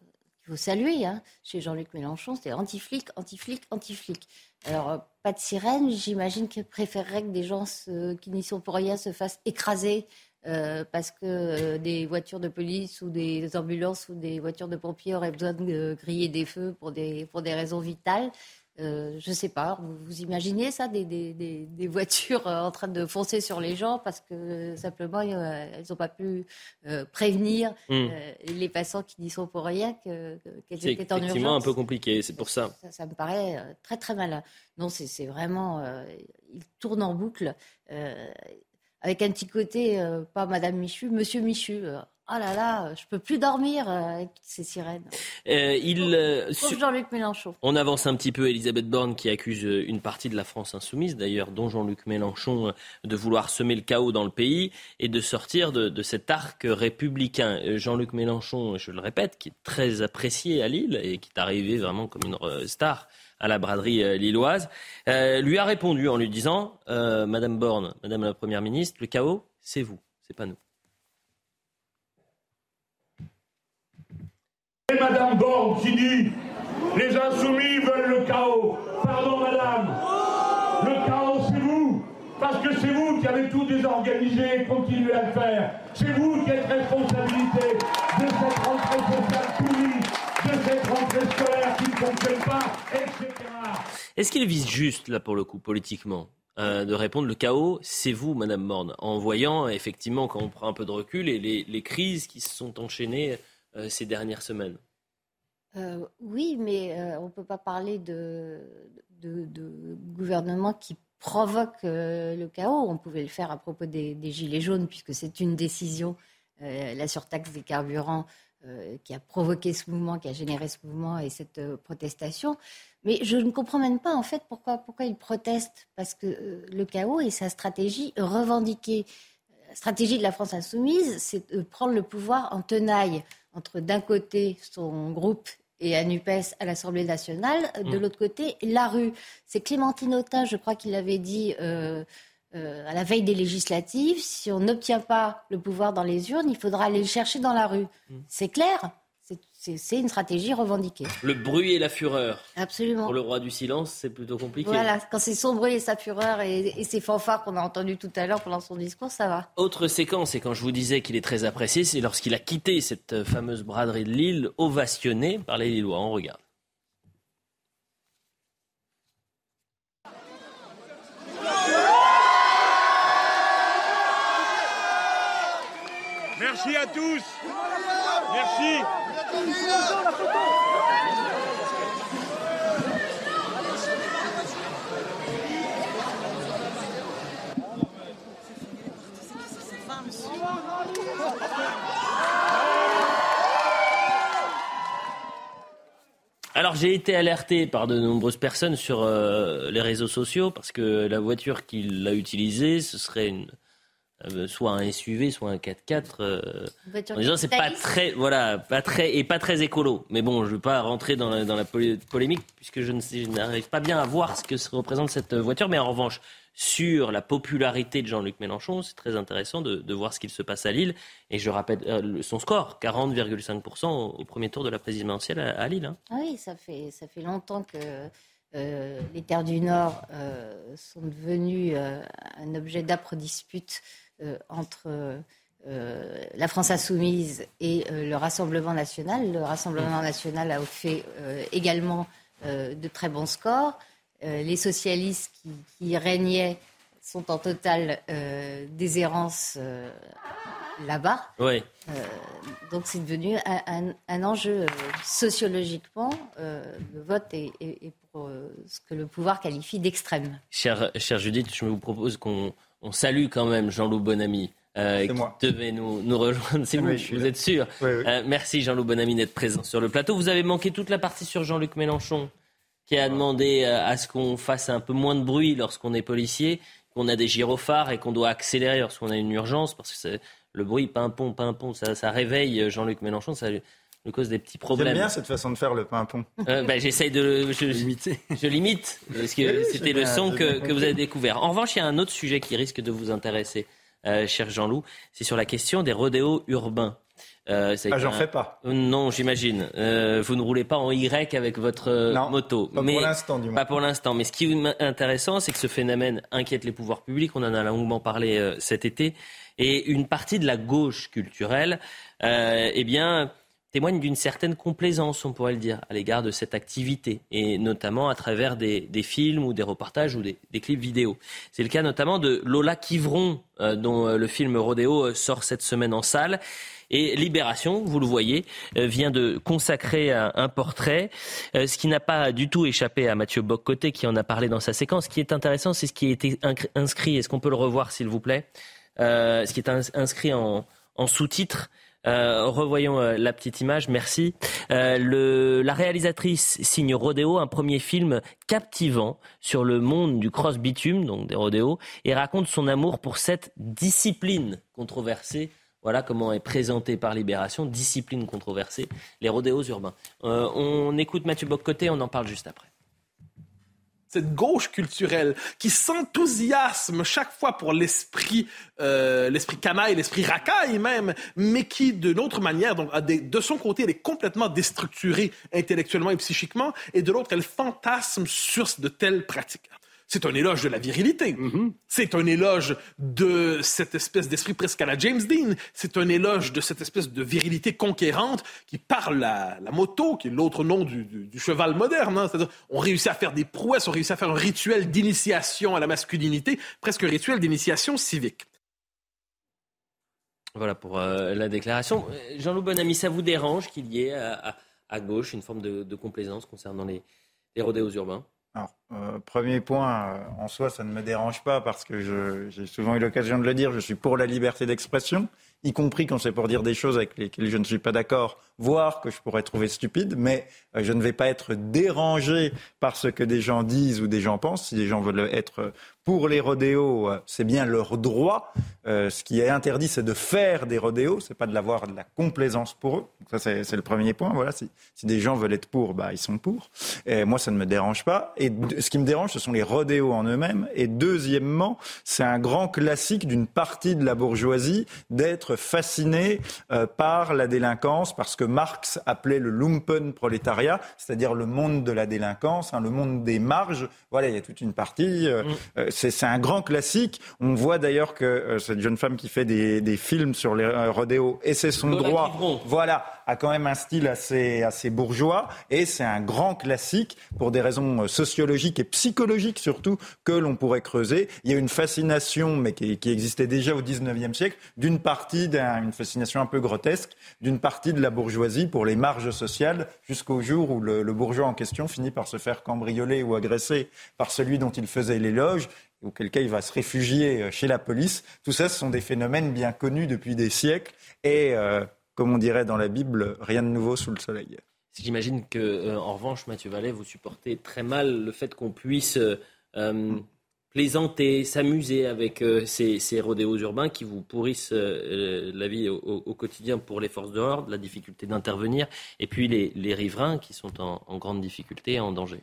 il faut saluer hein, chez Jean-Luc Mélenchon, c'est anti-flic, anti-flic, anti-flic. Alors, euh, pas de sirène, j'imagine qu'il préférerait que des gens qui n'y sont pour rien se fassent écraser euh, parce que euh, des voitures de police ou des ambulances ou des voitures de pompiers auraient besoin de griller des feux pour des, pour des raisons vitales. Euh, je ne sais pas, vous, imaginez ça, des, des, des, voitures en train de foncer sur les gens parce que simplement elles n'ont pas pu prévenir hmm. les passants qui n'y sont pour rien qu'elles étaient en urgence. C'est effectivement un peu compliqué, c'est pour ça. ça. ça. me paraît très très malin. Non, c'est vraiment, il tourne en boucle avec un petit côté, euh, pas Madame Michu, Monsieur Michu. Euh, oh là là, je peux plus dormir euh, avec ces sirènes. il, Jean-Luc Mélenchon. On avance un petit peu. Elisabeth Borne qui accuse une partie de la France insoumise, d'ailleurs, dont Jean-Luc Mélenchon, de vouloir semer le chaos dans le pays et de sortir de, de cet arc républicain. Jean-Luc Mélenchon, je le répète, qui est très apprécié à Lille et qui est arrivé vraiment comme une star à la braderie euh, lilloise, euh, lui a répondu en lui disant euh, Madame Borne, Madame la Première ministre, le chaos, c'est vous, c'est pas nous. Et Madame Borne qui dit Les insoumis veulent le chaos. Pardon, Madame. Le chaos, c'est vous. Parce que c'est vous qui avez tout désorganisé et continuez à le faire. C'est vous qui êtes responsabilité de cette rentrée sociale pourrie, de cette rentrée scolaire qui ne fonctionne pas, etc. Est-ce qu'il vise juste, là, pour le coup, politiquement euh, de répondre le chaos, c'est vous, Madame Morne, en voyant effectivement, quand on prend un peu de recul, et les, crises qui se sont enchaînées ces dernières semaines. Euh, oui, mais on ne peut pas parler de, gouvernement qui provoque le chaos. On pouvait le faire à propos des, Gilets jaunes, puisque c'est une décision, la surtaxe des carburants, qui a provoqué ce mouvement, qui a généré ce mouvement et cette protestation. Mais je ne comprends même pas en fait pourquoi, pourquoi il proteste. Parce que euh, le chaos et sa stratégie revendiquée. La stratégie de la France insoumise, c'est de prendre le pouvoir en tenaille entre d'un côté son groupe et à NUPES à l'Assemblée nationale, de mmh. l'autre côté la rue. C'est Clémentine Autain, je crois qu'il l'avait dit euh, euh, à la veille des législatives, si on n'obtient pas le pouvoir dans les urnes, il faudra aller le chercher dans la rue. Mmh. C'est clair? C'est une stratégie revendiquée. Le bruit et la fureur. Absolument. Pour le roi du silence, c'est plutôt compliqué. Voilà, quand c'est son bruit et sa fureur et, et ses fanfares qu'on a entendus tout à l'heure pendant son discours, ça va. Autre séquence, et quand je vous disais qu'il est très apprécié, c'est lorsqu'il a quitté cette fameuse braderie de Lille, ovationnée par les Lillois. On regarde. Merci à tous. Merci. Alors j'ai été alerté par de nombreuses personnes sur euh, les réseaux sociaux parce que la voiture qu'il a utilisée, ce serait une, euh, soit un SUV, soit un 4x4. Euh, en disant c'est pas très, voilà, pas très et pas très écolo. Mais bon, je veux pas rentrer dans la, dans la polémique puisque je n'arrive pas bien à voir ce que représente cette voiture. Mais en revanche, sur la popularité de Jean-Luc Mélenchon, c'est très intéressant de, de, voir ce qu'il se passe à Lille. Et je rappelle euh, son score, 40,5% au, premier tour de la présidentielle à, Lille. Hein. Ah oui, ça fait ça fait longtemps que. les terres du Nord sont devenues un objet d'âpre dispute euh, entre euh, la France insoumise et euh, le Rassemblement national. Le Rassemblement national a fait également de très bons scores. les socialistes qui, régnaient sont en totale déshérence là-bas. Oui. donc c'est devenu un, enjeu sociologiquement. le vote est, pour ce que le pouvoir qualifie d'extrême. Chère, chère Judith, je vous propose qu'on on salue quand même Jean-Loup Bonamy. Euh, qui devait nous, nous rejoindre. C'est vous, vous êtes sûr euh, Merci Jean-Loup Bonamy d'être présent sur le plateau. Vous avez manqué toute la partie sur Jean-Luc Mélenchon, qui a demandé euh, à ce qu'on fasse un peu moins de bruit lorsqu'on est policier, qu'on a des gyrophares et qu'on doit accélérer lorsqu'on a une urgence, parce que le bruit, pimpon, pimpon, ça, ça réveille Jean-Luc Mélenchon, ça lui cause des petits problèmes. J'aime bien cette façon de faire le pimpon. Euh, bah, J'essaye de je, limiter. Je limite, parce que c'était le son que, que, vous avez découvert. En revanche, il y a un autre sujet qui risque de vous intéresser, euh, cher Jean-Loup. C'est sur la question des rodéos urbains. Euh, ah, j'en fais pas. Non, j'imagine. Euh, vous ne roulez pas en Y avec votre euh, moto. Pas pour l'instant, du moins. Pas pour l'instant. Mais ce qui est intéressant, c'est que ce phénomène inquiète les pouvoirs publics. On en a longuement parlé cet été. Et une partie de la gauche culturelle, eh bien, témoigne d'une certaine complaisance, on pourrait le dire, à l'égard de cette activité, et notamment à travers des, films ou des reportages ou des, clips vidéo. C'est le cas notamment de Lola Kivron, dont le film Rodéo sort cette semaine en salle. Et Libération, vous le voyez, euh, vient de consacrer un, portrait, euh, ce qui n'a pas du tout échappé à Mathieu Boccoté, qui en a parlé dans sa séquence. Ce qui est intéressant, c'est ce qui a été inscrit. Est-ce qu'on peut le revoir, s'il vous plaît? Euh, Ce qui est inscrit en, sous-titre. Revoyons la petite image, merci. la réalisatrice signe Rodéo, un premier film captivant sur le monde du cross bitume, donc des rodéos, et raconte son amour pour cette discipline controversée voilà comment est présenté par Libération, discipline controversée, les rodéos urbains. Euh, on écoute Mathieu Boccoté, on en parle juste après cette gauche culturelle qui s'enthousiasme chaque fois pour l'esprit euh, l'esprit canaille, l'esprit racaille même, mais qui d'une autre manière, donc de son côté, elle est complètement déstructurée intellectuellement et psychiquement, et de l'autre, elle fantasme sur de telles pratiques c'est un éloge de la virilité. Mm-hmm. C'est un éloge de cette espèce d'esprit presque à la James Dean. C'est un éloge de cette espèce de virilité conquérante qui parle la, la moto, qui est l'autre nom du, cheval moderne. Hein. C'est-à-dire, on réussit à faire des prouesses, on réussit à faire un rituel d'initiation à la masculinité, presque un rituel d'initiation civique. Voilà pour euh, la déclaration. Jean-Loup Bonamy, ça vous dérange qu'il y ait à, gauche une forme de, complaisance concernant les, les rodéos urbains? Alors, euh, premier point, euh, en soi, ça ne me dérange pas parce que j'ai souvent eu l'occasion de le dire, je suis pour la liberté d'expression, y compris quand c'est pour dire des choses avec lesquelles je ne suis pas d'accord, voire que je pourrais trouver stupides, mais euh, je ne vais pas être dérangé par ce que des gens disent ou des gens pensent. Si des gens veulent être pour les rodéos, euh, c'est bien leur droit. Euh, ce qui est interdit, c'est de faire des rodéos, c'est pas de l'avoir de la complaisance pour eux. ça, c'est le premier point. Voilà, si, des gens veulent être pour, bah, ils sont pour. Moi, ça ne me dérange pas. Et ce qui me dérange, ce sont les rodéos en eux-mêmes. Et deuxièmement, c'est un grand classique d'une partie de la bourgeoisie d'être fasciné euh, par la délinquance, parce que Marx appelait le lumpen prolétariat, c'est-à-dire le monde de la délinquance, hein, le monde des marges. Voilà, il y a toute une partie. Mm c'est un grand classique. On voit d'ailleurs que euh, cette jeune femme qui fait des, films sur les euh, rodéos, et c'est son droit, voilà, a quand même un style assez, assez bourgeois, et c'est un grand classique pour des raisons euh, sociologiques et psychologiques surtout que l'on pourrait creuser. Il y a une fascination, mais qui, existait déjà au XIXe siècle, d'une partie, d'une fascination un peu grotesque, d'une partie de la bourgeoisie pour les marges sociales, jusqu'au jour où le, le bourgeois en question finit par se faire cambrioler ou agresser par celui dont il faisait l'éloge auquel cas il va se réfugier euh, chez la police. Tout ça, ce sont des phénomènes bien connus depuis des siècles et, euh, comme on dirait dans la Bible, rien de nouveau sous le soleil. J'imagine que, euh, en revanche, Mathieu Vallet, vous supportez très mal le fait qu'on puisse plaisanter, s'amuser avec ces, rodéos urbains qui vous pourrissent la vie au, quotidien pour les forces de l'ordre, la difficulté d'intervenir, et puis les, riverains qui sont en grande difficulté et en danger.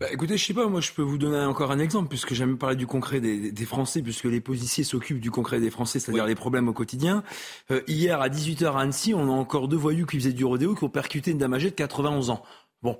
Bah, écoutez, je sais pas, moi je peux vous donner encore un exemple, puisque j'aime parler du concret des, des, Français, puisque les policiers s'occupent du concret des Français, c'est-à-dire les problèmes au quotidien. Euh, hier, à 18h à Annecy, on a encore deux voyous qui faisaient du rodéo qui ont percuté une dame âgée de 91 ans. Bon,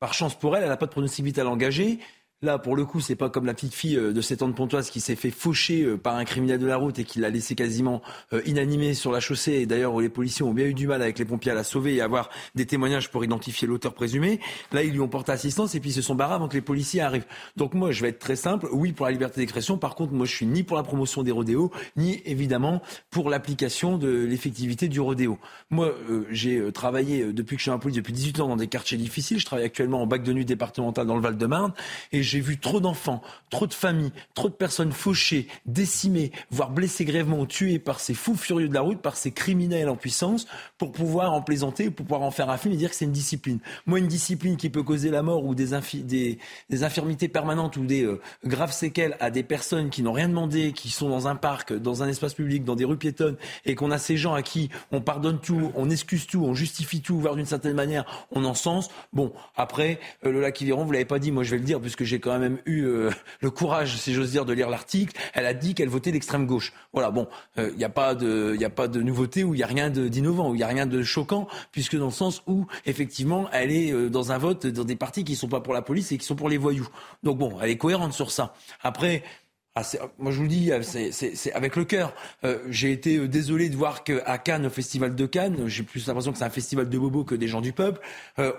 par chance pour elle, elle n'a pas de pronostic vital engagé. Là, pour le coup, c'est pas comme la petite fille euh, de 7 ans de Pontoise qui s'est fait faucher euh, par un criminel de la route et qui l'a laissé quasiment euh, inanimé sur la chaussée. Et d'ailleurs, les policiers ont bien eu du mal avec les pompiers à la sauver et à avoir des témoignages pour identifier l'auteur présumé. Là, ils lui ont porté assistance et puis ils se sont barrés avant que les policiers arrivent. Donc moi, je vais être très simple. Oui, pour la liberté d'expression. Par contre, moi, je suis ni pour la promotion des rodéos, ni évidemment pour l'application de l'effectivité du rodéo. Moi, j'ai travaillé depuis que je suis en police depuis 18 ans dans des quartiers difficiles. Je travaille actuellement en bac de nuit départemental dans le Val-de-Marne et j'ai vu trop d'enfants, trop de familles, trop de personnes fauchées, décimées, voire blessées grièvement, tuées par ces fous furieux de la route, par ces criminels en puissance, pour pouvoir en plaisanter, pour pouvoir en faire un film et dire que c'est une discipline. Moi, une discipline qui peut causer la mort ou des, des, infirmités permanentes ou des euh, graves séquelles à des personnes qui n'ont rien demandé, qui sont dans un parc, dans un espace public, dans des rues piétonnes, et qu'on a ces gens à qui on pardonne tout, on excuse tout, on justifie tout, voire d'une certaine manière, on encense. Bon, après, euh, le lac Yviron, vous l'avez pas dit, moi je vais le dire, puisque j'ai quand même eu euh, le courage, si j'ose dire, de lire l'article. Elle a dit qu'elle votait l'extrême gauche. Voilà, bon, il n'y a pas de, il a pas de nouveauté où il n'y a rien d'innovant, où il n'y a rien de choquant, puisque dans le sens où effectivement, elle est dans un vote dans des partis qui ne sont pas pour la police et qui sont pour les voyous. Donc bon, elle est cohérente sur ça. Après, ah, moi, je vous le dis, euh, c'est avec le cœur. Euh, j'ai été euh, désolé de voir qu'à Cannes, au Festival de Cannes, j'ai plus l'impression que c'est un festival de bobos que des gens du peuple,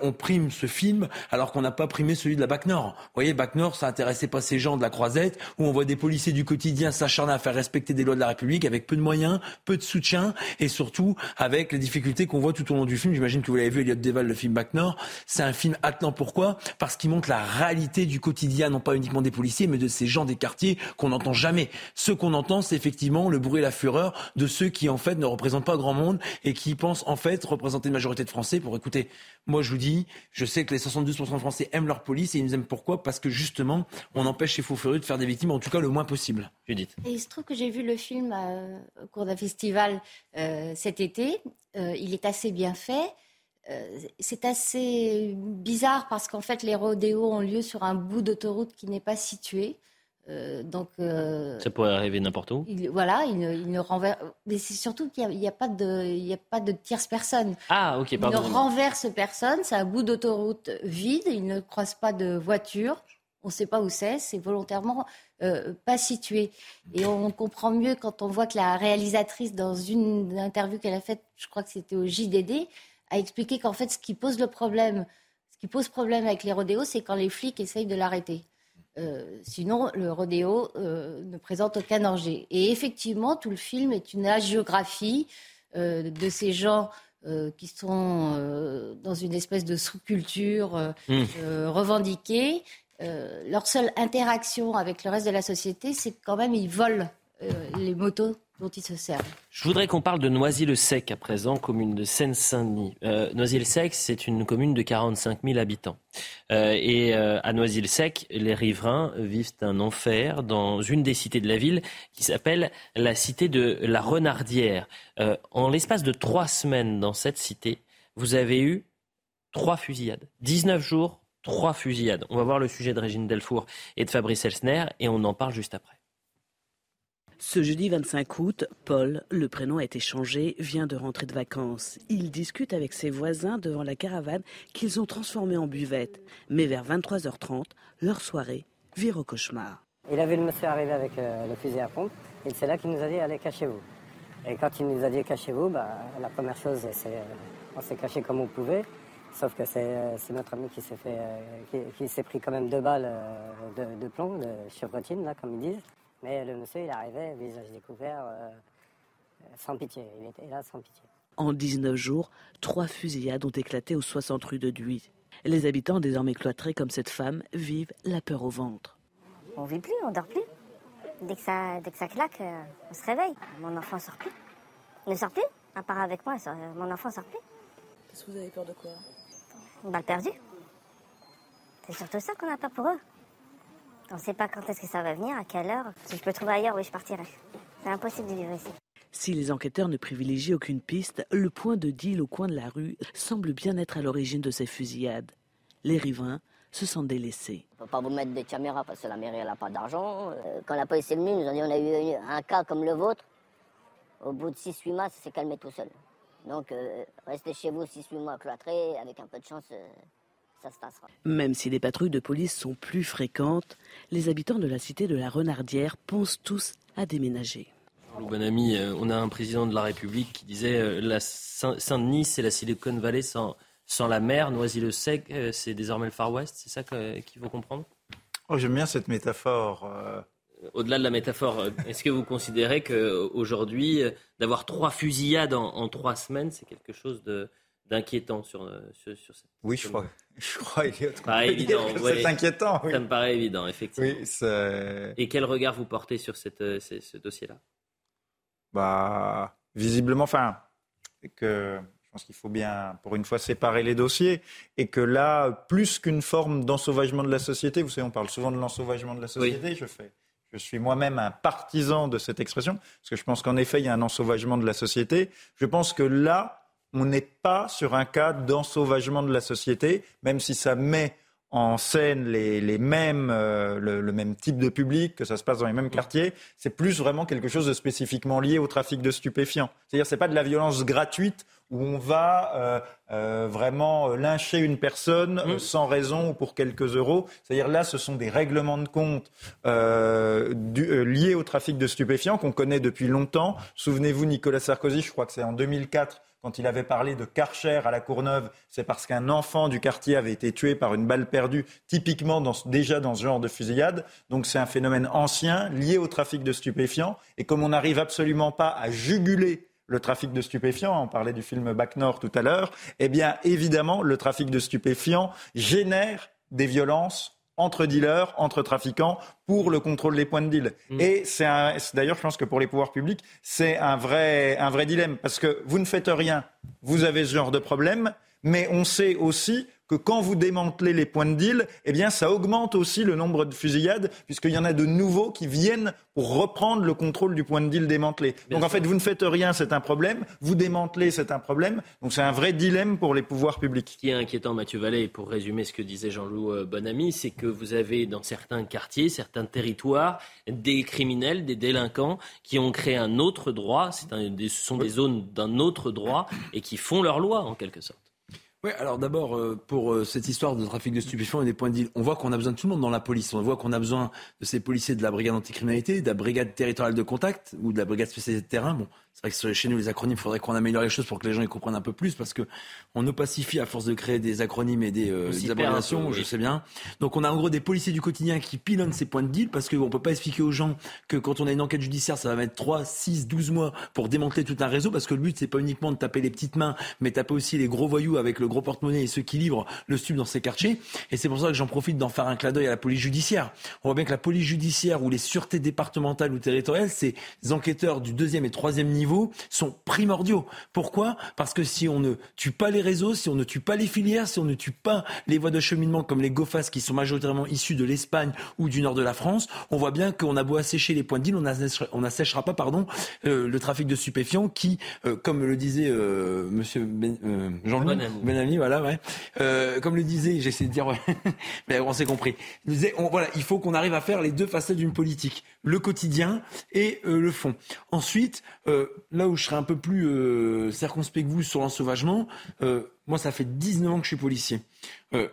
on prime ce film alors qu'on n'a pas primé celui de la BAC Nord. Vous voyez, BAC Nord, ça intéressait pas ces gens de la Croisette, où on voit des policiers du quotidien s'acharner à faire respecter des lois de la République avec peu de moyens, peu de soutien, et surtout avec les difficultés qu'on voit tout au long du film. J'imagine que vous l'avez vu, Elliot Deval, le film BAC Nord. C'est un film attenant. Pourquoi? Parce qu'il montre la réalité du quotidien, non pas uniquement des policiers, mais de ces gens des quartiers qu'on n'entend jamais. Ce qu'on entend, c'est effectivement le bruit et la fureur de ceux qui, en fait, ne représentent pas grand monde et qui pensent, en fait, représenter une majorité de Français pour écouter. Moi, je vous dis, je sais que les 72% de Français aiment leur police et ils nous aiment pourquoi? Parce que, justement, on empêche ces faux furieux de faire des victimes, en tout cas, le moins possible. Judith. Il se trouve que j'ai vu le film euh, au cours d'un festival euh, cet été. Euh, il est assez bien fait. c'est assez bizarre parce qu'en fait, les rodéos ont lieu sur un bout d'autoroute qui n'est pas situé. Euh, donc, euh, ça pourrait arriver n'importe où. voilà, il, ne renverse. Mais c'est surtout qu'il n'y a, pas de, il a pas de tierce personne. Ah, ok, pardon. Il ne renverse personne. C'est un bout d'autoroute vide. Il ne croise pas de voiture. On ne sait pas où c'est. C'est volontairement euh, pas situé. Et on comprend mieux quand on voit que la réalisatrice, dans une interview qu'elle a faite, je crois que c'était au JDD, a expliqué qu'en fait, ce qui pose le problème, ce qui pose problème avec les rodéos, c'est quand les flics essayent de l'arrêter. Euh, sinon, le rodéo euh, ne présente aucun danger. Et effectivement, tout le film est une agiographie euh, de ces gens qui sont dans une espèce de sous-culture mmh. revendiquée. leur seule interaction avec le reste de la société, c'est quand même ils volent les motos je voudrais qu'on parle de Noisy-le-Sec à présent, commune de Seine-Saint-Denis. Euh, Noisy-le-Sec, c'est une commune de 45 000 habitants. Euh, et euh, à Noisy-le-Sec, les riverains vivent un enfer dans une des cités de la ville qui s'appelle la cité de la Renardière. en l'espace de trois semaines dans cette cité, vous avez eu trois fusillades. 19 jours, trois fusillades. On va voir le sujet de Régine Delfour et de Fabrice Elsner et on en parle juste après. Ce jeudi 25 août, Paul, le prénom a été changé, vient de rentrer de vacances. Il discute avec ses voisins devant la caravane qu'ils ont transformée en buvette. Mais vers 23h30, leur soirée vire au cauchemar. Il a vu le monsieur arriver avec euh, le fusil à pompe et c'est là qu'il nous a dit allez cachez-vous. Et quand il nous a dit cachez-vous, bah, la première chose c'est euh, on s'est caché comme on pouvait. Sauf que c'est euh, notre ami qui s'est fait, qui, s'est pris quand même deux balles de, de plomb, de chevrotine là comme ils disent. Mais le monsieur, il arrivait, visage découvert, euh, sans pitié. Il était là sans pitié. En 19 jours, trois fusillades ont éclaté aux 60 rues de Duy. Les habitants, désormais cloîtrés comme cette femme, vivent la peur au ventre. On vit plus, on dort plus. Dès que ça, dès que ça claque, euh, on se réveille. Mon enfant sort plus. Il ne sort plus, à part avec moi, mon enfant sort plus. Qu'est-ce que vous avez peur de quoi? Une balle perdue. C'est surtout ça qu'on a peur pour eux. On ne sait pas quand est-ce que ça va venir, à quelle heure. Si je peux trouver ailleurs, oui, je partirai. C'est impossible de vivre ici. Si les enquêteurs ne privilégient aucune piste, le point de deal au coin de la rue semble bien être à l'origine de ces fusillades. Les riverains se sentent délaissés. On ne peut pas vous mettre des caméras parce que la mairie n'a pas d'argent. Euh, quand la police est venue, nous ont dit on a eu un cas comme le vôtre. Au bout de 6-8 mois, ça s'est calmé tout seul. Donc euh, restez chez vous 6-8 mois cloîtrés, avec un peu de chance, euh, même si les patrouilles de police sont plus fréquentes, les habitants de la cité de la Renardière pensent tous à déménager. Bon ami, euh, on a un président de la République qui disait euh, la Saint-Denis, c'est la Silicon Valley sans, sans la mer, Noisy-le-Sec, euh, c'est désormais le Far West, c'est ça qu'il faut comprendre? Oh, J'aime bien cette métaphore. Au-delà de la métaphore, est-ce que vous considérez qu'aujourd'hui, d'avoir trois fusillades en trois semaines, c'est quelque chose de, d'inquiétant sur, euh, sur, sur, cette. Oui, je crois. Je crois, évident. C'est inquiétant. Ça me paraît évident, effectivement. Et quel regard vous portez sur cette, euh, ce, dossier-là? Bah, visiblement, enfin, que je pense qu'il faut bien, pour une fois, séparer les dossiers et que là, plus qu'une forme d'ensauvagement de la société, vous savez, on parle souvent de l'ensauvagement de la société. Je fais. Je suis moi-même un partisan de cette expression, parce que je pense qu'en effet, il y a un ensauvagement de la société. Je pense que là, on n'est pas sur un cas d'ensauvagement de la société, même si ça met en scène les, les mêmes, euh, le, le, même type de public, que ça se passe dans les mêmes quartiers, c'est plus vraiment quelque chose de spécifiquement lié au trafic de stupéfiants. C'est-à-dire, c'est pas de la violence gratuite où on va euh, euh, vraiment lyncher une personne Mmh. sans raison ou pour quelques euros. C'est-à-dire là, ce sont des règlements de compte euh, du- liés au trafic de stupéfiants qu'on connaît depuis longtemps. Souvenez-vous, Nicolas Sarkozy, je crois que c'est en 2004 quand il avait parlé de Karcher à la Courneuve, c'est parce qu'un enfant du quartier avait été tué par une balle perdue, typiquement dans ce- déjà dans ce genre de fusillade. Donc c'est un phénomène ancien lié au trafic de stupéfiants. Et comme on n'arrive absolument pas à juguler le trafic de stupéfiants, on parlait du film Bac Nord tout à l'heure, eh bien évidemment le trafic de stupéfiants génère des violences entre dealers, entre trafiquants, pour le contrôle des points de deal. Et c'est un- c'est d'ailleurs, je pense que pour les pouvoirs publics, c'est un vrai, un vrai dilemme, parce que vous ne faites rien, vous avez ce genre de problème, mais on sait aussi que quand vous démantelez les points de deal, eh bien, ça augmente aussi le nombre de fusillades, puisqu'il y en a de nouveaux qui viennent pour reprendre le contrôle du point de deal démantelé. Donc, en fait, vous ne faites rien, c'est un problème. Vous démantelez, c'est un problème. Donc, c'est un vrai dilemme pour les pouvoirs publics. Ce qui est inquiétant, Mathieu Vallée, pour résumer ce que disait Jean-Loup euh, Bonamy, c'est que vous avez dans certains quartiers, certains territoires, des criminels, des délinquants qui ont créé un autre droit. C'est un- ce sont des zones d'un autre droit et qui font leur loi, en quelque sorte. Oui, alors d'abord, euh, pour euh, cette histoire de trafic de stupéfiants et des points de deal, on voit qu'on a besoin de tout le monde dans la police. On voit qu'on a besoin de ces policiers de la brigade anticriminalité, de la brigade territoriale de contact ou de la brigade spécialisée de terrain. Bon, c'est vrai que sur- chez nous, les acronymes, il faudrait qu'on améliore les choses pour que les gens y comprennent un peu plus parce que on opacifie à force de créer des acronymes et des, euh, des abréviations, oui. je sais bien. Donc on a en gros des policiers du quotidien qui pilonnent ces points de deal parce qu'on peut pas expliquer aux gens que quand on a une enquête judiciaire, ça va mettre 3, 6, 12 mois pour démanteler tout un réseau parce que le but, c'est pas uniquement de taper les petites mains, mais taper aussi les gros voyous avec le gros porte-monnaie et ceux qui livrent le stup dans ces quartiers. Et c'est pour ça que j'en profite d'en faire un clin d'œil à la police judiciaire. On voit bien que la police judiciaire ou les sûretés départementales ou territoriales, ces enquêteurs du deuxième et troisième niveau sont primordiaux. Pourquoi? Parce que si on ne tue pas les réseaux, si on ne tue pas les filières, si on ne tue pas les voies de cheminement comme les GOFAS qui sont majoritairement issus de l'Espagne ou du nord de la France, on voit bien qu'on a beau assécher les points de deal, on n'assèchera pas pardon, euh, le trafic de stupéfiants qui, euh, comme le disait euh, Monsieur ben, euh, Jean-Louis Euh, comme le disait, j'essaie de dire, mais on s'est compris. Il faut qu'on arrive à faire les deux facettes d'une politique, le quotidien et euh, le fond. Ensuite, euh, là où je serais un peu plus circonspect que vous sur l'ensauvagement, moi, ça fait 19 ans que je suis policier.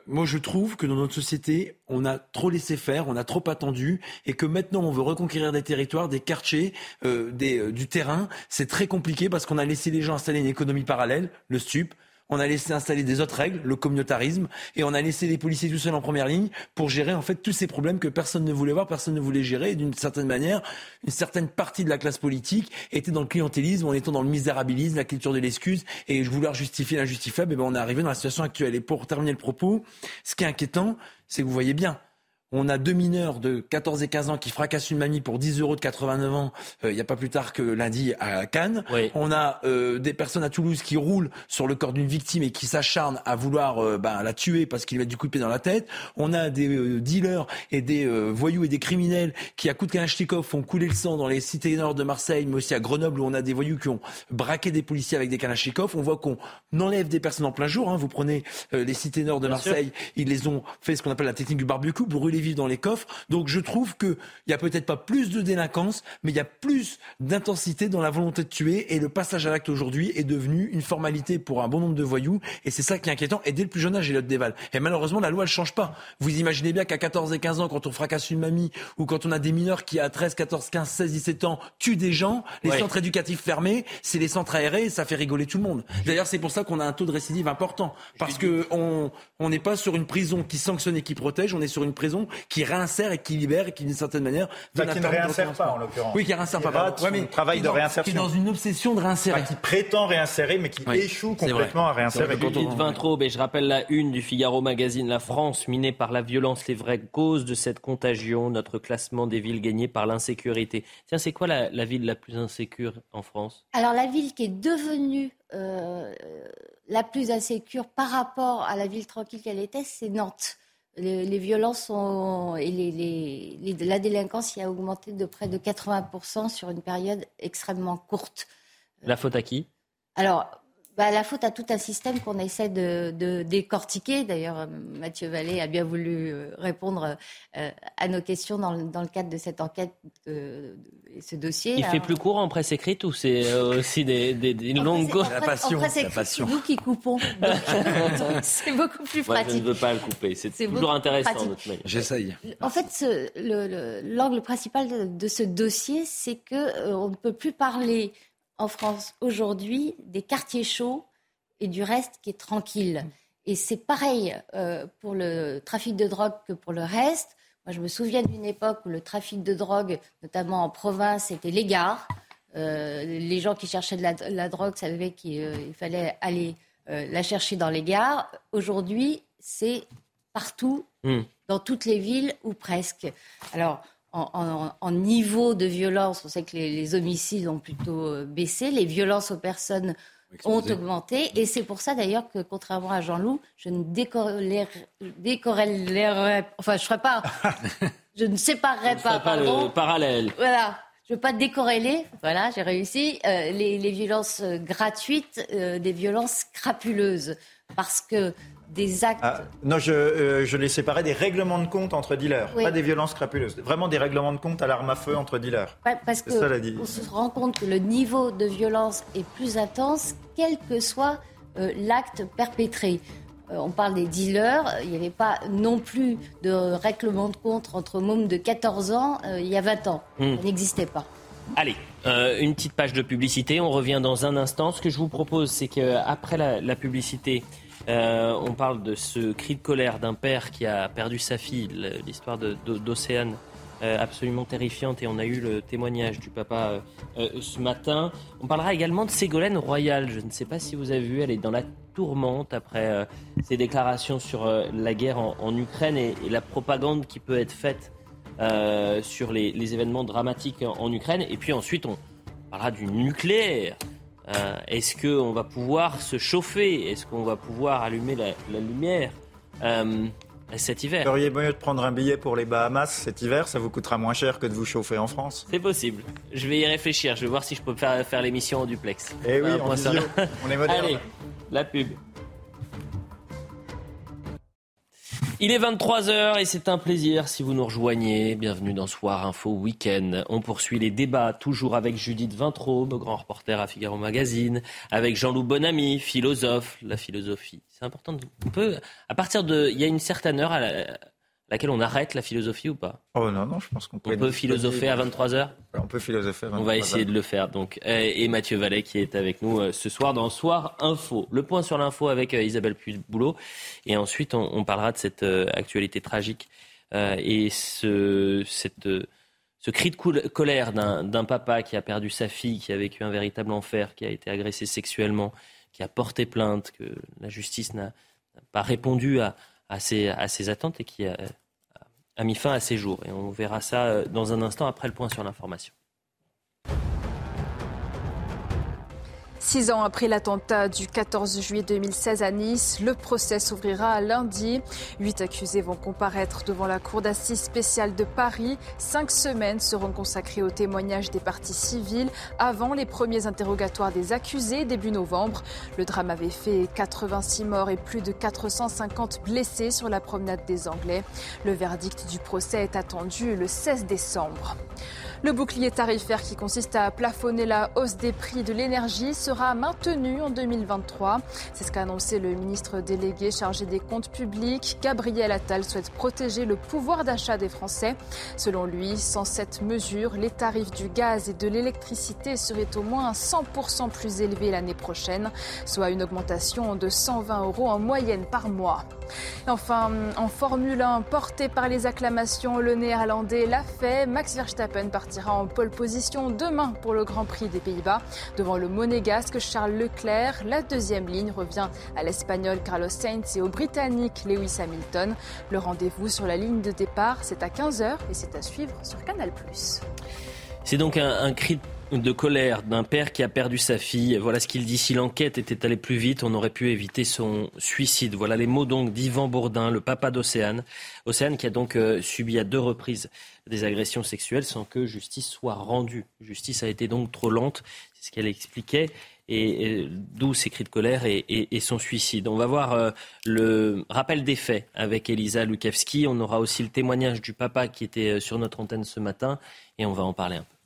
Moi, je trouve que dans notre société, on a trop laissé faire, on a trop attendu, et que maintenant, on veut reconquérir des territoires, des quartiers, du terrain. C'est très compliqué parce qu'on a laissé les gens installer une économie parallèle, le stup. On a laissé installer des autres règles, le communautarisme, et on a laissé les policiers tout seuls en première ligne pour gérer en fait tous ces problèmes que personne ne voulait voir, personne ne voulait gérer. Et d'une certaine manière, une certaine partie de la classe politique était dans le clientélisme, en étant dans le misérabilisme, la culture de l'excuse, et vouloir justifier l'injustifiable. Et ben on est arrivé dans la situation actuelle. Et pour terminer le propos, ce qui est inquiétant, c'est que vous voyez bien. On a deux mineurs de 14 et 15 ans qui fracassent une mamie pour 10 euros de 89 ans, euh, il n'y a pas plus tard que lundi à Cannes. On a euh, des personnes à Toulouse qui roulent sur le corps d'une victime et qui s'acharnent à vouloir euh, ben, la tuer parce qu'il lui a du coup de pied dans la tête. On a des dealers et des voyous et des criminels qui, à coup de Kalachnikov, font couler le sang dans les cités nord de Marseille, mais aussi à Grenoble où on a des voyous qui ont braqué des policiers avec des Kalachnikov. On voit qu'on enlève des personnes en plein jour. Hein. Vous prenez euh, les cités nord de Marseille, ils les ont fait ce qu'on appelle la technique du barbecue, brûler vivre dans les coffres. Donc je trouve qu'il y a peut-être pas plus de délinquance, mais il y a plus d'intensité dans la volonté de tuer. Et le passage à l'acte aujourd'hui est devenu une formalité pour un bon nombre de voyous. Et c'est ça qui est inquiétant. Et dès le plus jeune âge, Elliot Deval. Et malheureusement, la loi, elle change pas. Vous imaginez bien qu'à 14 et 15 ans, quand on fracasse une mamie, ou quand on a des mineurs qui, à 13, 14, 15, 16, 17 ans, tuent des gens, les Ouais. centres éducatifs fermés, c'est les centres aérés, et ça fait rigoler tout le monde. D'ailleurs, c'est pour ça qu'on a un taux de récidive important. Parce que on on n'est pas sur une prison qui sanctionne et qui protège, on est sur une prison qui réinsère et qui libère et qui, d'une certaine manière, Enfin, qui ne réinsère pas, en l'occurrence. Oui, qui réinsère Qui pas. rate son travail de dans- réinsertion. Qui est dans une obsession de réinsérer. Enfin, qui prétend réinsérer, mais qui échoue complètement à réinsérer. Judith Vintraube, et je rappelle la une du Figaro Magazine, la France minée par la violence, les vraies causes de cette contagion, notre classement des villes gagnées par l'insécurité. Tiens, c'est quoi la, la ville la plus insécure en France? Alors la ville qui est devenue euh, la plus insécure par rapport à la ville tranquille qu'elle était, c'est Nantes. Les, les violences sont, et les, la délinquance y a augmenté de près de 80% sur une période extrêmement courte. La faute à qui? Alors, bah, la faute à tout un système qu'on essaie de, décortiquer. D'ailleurs, Mathieu Vallée a bien voulu euh, répondre euh, à nos questions dans, le cadre de cette enquête euh, et ce dossier. Il fait plus court en presse écrite ou c'est aussi des, longues... La passion. c'est nous qui coupons. c'est beaucoup plus pratique. Moi, je ne veux pas le couper. C'est toujours intéressant. J'essaye. En fait, l'angle principal de, ce dossier, c'est que on ne peut plus parler en France aujourd'hui des quartiers chauds et du reste qui est tranquille. Et c'est pareil euh, pour le trafic de drogue que pour le reste. Moi, je me souviens d'une époque où le trafic de drogue, notamment en province, était les gares. Euh, les gens qui cherchaient de la, drogue savaient qu'il euh, fallait aller la chercher dans les gares. Aujourd'hui, c'est partout, hmm. dans toutes les villes ou presque. Alors, en, niveau de violence, on sait que les, homicides ont plutôt euh, baissé, les violences aux personnes ont augmenté, et c'est pour ça d'ailleurs que, contrairement à Jean-Loup, je ne décorrélerai, enfin, je ferai pas, je ne séparerai pas, pas le parallèle. Voilà. Je ne veux pas décorréler, voilà, j'ai réussi, euh, les, violences gratuites euh, des violences crapuleuses. Parce que des actes. Ah, non, je, euh, je, les séparais des règlements de compte entre dealers, pas des violences crapuleuses. Vraiment des règlements de compte à l'arme à feu entre dealers. parce que on se rend compte que le niveau de violence est plus intense, quel que soit euh, l'acte perpétré. Euh, on parle des dealers, il n'y avait pas non plus de règlement de compte entre mômes de 14 ans il y a 20 ans. Ça n'existait pas. Allez, une petite page de publicité. On revient dans un instant. Ce que je vous propose, c'est qu'après la, la publicité, euh, on parle de ce cri de colère d'un père qui a perdu sa fille, l'histoire d'Océane. Euh, absolument terrifiante et on a eu le témoignage du papa euh, ce matin. On parlera également de Ségolène Royal. Je ne sais pas si vous avez vu, elle est dans la tourmente après ses déclarations sur la guerre en, Ukraine et, la propagande qui peut être faite sur les, les, événements dramatiques en Ukraine. Et puis ensuite, on parlera du nucléaire. Euh, est-ce qu'on va pouvoir se chauffer? Est-ce qu'on va pouvoir allumer la, lumière euh, cet hiver? Vous auriez mieux de prendre un billet pour les Bahamas cet hiver, ça vous coûtera moins cher que de vous chauffer en France C'est possible. Je vais y réfléchir, je vais voir si je peux faire, faire l'émission en duplex. Eh oui, on, on est moderne. Allez, la pub. Il est 23h et c'est un plaisir si vous nous rejoignez. Bienvenue dans Soir Info Week-end. On poursuit les débats toujours avec Judith Vintraube, grand reporter à Figaro Magazine, avec Jean-Loup Bonamy, philosophe, la philosophie. C'est important. De... On peut, à partir de, il y a une certaine heure à la, laquelle on arrête la philosophie ou pas? Oh non, non, je pense qu'on peut. On peut philosopher à 23h On peut philosopher à 23h. On va essayer de le faire. Donc, et Mathieu Vallet qui est avec nous euh, ce soir dans Soir Info. Le point sur l'info avec euh, Isabelle Puy-Boulot. Et ensuite, on, parlera de cette euh, actualité tragique et ce, cette, ce cri de colère d'un papa qui a perdu sa fille, qui a vécu un véritable enfer, qui a été agressé sexuellement, qui a porté plainte, que la justice n'a pas répondu à, à, ses, attentes et qui a a mis fin à ses jours. Et on verra ça euh, dans un instant après le point sur l'information. Six ans après l'attentat du 14 juillet 2016 à Nice, le procès s'ouvrira lundi. Huit accusés vont comparaître devant la Cour d'assises spéciale de Paris. Cinq semaines seront consacrées au témoignage des parties civiles avant les premiers interrogatoires des accusés début novembre. Le drame avait fait 86 morts et plus de 450 blessés sur la promenade des Anglais. Le verdict du procès est attendu le 16 décembre. Le bouclier tarifaire qui consiste à plafonner la hausse des prix de l'énergie sera maintenu en 2023. C'est ce qu'a annoncé le ministre délégué chargé des comptes publics. Gabriel Attal souhaite protéger le pouvoir d'achat des Français. Selon lui, sans cette mesure, les tarifs du gaz et de l'électricité seraient au moins 100% plus élevés l'année prochaine, soit une augmentation de 120 euros en moyenne par mois. Enfin, en Formule 1, porté par les acclamations, le néerlandais l'a fait. Max Verstappen partira en pole position demain pour le Grand Prix des Pays-Bas. Devant le monégasque Charles Leclerc, la deuxième ligne revient à l'espagnol Carlos Sainz et au britannique Lewis Hamilton. Le rendez-vous sur la ligne de départ, c'est à 15h et c'est à suivre sur Canal+. C'est donc un, cri de colère d'un père qui a perdu sa fille. Voilà ce qu'il dit. Si l'enquête était allée plus vite, on aurait pu éviter son suicide. Voilà les mots donc d'Yvan Bourdin, le papa d'Océane. Océane qui a donc euh, subi à deux reprises des agressions sexuelles sans que justice soit rendue. Justice a été donc trop lente, c'est ce qu'elle expliquait. et, d'où ses cris de colère et, son suicide. On va voir euh, le rappel des faits avec Elisa Lukavski. On aura aussi le témoignage du papa qui était euh, sur notre antenne ce matin et on va en parler un peu.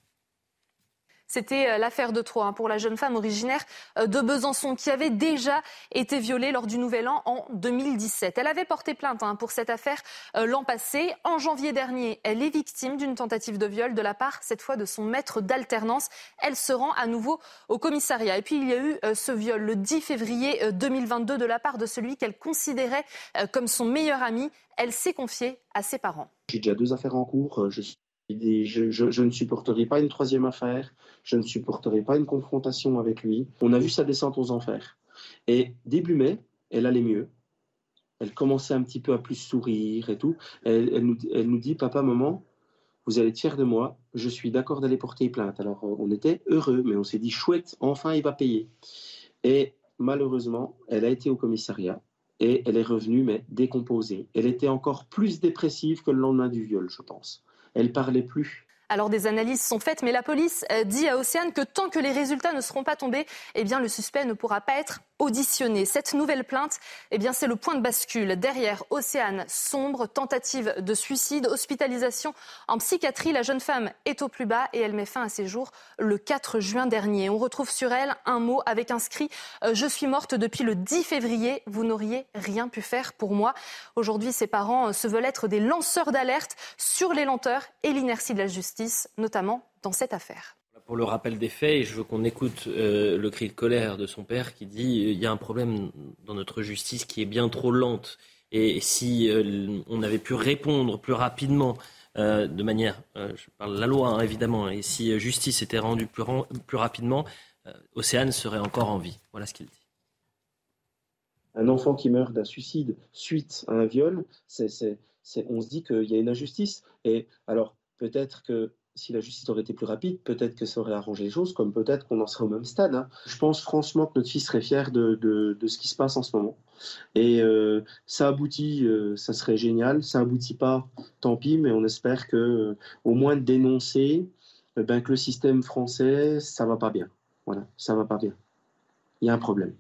C'était euh, l'affaire de Troyes hein, pour la jeune femme originaire euh, de Besançon qui avait déjà été violée lors du Nouvel An en 2017. Elle avait porté plainte hein, pour cette affaire euh, l'an passé. En janvier dernier, elle est victime d'une tentative de viol de la part, cette fois, de son maître d'alternance. Elle se rend à nouveau au commissariat. Et puis, il y a eu ce viol le 10 février 2022 de la part de celui qu'elle considérait comme son meilleur ami. Elle s'est confiée à ses parents. J'ai déjà deux affaires en cours. Je, ne supporterai pas une troisième affaire, je ne supporterai pas une confrontation avec lui. On a vu sa descente aux enfers. Et début mai, elle allait mieux. Elle commençait un petit peu à plus sourire et tout. Elle, nous, elle nous, dit, papa, maman, vous allez être fiers de moi, je suis d'accord d'aller porter plainte. Alors on était heureux, mais on s'est dit, chouette, enfin il va payer. Et malheureusement, elle a été au commissariat et elle est revenue, mais décomposée. Elle était encore plus dépressive que le lendemain du viol, je pense elle parlait plus. Alors des analyses sont faites, mais la police euh, dit à Océane que tant que les résultats ne seront pas tombés, eh bien le suspect ne pourra pas être auditionné. Cette nouvelle plainte, eh bien c'est le point de bascule. Derrière Océane sombre, tentative de suicide, hospitalisation en psychiatrie. La jeune femme est au plus bas et elle met fin à ses jours le 4 juin dernier. On retrouve sur elle un mot avec inscrit euh, Je suis morte depuis le 10 février. Vous n'auriez rien pu faire pour moi. Aujourd'hui, ses parents euh, se veulent être des lanceurs d'alerte sur les lenteurs et l'inertie de la justice notamment dans cette affaire. Pour le rappel des faits, et je veux qu'on écoute euh, le cri de colère de son père qui dit il y a un problème dans notre justice qui est bien trop lente. Et si euh, on avait pu répondre plus rapidement euh, de manière, je parle de la loi hein, évidemment, et si justice était rendue plus, plus rapidement, Océane serait encore en vie. Voilà ce qu'il dit. Un enfant qui meurt d'un suicide suite à un viol, c'est, on se dit qu'il y a une injustice. Et alors, Peut-être que si la justice aurait été plus rapide, peut-être que ça aurait arrangé les choses, comme peut-être qu'on en serait au même stade. Hein. Je pense franchement que notre fils serait fier de, de, ce qui se passe en ce moment. Et euh, ça aboutit, euh, ça serait génial. Ça aboutit pas, tant pis, mais on espère que euh, au moins dénoncer ben, que le système français, ça va pas bien. Voilà, ça va pas bien. Il y a un problème.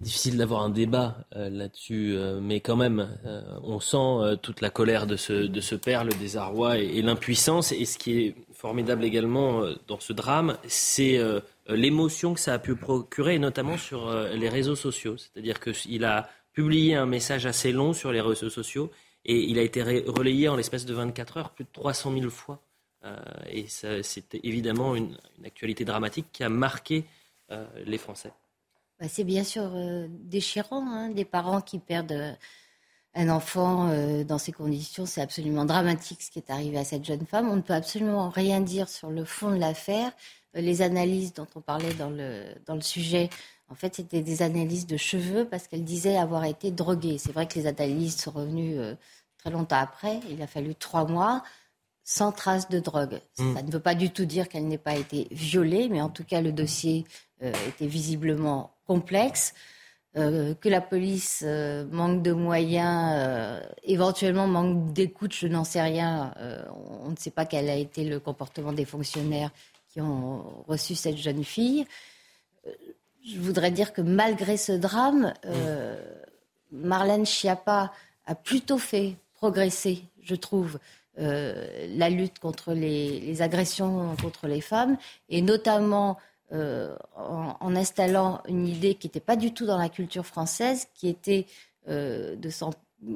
Difficile d'avoir un débat euh, là-dessus, euh, mais quand même, euh, on sent toute la colère de ce, de ce père, le désarroi et, l'impuissance. Et ce qui est formidable également dans ce drame, c'est l'émotion que ça a pu procurer, notamment sur les réseaux sociaux. C'est-à-dire qu'il a publié un message assez long sur les réseaux sociaux et il a été relayé en l'espace de 24 heures plus de 300 000 fois. et c'était évidemment une, actualité dramatique qui a marqué les Français. Bah, c'est bien sûr euh, déchirant, hein, des parents qui perdent euh, un enfant euh, dans ces conditions. C'est absolument dramatique ce qui est arrivé à cette jeune femme. On ne peut absolument rien dire sur le fond de l'affaire. les analyses dont on parlait dans le, dans le sujet, en fait, c'était des analyses de cheveux parce qu'elle disait avoir été droguée. C'est vrai que les analyses sont revenues très longtemps après. Il a fallu trois mois sans trace de drogue. Hmm. Ça ne veut pas du tout dire qu'elle n'ait pas été violée, mais en tout cas, le dossier était visiblement complexe, euh, que la police euh, manque de moyens, euh, éventuellement manque d'écoute, je n'en sais rien. on ne sait pas quel a été le comportement des fonctionnaires qui ont reçu cette jeune fille. je voudrais dire que malgré ce drame, Marlène Schiappa a plutôt fait progresser, je trouve, la lutte contre les, agressions contre les femmes, et notamment euh, en, installant une idée qui n'était pas du tout dans la culture française, qui était euh,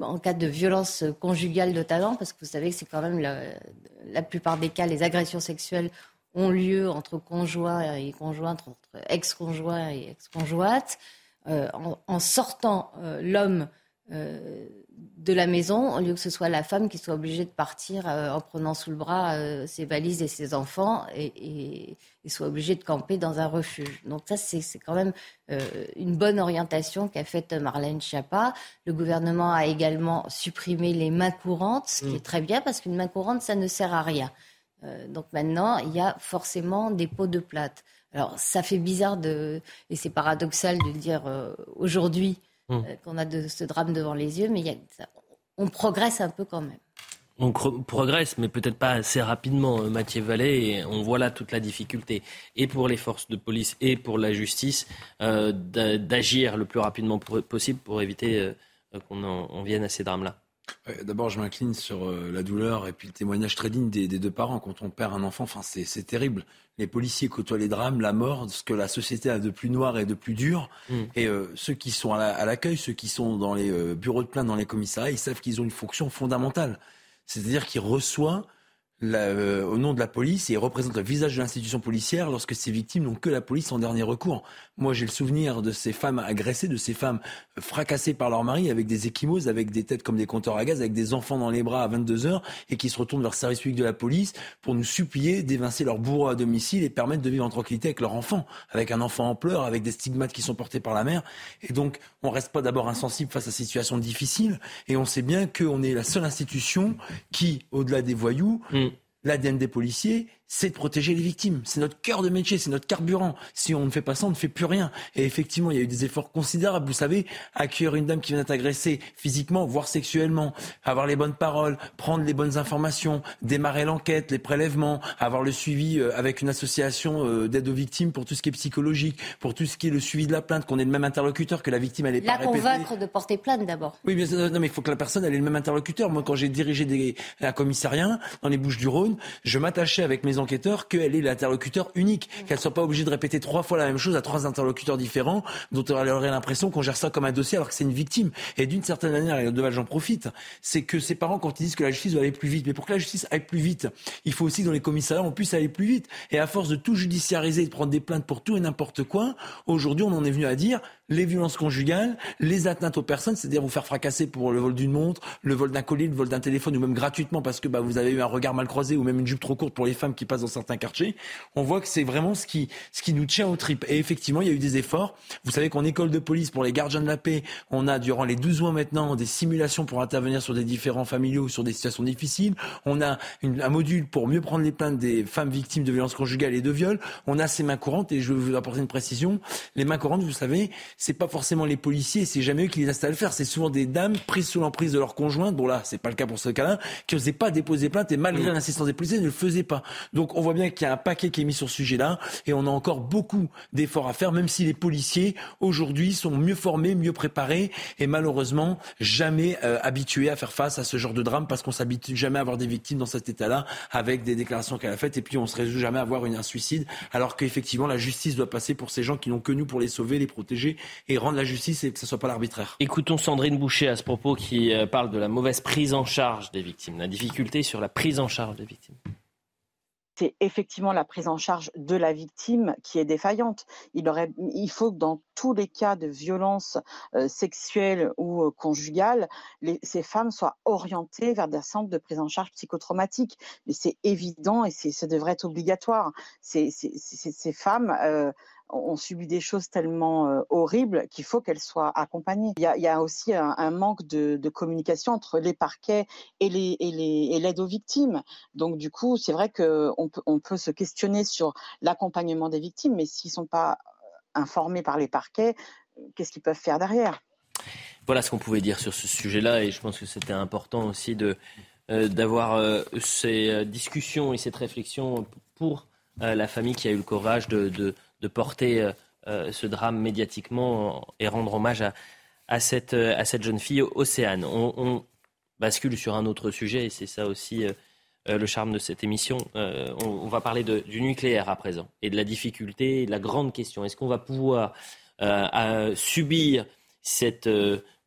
en cas de violence conjugale de talent, parce que vous savez que c'est quand même la, plupart des cas, les agressions sexuelles ont lieu entre conjoints et conjointes, entre ex-conjoints et ex-conjointes. Euh, en, sortant l'homme de la maison, au lieu que ce soit la femme qui soit obligée de partir euh, en prenant sous le bras euh, ses valises et ses enfants et, soit obligée de camper dans un refuge. Donc ça, c'est quand même euh, une bonne orientation qu'a faite Marlène Schiappa. Le gouvernement a également supprimé les mains courantes, ce qui mm. est très bien parce qu'une main courante, ça ne sert à rien. donc maintenant, il y a forcément des pots de plate. Alors ça fait bizarre de, et c'est paradoxal de le dire aujourd'hui, Mmh. Euh, qu'on a de ce drame devant les yeux, mais on progresse un peu quand même. on progresse, mais peut-être pas assez rapidement, euh, Mathieu Vallée, et on voit là toute la difficulté, et pour les forces de police et pour la justice, euh, d'agir le plus rapidement possible pour éviter euh, qu'on en vienne à ces drames-là. D'abord, je m'incline sur la douleur et puis le témoignage très digne des, deux parents. Quand on perd un enfant, enfin, c'est terrible. Les policiers côtoient les drames, la mort, ce que la société a de plus noir et de plus dur. Mm. Et ceux qui sont à l'accueil, ceux qui sont dans les bureaux de plainte, dans les commissariats, ils savent qu'ils ont une fonction fondamentale. C'est-à-dire qu'il reçoit euh, au nom de la police et représente le visage de l'institution policière lorsque ces victimes n'ont que la police en dernier recours. Moi, j'ai le souvenir de ces femmes agressées, de ces femmes fracassées par leur mari avec des échymoses, avec des têtes comme des compteurs à gaz, avec des enfants dans les bras à 22 heures et qui se retournent vers le service public de la police pour nous supplier d'évincer leur bourreau à domicile et permettre de vivre en tranquillité avec leur enfant, avec un enfant en pleurs, avec des stigmates qui sont portés par la mère. Et donc, on reste pas d'abord insensible face à ces situations difficiles et on sait bien qu'on est la seule institution qui, au-delà des voyous, mm l'ADN des policiers, c'est de protéger les victimes. C'est notre cœur de métier, c'est notre carburant. Si on ne fait pas ça, on ne fait plus rien. Et effectivement, il y a eu des efforts considérables. Vous savez, accueillir une dame qui vient d'être agressée physiquement, voire sexuellement, avoir les bonnes paroles, prendre les bonnes informations, démarrer l'enquête, les prélèvements, avoir le suivi euh, avec une association euh, d'aide aux victimes pour tout ce qui est psychologique, pour tout ce qui est le suivi de la plainte, qu'on ait le même interlocuteur, que la victime elle est pas convaincre de porter plainte d'abord. Oui, bien non, mais il faut que la personne elle ait le même interlocuteur. Moi, quand j'ai dirigé des, un commissariat dans les Bouches du Rhône, je m'attachais avec mes qu'elle est l'interlocuteur unique, qu'elle soit pas obligée de répéter trois fois la même chose à trois interlocuteurs différents, dont elle aurait l'impression qu'on gère ça comme un dossier alors que c'est une victime. Et d'une certaine manière, et de j'en profite, c'est que ses parents, quand ils disent que la justice doit aller plus vite, mais pour que la justice aille plus vite, il faut aussi dans les commissariats, on puisse aller plus vite. Et à force de tout judiciariser, de prendre des plaintes pour tout et n'importe quoi, aujourd'hui, on en est venu à dire les violences conjugales, les atteintes aux personnes, c'est-à-dire vous faire fracasser pour le vol d'une montre, le vol d'un colis, le vol d'un téléphone, ou même gratuitement parce que bah, vous avez eu un regard mal croisé ou même une jupe trop courte pour les femmes qui passent dans certains quartiers. On voit que c'est vraiment ce qui, ce qui nous tient au trip. Et effectivement, il y a eu des efforts. Vous savez qu'en école de police, pour les gardiens de la paix, on a durant les 12 mois maintenant des simulations pour intervenir sur des différents familiaux, sur des situations difficiles. On a un module pour mieux prendre les plaintes des femmes victimes de violences conjugales et de viols. On a ces mains courantes et je vais vous apporter une précision. Les mains courantes, vous savez, c'est pas forcément les policiers, c'est jamais eux qui les installent à le faire. C'est souvent des dames prises sous l'emprise de leur conjoint. Bon là, c'est pas le cas pour ce cas-là, qui n'osaient pas déposer plainte et malgré mmh. l'insistance des policiers, ne le faisaient pas. Donc on voit bien qu'il y a un paquet qui est mis sur ce sujet-là et on a encore beaucoup d'efforts à faire, même si les policiers aujourd'hui sont mieux formés, mieux préparés et malheureusement jamais euh, habitués à faire face à ce genre de drame parce qu'on s'habitue jamais à avoir des victimes dans cet état-là avec des déclarations qu'elle a faites et puis on se résout jamais à avoir une, un suicide alors qu'effectivement la justice doit passer pour ces gens qui n'ont que nous pour les sauver, les protéger et rendre la justice et que ce ne soit pas l'arbitraire. Écoutons Sandrine Boucher à ce propos qui euh, parle de la mauvaise prise en charge des victimes, la difficulté sur la prise en charge des victimes c'est effectivement la prise en charge de la victime qui est défaillante. Il, aurait, il faut que dans tous les cas de violence euh, sexuelle ou euh, conjugale, ces femmes soient orientées vers des centres de prise en charge psychotraumatique. Mais c'est évident et ça devrait être obligatoire. Ces, ces femmes ont subi des choses tellement euh, horribles qu'il faut qu'elles soient accompagnées. Il y a, aussi un, manque de, communication entre les parquets et l'aide aux victimes. Donc du coup, c'est vrai qu'on peut, on se questionner sur l'accompagnement des victimes, mais s'ils ne sont pas euh, informés par les parquets, qu'est-ce qu'ils peuvent faire derrière? Voilà ce qu'on pouvait dire sur ce sujet-là, et je pense que c'était important aussi euh, d'avoir ces discussions et cette réflexion pour la famille qui a eu le courage de de porter euh, euh, ce drame médiatiquement et rendre hommage à, cette, euh, à cette jeune fille, Océane. On, bascule sur un autre sujet et c'est ça aussi le charme de cette émission. on, va parler du nucléaire à présent et de la difficulté de la grande question. Est-ce qu'on va pouvoir subir cette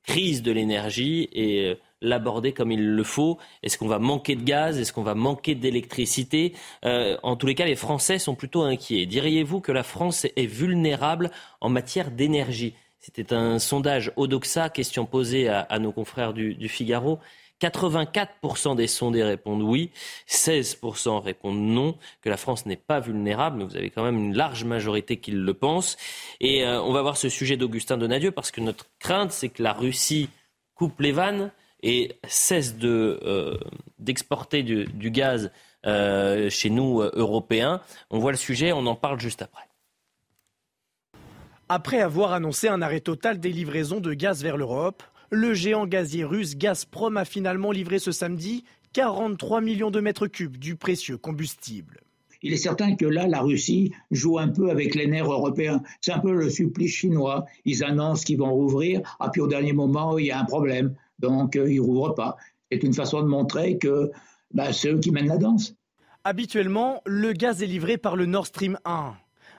crise de l'énergie et l'aborder comme il le faut. Est-ce qu'on va manquer de gaz? Est-ce qu'on va manquer d'électricité? Euh, En tous les cas, les Français sont plutôt inquiets. Diriez-vous que la France est vulnérable en matière d'énergie? C'était un sondage Odoxa, question posée à, nos confrères du, Figaro. 84% des sondés répondent oui, 16% répondent non, que la France n'est pas vulnérable, mais vous avez quand même une large majorité qui le pense. Et euh, on va voir ce sujet d'Augustin Donadieu, parce que notre crainte, c'est que la Russie coupe les vannes et cesse euh, d'exporter du, gaz euh, chez nous, euh, Européens. On voit le sujet, on en parle juste après. Après avoir annoncé un arrêt total des livraisons de gaz vers l'Europe, Le géant gazier russe Gazprom a finalement livré ce samedi 43 millions de mètres cubes du précieux combustible. Il est certain que là, la Russie joue un peu avec les nerfs européens. C'est un peu le supplice chinois. Ils annoncent qu'ils vont rouvrir, ah, puis au dernier moment, il y a un problème. Donc, euh, ils ne rouvrent pas. C'est une façon de montrer que bah, c'est eux qui mènent la danse. Habituellement, le gaz est livré par le Nord Stream 1,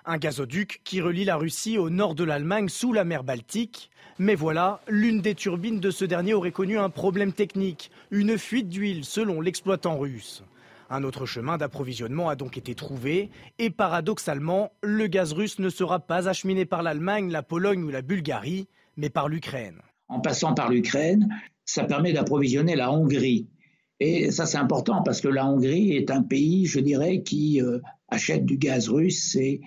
un gazoduc qui relie la Russie au nord de l'Allemagne sous la mer Baltique. Mais voilà, l'une des turbines de ce dernier aurait connu un problème technique, une fuite d'huile selon l'exploitant russe. Un autre chemin d'approvisionnement a donc été trouvé et paradoxalement, le gaz russe ne sera pas acheminé par l'Allemagne, la Pologne ou la Bulgarie, mais par l'Ukraine. En passant par l'Ukraine, ça permet d'approvisionner la Hongrie. Et ça, c'est important parce que la Hongrie est un pays, je dirais, qui euh, achète du gaz russe et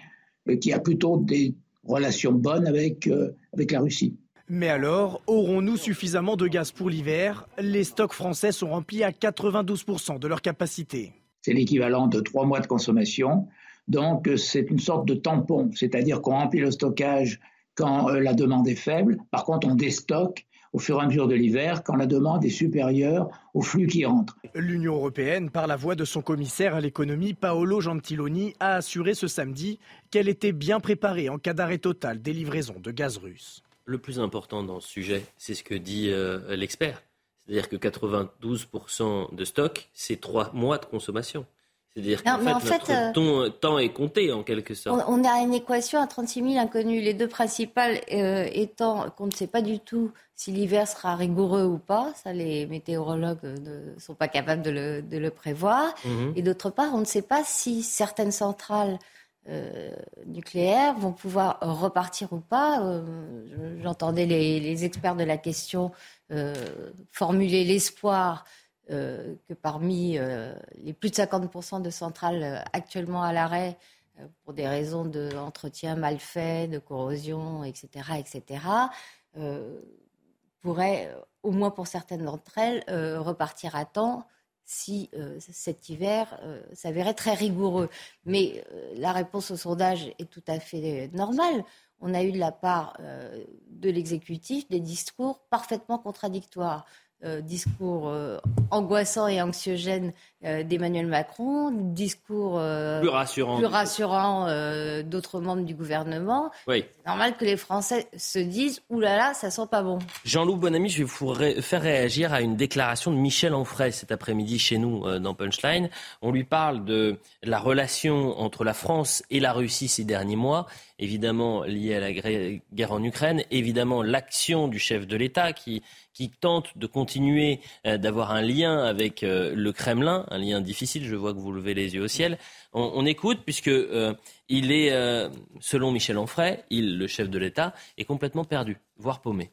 euh, qui a plutôt des relations bonnes avec, euh, avec la Russie. Mais alors, aurons-nous suffisamment de gaz pour l'hiver? Les stocks français sont remplis à 92% de leur capacité. C'est l'équivalent de trois mois de consommation. Donc, c'est une sorte de tampon, c'est-à-dire qu'on remplit le stockage quand euh, la demande est faible. Par contre, on déstocke au fur et à mesure de l'hiver quand la demande est supérieure au flux qui entre. L'Union européenne, par la voix de son commissaire à l'économie Paolo Gentiloni, a assuré ce samedi qu'elle était bien préparée en cas d'arrêt total des livraisons de gaz russe le plus important dans ce sujet, c'est ce que dit euh, l'expert. C'est-à-dire que 92% de stock, c'est trois mois de consommation. C'est-à-dire qu'en fait, notre euh, temps est compté en quelque sorte. On, a une équation à 36 000 inconnues. Les deux principales euh, étant qu'on ne sait pas du tout si l'hiver sera rigoureux ou pas. Ça, les météorologues ne sont pas capables de le, prévoir. Mhm. Et d'autre part, on ne sait pas si certaines centrales euh, nucléaires vont pouvoir repartir ou pas. Euh, j'entendais les, experts de la question euh, formuler l'espoir que parmi les plus de 50% de centrales actuellement à l'arrêt, pour des raisons d'entretien mal fait, de corrosion, etc., etc., pourraient, au moins pour certaines d'entre elles, repartir à temps si euh, cet hiver euh, s'avérait très rigoureux. Mais euh, la réponse au sondage est tout à fait normale. On a eu de la part de l'exécutif des discours parfaitement contradictoires. Euh, discours euh, angoissant et anxiogène d'Emmanuel Macron, discours plus rassurant, plus rassurant d'autres membres du gouvernement. Oui. C'est normal que les Français se disent Ouh là là, ça sent pas bon. Jean-Loup Bonamy, je vais vous faire réagir à une déclaration de Michel Onfray cet après-midi chez nous dans Punchline. On lui parle de la relation entre la France et la Russie ces derniers mois évidemment liée à la guerre en Ukraine, évidemment l'action du chef de l'État qui, qui tente de continuer euh, d'avoir un lien avec euh, le Kremlin, un lien difficile, je vois que vous levez les yeux au ciel. On, écoute puisque euh, il est, selon Michel Onfray, le chef de l'État, est complètement perdu, voire paumé.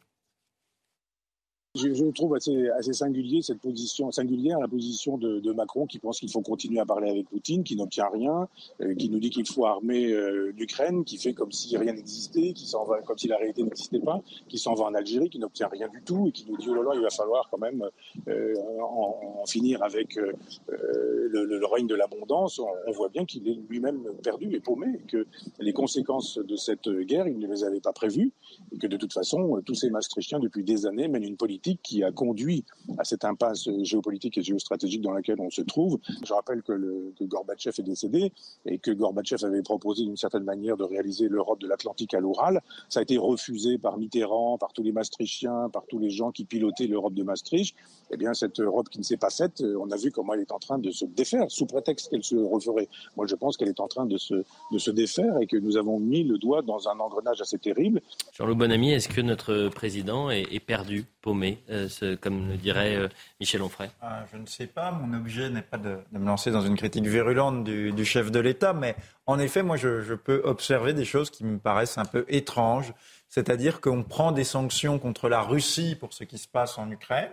Je, trouve assez, assez, singulier cette position, singulière la position de, Macron qui pense qu'il faut continuer à parler avec Poutine, qui n'obtient rien, euh, qui nous dit qu'il faut armer euh, l'Ukraine, qui fait comme si rien n'existait, qui s'en va comme si la réalité n'existait pas, qui s'en va en Algérie, qui n'obtient rien du tout et qui nous dit oh là là, il va falloir quand même euh, en, finir avec le, règne de l'abondance. On, voit bien qu'il est lui-même perdu et paumé, que les conséquences de cette guerre, il ne les avait pas prévues, et que de toute façon, tous ces Maastrichtiens depuis des années mènent une politique qui a conduit à cette impasse géopolitique et géostratégique dans laquelle on se trouve. Je rappelle que, le, Gorbatchev est décédé et que Gorbatchev avait proposé d'une certaine manière de réaliser l'Europe de l'Atlantique à l'Oural. Ça a été refusé par Mitterrand, par tous les Maastrichtiens, par tous les gens qui pilotaient l'Europe de Maastricht. Eh bien, cette Europe qui ne s'est pas faite, on a vu comment elle est en train de se défaire, sous prétexte qu'elle se referait. Moi, je pense qu'elle est en train de se, de se défaire et que nous avons mis le doigt dans un engrenage assez terrible. Jean-Loup Bonamy, est-ce que notre président est perdu, paumé? Euh, comme le dirait euh, Michel Onfray ah, Je ne sais pas. Mon objet n'est pas de, me lancer dans une critique virulente du, chef de l'État, mais en effet, moi, je, peux observer des choses qui me paraissent un peu étranges. C'est-à-dire qu'on prend des sanctions contre la Russie pour ce qui se passe en Ukraine.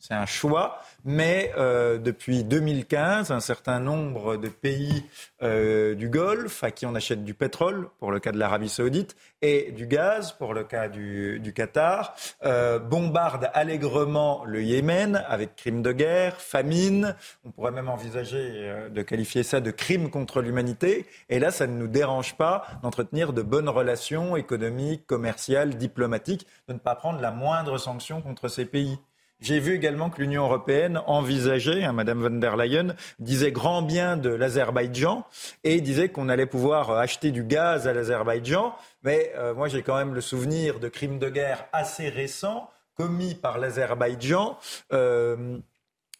C'est un choix, mais euh, depuis 2015, un certain nombre de pays euh, du Golfe à qui on achète du pétrole, pour le cas de l'Arabie saoudite, et du gaz, pour le cas du, Qatar, euh, bombardent allègrement le Yémen avec crimes de guerre, famine, on pourrait même envisager euh, de qualifier ça de crime contre l'humanité, et là, ça ne nous dérange pas d'entretenir de bonnes relations économiques, commerciales, diplomatiques, de ne pas prendre la moindre sanction contre ces pays. J'ai vu également que l'Union européenne envisageait, hein, Madame von der Leyen disait grand bien de l'Azerbaïdjan et disait qu'on allait pouvoir acheter du gaz à l'Azerbaïdjan. Mais euh, moi, j'ai quand même le souvenir de crimes de guerre assez récents commis par l'Azerbaïdjan. Euh,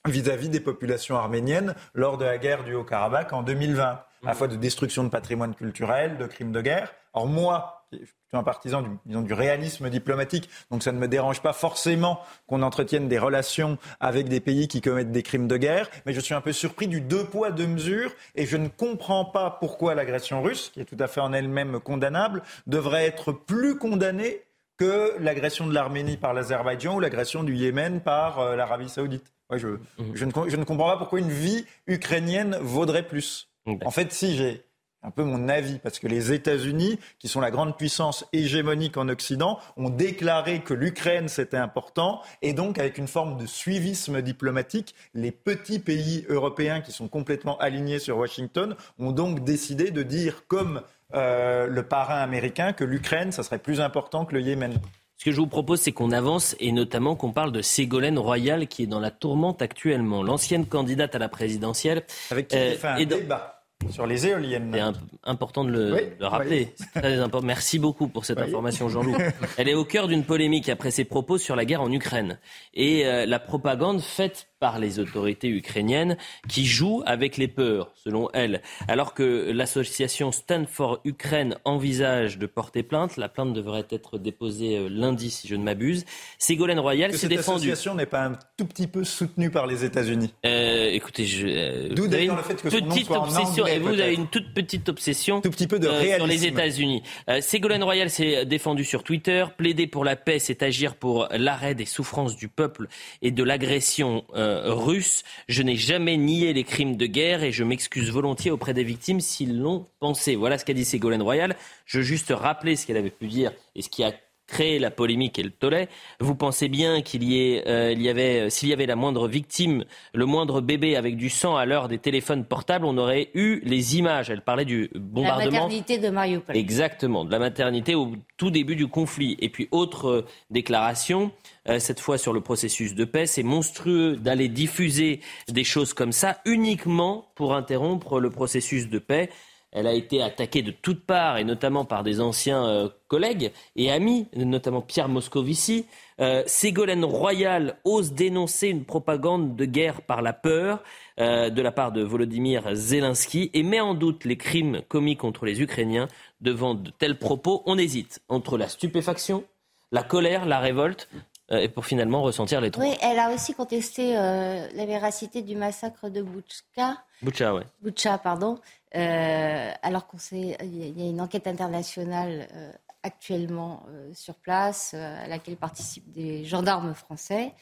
vis-à-vis des populations arméniennes lors de la guerre du Haut-Karabakh en 2020, à la fois de destruction de patrimoine culturel, de crimes de guerre. Or moi, je suis un partisan du, disons, du réalisme diplomatique, donc ça ne me dérange pas forcément qu'on entretienne des relations avec des pays qui commettent des crimes de guerre, mais je suis un peu surpris du deux poids, deux mesures, et je ne comprends pas pourquoi l'agression russe, qui est tout à fait en elle-même condamnable, devrait être plus condamnée que l'agression de l'Arménie par l'Azerbaïdjan ou l'agression du Yémen par euh, l'Arabie saoudite. Ouais, je, je, ne, je ne comprends pas pourquoi une vie ukrainienne vaudrait plus. En fait, si j'ai un peu mon avis, parce que les États-Unis, qui sont la grande puissance hégémonique en Occident, ont déclaré que l'Ukraine c'était important, et donc avec une forme de suivisme diplomatique, les petits pays européens qui sont complètement alignés sur Washington ont donc décidé de dire, comme euh, le parrain américain, que l'Ukraine, ça serait plus important que le Yémen. Ce que je vous propose, c'est qu'on avance et notamment qu'on parle de Ségolène Royal qui est dans la tourmente actuellement. L'ancienne candidate à la présidentielle. Avec qui euh, fait un débat sur les éoliennes. C'est important de le, Oui, le rappeler. C'est très important. Merci beaucoup pour cette Oui. information, Jean-Loup. Elle est au cœur d'une polémique après ses propos sur la guerre en Ukraine et euh, la propagande faite par les autorités ukrainiennes qui jouent avec les peurs, selon elle. Alors que l'association Stand for Ukraine envisage de porter plainte, la plainte devrait être déposée euh, lundi, si je ne m'abuse. Ségolène Royal s'est cette défendue. association n'est pas un tout petit peu soutenue par les États-Unis? Euh, écoutez, je, euh, D'où d'ailleurs le fait que son nom petite soit en obsession, anglais, et vous avez une toute petite obsession Tout petit peu de euh, sur les. États-Unis. Euh, Ségolène Royal s'est défendue sur Twitter. Plaider pour la paix, c'est agir pour l'arrêt des souffrances du peuple et de l'agression euh, russe. Je n'ai jamais nié les crimes de guerre et je m'excuse volontiers auprès des victimes s'ils l'ont pensé. Voilà ce qu'a dit Ségolène Royal. Je veux juste rappeler ce qu'elle avait pu dire et ce qui a créé la polémique et le tollé. Vous pensez bien qu'il y, ait, euh, il y avait, s'il y avait la moindre victime, le moindre bébé avec du sang à l'heure des téléphones portables, on aurait eu les images. Elle parlait du La bombardement. maternité de Mariupol. Exactement, de la maternité au tout début du conflit. Et puis autre euh, déclaration, euh, cette fois sur le processus de paix, c'est monstrueux d'aller diffuser des choses comme ça uniquement pour interrompre le processus de paix. Elle a été attaquée de toutes parts, et notamment par des anciens euh, collègues et amis, notamment Pierre Moscovici. Euh, Ségolène Royal ose dénoncer une propagande de guerre par la peur euh, de la part de Volodymyr Zelensky et met en doute les crimes commis contre les Ukrainiens. Devant de tels propos, on hésite entre la stupéfaction, la colère, la révolte, et pour finalement ressentir les trois. Oui, elle a aussi contesté euh, la véracité du massacre de Butchka. Boucha, ouais. Butcha, pardon, euh, alors qu'on sait, il y a- une enquête internationale euh, actuellement euh, sur place à laquelle participent des gendarmes français.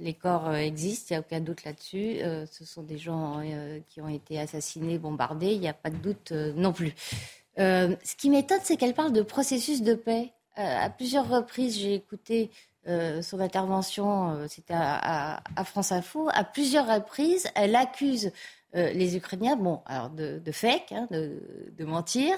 Les corps existent, il n'y a aucun doute là-dessus. Ce sont des gens qui ont été assassinés, bombardés, il n'y a pas de doute non plus. Ce qui m'étonne, c'est qu'elle parle de processus de paix. À plusieurs reprises, j'ai écouté son intervention, c'était à France Info. À plusieurs reprises, elle accuse euh, les Ukrainiens, bon, alors de, de fake, hein, de, de mentir,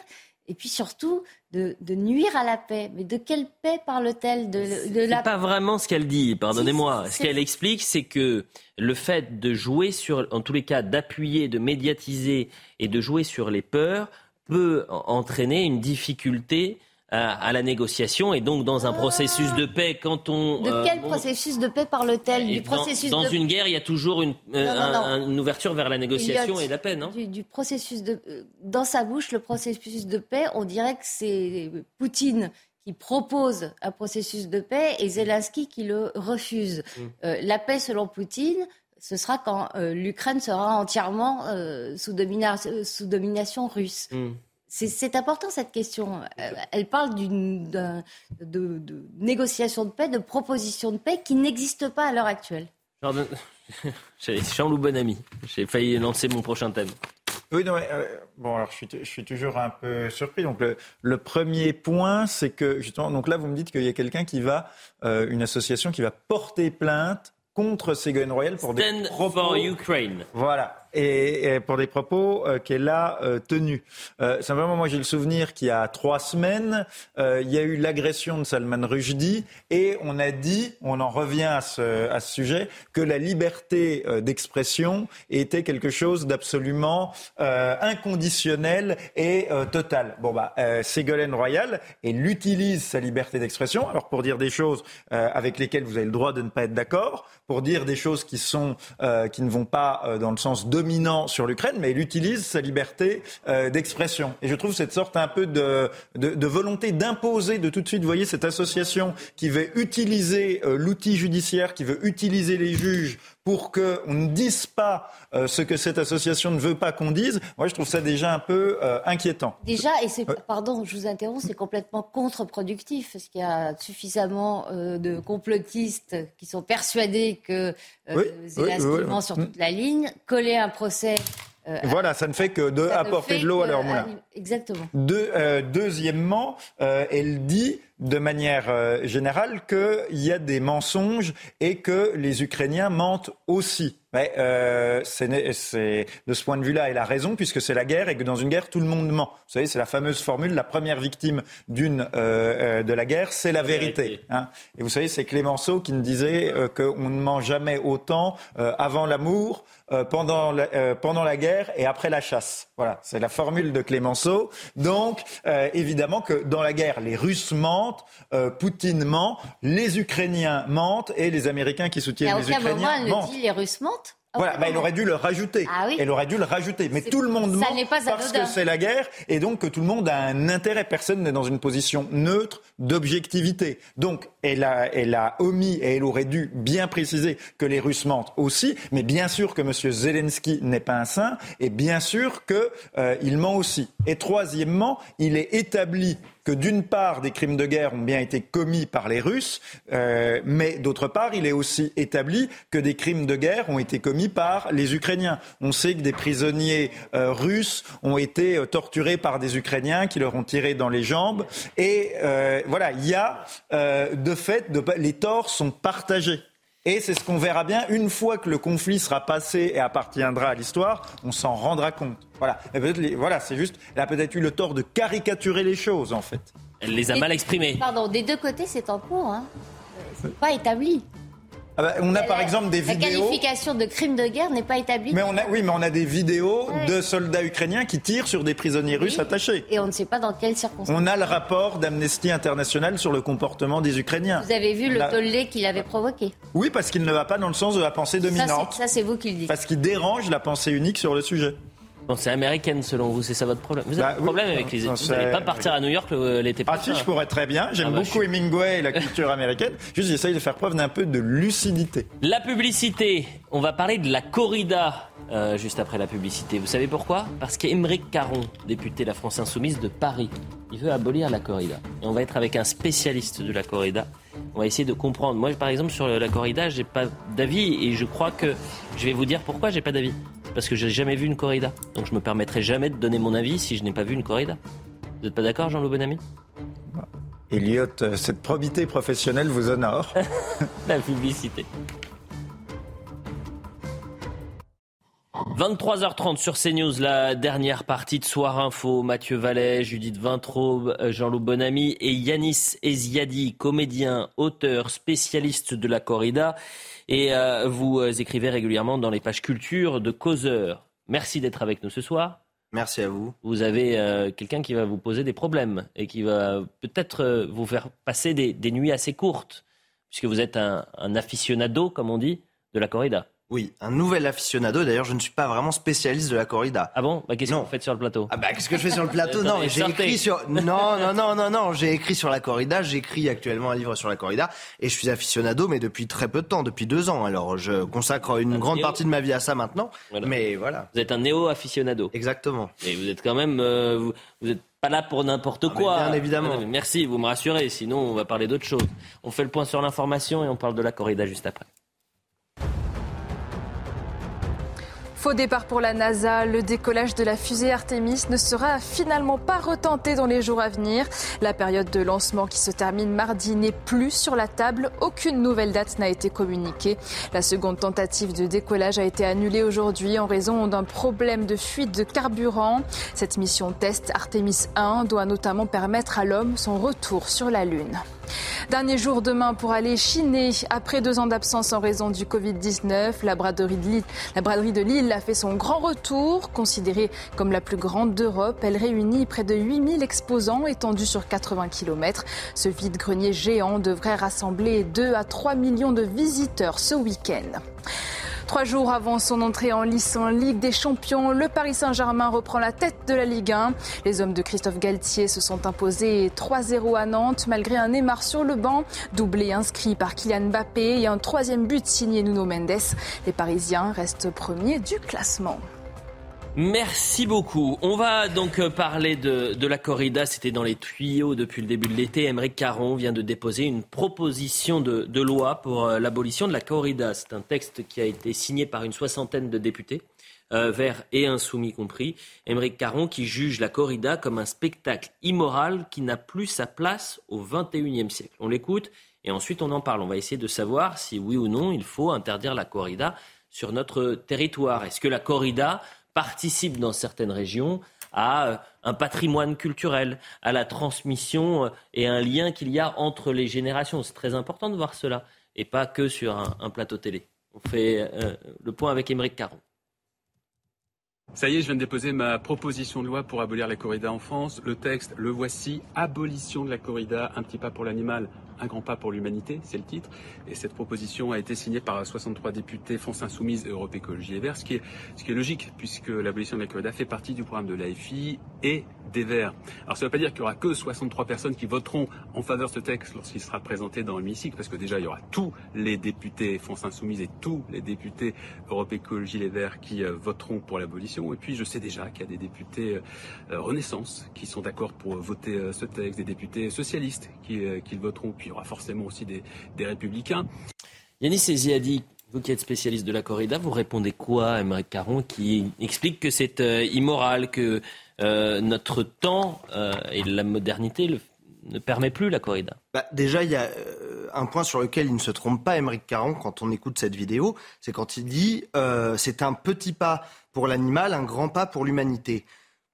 et puis surtout de, de nuire à la paix. Mais de quelle paix parle-t-elle de, de la pas vraiment ce qu'elle dit, pardonnez-moi. Ce qu'elle explique, c'est que le fait de jouer sur, en tous les cas, d'appuyer, de médiatiser et de jouer sur les peurs peut en- entraîner une difficulté à, à la négociation et donc dans un processus de paix, quand on De euh, quel processus de paix parle-t-elle et Du dans, processus dans de une guerre, il y a toujours une, euh, Non, non, un- non. une ouverture vers la négociation Elliot, et la paix, non du, du processus de euh, dans sa bouche le processus de paix on dirait que c'est Poutine qui propose un processus de paix et Zelensky qui le refuse Mm. Euh, la paix selon Poutine ce sera quand l'Ukraine sera entièrement sous, domina- sous domination russe Mm. C'est important cette question. Euh, elle parle d'une de, de, négociation de paix, de proposition de paix qui n'existe pas à l'heure actuelle. Jean-Loup Bonamy, j'ai failli lancer mon prochain thème. Oui, non, euh, bon, alors je suis, je suis, toujours un peu surpris. Donc, le, le premier point, c'est que, justement, donc là, vous me dites qu'il y a quelqu'un qui va, euh, une association qui va porter plainte contre Ségolène Royal pour des propos. for Ukraine. Voilà et, pour des propos euh, qu'elle a euh, tenus. Euh, simplement, moi, j'ai le souvenir qu'il y a trois semaines, euh, il y a eu l'agression de Salman Rushdie et on a dit, on en revient à ce, sujet, que la liberté d'expression était quelque chose d'absolument inconditionnel et total. Bon, bah, Ségolène Royal, elle utilise sa liberté d'expression, alors pour dire des choses avec lesquelles vous avez le droit de ne pas être d'accord, pour dire des choses qui, sont, qui ne vont pas dans le sens de dominant sur l'Ukraine, mais il utilise sa liberté euh, d'expression. Et je trouve cette sorte un peu de, de, de volonté d'imposer de tout de suite, vous voyez, cette association qui veut utiliser euh, l'outil judiciaire, qui veut utiliser les juges pour qu'on ne dise pas euh, ce que cette association ne veut pas qu'on dise, moi je trouve ça déjà un peu euh, inquiétant. Déjà, et c'est, pardon, je vous interromps, c'est complètement contre-productif, parce qu'il y a suffisamment euh, de complotistes qui sont persuadés que oui, oui, sur toute la ligne, coller un procès voilà, ça ne fait que de apporter de l'eau à leur moulin. Exactement. deuxièmement, elle dit de manière euh, générale qu'il y a des mensonges et que les Ukrainiens mentent aussi. Mais euh, c'est de ce point de vue-là, elle a raison puisque c'est la guerre et que dans une guerre tout le monde ment. Vous savez, c'est la fameuse formule la première victime d'une euh, de la guerre, c'est la vérité. Hein. Et vous savez, c'est Clémenceau qui nous disait euh, qu'on ne ment jamais autant avant l'amour, pendant la, pendant la guerre et après la chasse. Voilà, c'est la formule de Clémenceau. Donc, évidemment que dans la guerre, les Russes mentent, Poutine ment, les Ukrainiens mentent et les Américains qui soutiennent les Ukrainiens moment, mentent. dit les Russes mentent voilà, bah, il aurait dû le rajouter. Ah oui. Elle aurait dû le rajouter. Mais tout le monde ment parce que c'est la guerre et donc que tout le monde a un intérêt. Personne n'est dans une position neutre d'objectivité. Donc, elle a, elle a omis et elle aurait dû bien préciser que les Russes mentent aussi. Mais bien sûr que M. Zelensky n'est pas un saint et bien sûr qu'il euh, ment aussi. Et troisièmement, il est établi que d'une part, des crimes de guerre ont bien été commis par les Russes, euh, mais d'autre part, il est aussi établi que des crimes de guerre ont été commis par les Ukrainiens. On sait que des prisonniers euh, russes ont été euh, torturés par des Ukrainiens qui leur ont tiré dans les jambes. Et euh, voilà, il y a de fait, les torts sont partagés. Et c'est ce qu'on verra bien une fois que le conflit sera passé et appartiendra à l'histoire, on s'en rendra compte. Voilà, voilà c'est juste, elle a peut-être eu le tort de caricaturer les choses en fait. Elle les a mal exprimées. Pardon, des deux côtés c'est en cours, hein. c'est pas établi. Ah bah, on a par exemple des vidéos. La qualification de crime de guerre n'est pas établie. Mais on a, oui, mais on a des vidéos de soldats ukrainiens qui tirent sur des prisonniers russes attachés. Et on ne sait pas dans quelles circonstances. On a le rapport d'Amnesty International sur le comportement des Ukrainiens. Vous avez vu le tollé qu'il avait provoqué Oui, parce qu'il ne va pas dans le sens de la pensée dominante. Ça, c'est vous qui le dites. Parce qu'il dérange la pensée unique sur le sujet. Bon, c'est américaine selon vous, c'est ça votre problème Vous avez bah un problème avec les Vous n'allez pas partir à New York l'été prochain Ah si, je pourrais très bien. J'aime ah bah, beaucoup Hemingway et la culture américaine. Juste, j'essaye de faire preuve d'un peu de lucidité. La publicité. On va parler de la corrida euh, juste après la publicité. Vous savez pourquoi? Parce qu'Émeric Caron, député de la France Insoumise de Paris, il veut abolir la corrida. Et on va être avec un spécialiste de la corrida. On va essayer de comprendre. Moi, par exemple, sur la corrida, j'ai pas d'avis et je crois que je vais vous dire pourquoi j'ai pas d'avis parce que j'ai jamais vu une corrida. Donc je me permettrai jamais de donner mon avis si je n'ai pas vu une corrida. Vous n'êtes pas d'accord, Jean-Loup Bonamy Elliot, euh, cette probité professionnelle vous honore. La publicité. 23h30 sur CNews, la dernière partie de Soir Info. Mathieu Vallet, Judith Vintraube, euh, Jean-Loup Bonamy et Yanis Eziadi, comédien, auteur, spécialiste de la corrida. Et euh, vous euh, écrivez régulièrement dans les pages culture de Causeur. Merci d'être avec nous ce soir. Merci à vous. Vous avez euh, quelqu'un qui va vous poser des problèmes et qui va peut-être vous faire passer des, nuits assez courtes, puisque vous êtes un, aficionado, comme on dit, de la corrida. Oui, un nouvel aficionado. D'ailleurs, je ne suis pas vraiment spécialiste de la corrida. Ah bon bah, Qu'est-ce que vous faites sur le plateau Ah bah qu'est-ce que je fais sur le plateau Non, j'ai écrit sur. Non, non, non, non, non. J'ai écrit sur la corrida. J'écris actuellement un livre sur la corrida et je suis aficionado, mais depuis très peu de temps, depuis deux ans. Alors, je consacre une grande néo. partie de ma vie à ça maintenant. Mais voilà. Vous êtes un néo-aficionado. Exactement. Et vous êtes quand même. euh, vous, vous êtes pas là pour n'importe mais quoi. bien évidemment. Ah, Merci, vous me rassurez. Sinon, on va parler d'autre chose. On fait le point sur l'information et on parle de la corrida juste après. Faux départ pour la NASA, le décollage de la fusée Artemis ne sera finalement pas retenté dans les jours à venir. La période de lancement qui se termine mardi n'est plus sur la table. Aucune nouvelle date n'a été communiquée. La seconde tentative de décollage a été annulée aujourd'hui en raison d'un problème de fuite de carburant. Cette mission test Artemis 1 doit notamment permettre à l'homme son retour sur la Lune. Dernier jour demain pour aller chiner. Après deux ans d'absence en raison du Covid-19, la braderie de Lille, la braderie de Lille a fait son grand retour. Considérée comme la plus grande d'Europe, elle réunit près de 8000 exposants étendus sur 80 km. Ce vide-grenier géant devrait rassembler 2 à 3 millions de visiteurs ce week-end. Trois jours avant son entrée en lice en Ligue des Champions, le Paris Saint-Germain reprend la tête de la Ligue 1. Les hommes de Christophe Galtier se sont imposés 3-0 à Nantes malgré un Neymar sur le banc, doublé inscrit par Kylian Mbappé et un troisième but signé Nuno Mendes. Les Parisiens restent premiers du classement. Merci beaucoup. On va donc euh, parler de, la corrida. C'était dans les tuyaux depuis le début de l'été. Émeric Caron vient de déposer une proposition de, de loi pour euh, l'abolition de la corrida. C'est un texte qui a été signé par une soixantaine de députés, euh, verts et insoumis compris. Émeric Caron qui juge la corrida comme un spectacle immoral qui n'a plus sa place au XXIe siècle. On l'écoute et ensuite on en parle. On va essayer de savoir si oui ou non il faut interdire la corrida sur notre territoire. Est-ce que la corrida participe dans certaines régions à euh, un patrimoine culturel, à la transmission euh, et un lien qu'il y a entre les générations. C'est très important de voir cela et pas que sur un, un plateau télé. On fait euh, le point avec Émeric Caron. Ça y est, je viens de déposer ma proposition de loi pour abolir la corrida en France. Le texte, le voici. Abolition de la corrida, un petit pas pour l'animal, un grand pas pour l'humanité, c'est le titre. Et cette proposition a été signée par 63 députés France Insoumise, Europe Écologie et Verts, ce qui est, logique, puisque l'abolition de la corrida fait partie du programme de l'AFI et des Verts. Alors ça ne veut pas dire qu'il y aura que 63 personnes qui voteront en faveur de ce texte lorsqu'il sera présenté dans l'hémicycle, parce que déjà il y aura tous les députés France Insoumise et tous les députés Europe Écologie Les Verts qui euh, voteront pour l'abolition. Et puis je sais déjà qu'il y a des députés euh, Renaissance qui sont d'accord pour voter euh, ce texte, des députés socialistes qui, qui le voteront, y aura forcément aussi des, des républicains. Yanis Eziadi, vous qui êtes spécialiste de la corrida, vous répondez quoi à Émeric Caron qui explique que c'est euh, immoral, que euh, notre temps euh, et la modernité le- ne permet plus la corrida? Bah, déjà, il y a euh, un point sur lequel il ne se trompe pas, Émeric Caron, quand on écoute cette vidéo, c'est quand il dit euh, c'est un petit pas pour l'animal, un grand pas pour l'humanité.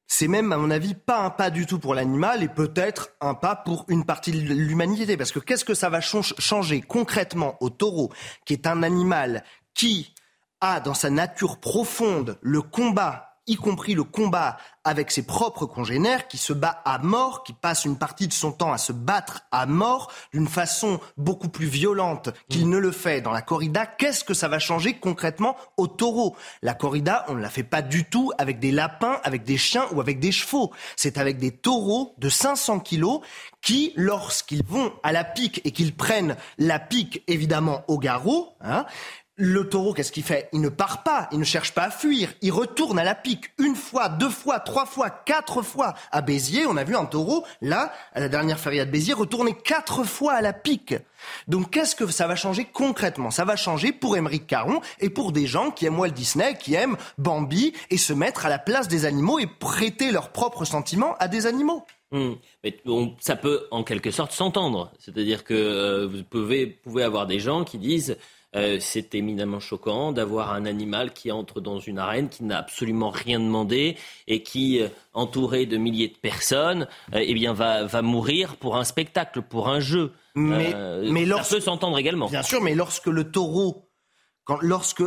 C'est même, à mon avis, pas un pas du tout pour l'animal et peut-être un pas pour une partie de l'humanité. Parce que qu'est-ce que ça va changer concrètement au taureau, qui est un animal qui a dans sa nature profonde le combat y compris le combat avec ses propres congénères, qui se bat à mort, qui passe une partie de son temps à se battre à mort d'une façon beaucoup plus violente qu'il ne le fait dans la corrida, qu'est-ce que ça va changer concrètement au taureau? La corrida, on ne la fait pas du tout avec des lapins, avec des chiens ou avec des chevaux. C'est avec des taureaux de 500 kilos qui, lorsqu'ils vont à la pique et qu'ils prennent la pique évidemment au garrot, hein, le taureau, qu'est-ce qu'il fait? Il ne part pas, il ne cherche pas à fuir, il retourne à la pique une fois, deux fois, trois fois, quatre fois. À Béziers, on a vu un taureau, là, à la dernière feria de Béziers, retourner quatre fois à la pique. Donc qu'est-ce que ça va changer concrètement? Ça va changer pour Émeric Caron et pour des gens qui aiment Walt Disney, qui aiment Bambi, et se mettre à la place des animaux et prêter leurs propres sentiments à des animaux. Hmm. Mais on- ça peut en quelque sorte s'entendre. C'est-à-dire que euh, vous pouvez, pouvez avoir des gens qui disent euh, c'est éminemment choquant d'avoir un animal qui entre dans une arène, qui n'a absolument rien demandé et qui, euh, entouré de milliers de personnes, euh, eh bien va, va mourir pour un spectacle, pour un jeu. Mais, Euh, mais ça lorsque- peut s'entendre également. Bien sûr, mais lorsque le taureau, quand, lorsque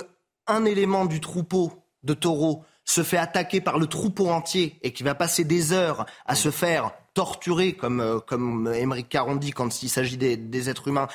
un élément du troupeau de taureaux se fait attaquer par le troupeau entier et qui va passer des heures à se faire torturer, comme, euh, comme Émeric Caron dit quand il s'agit des, des êtres humains,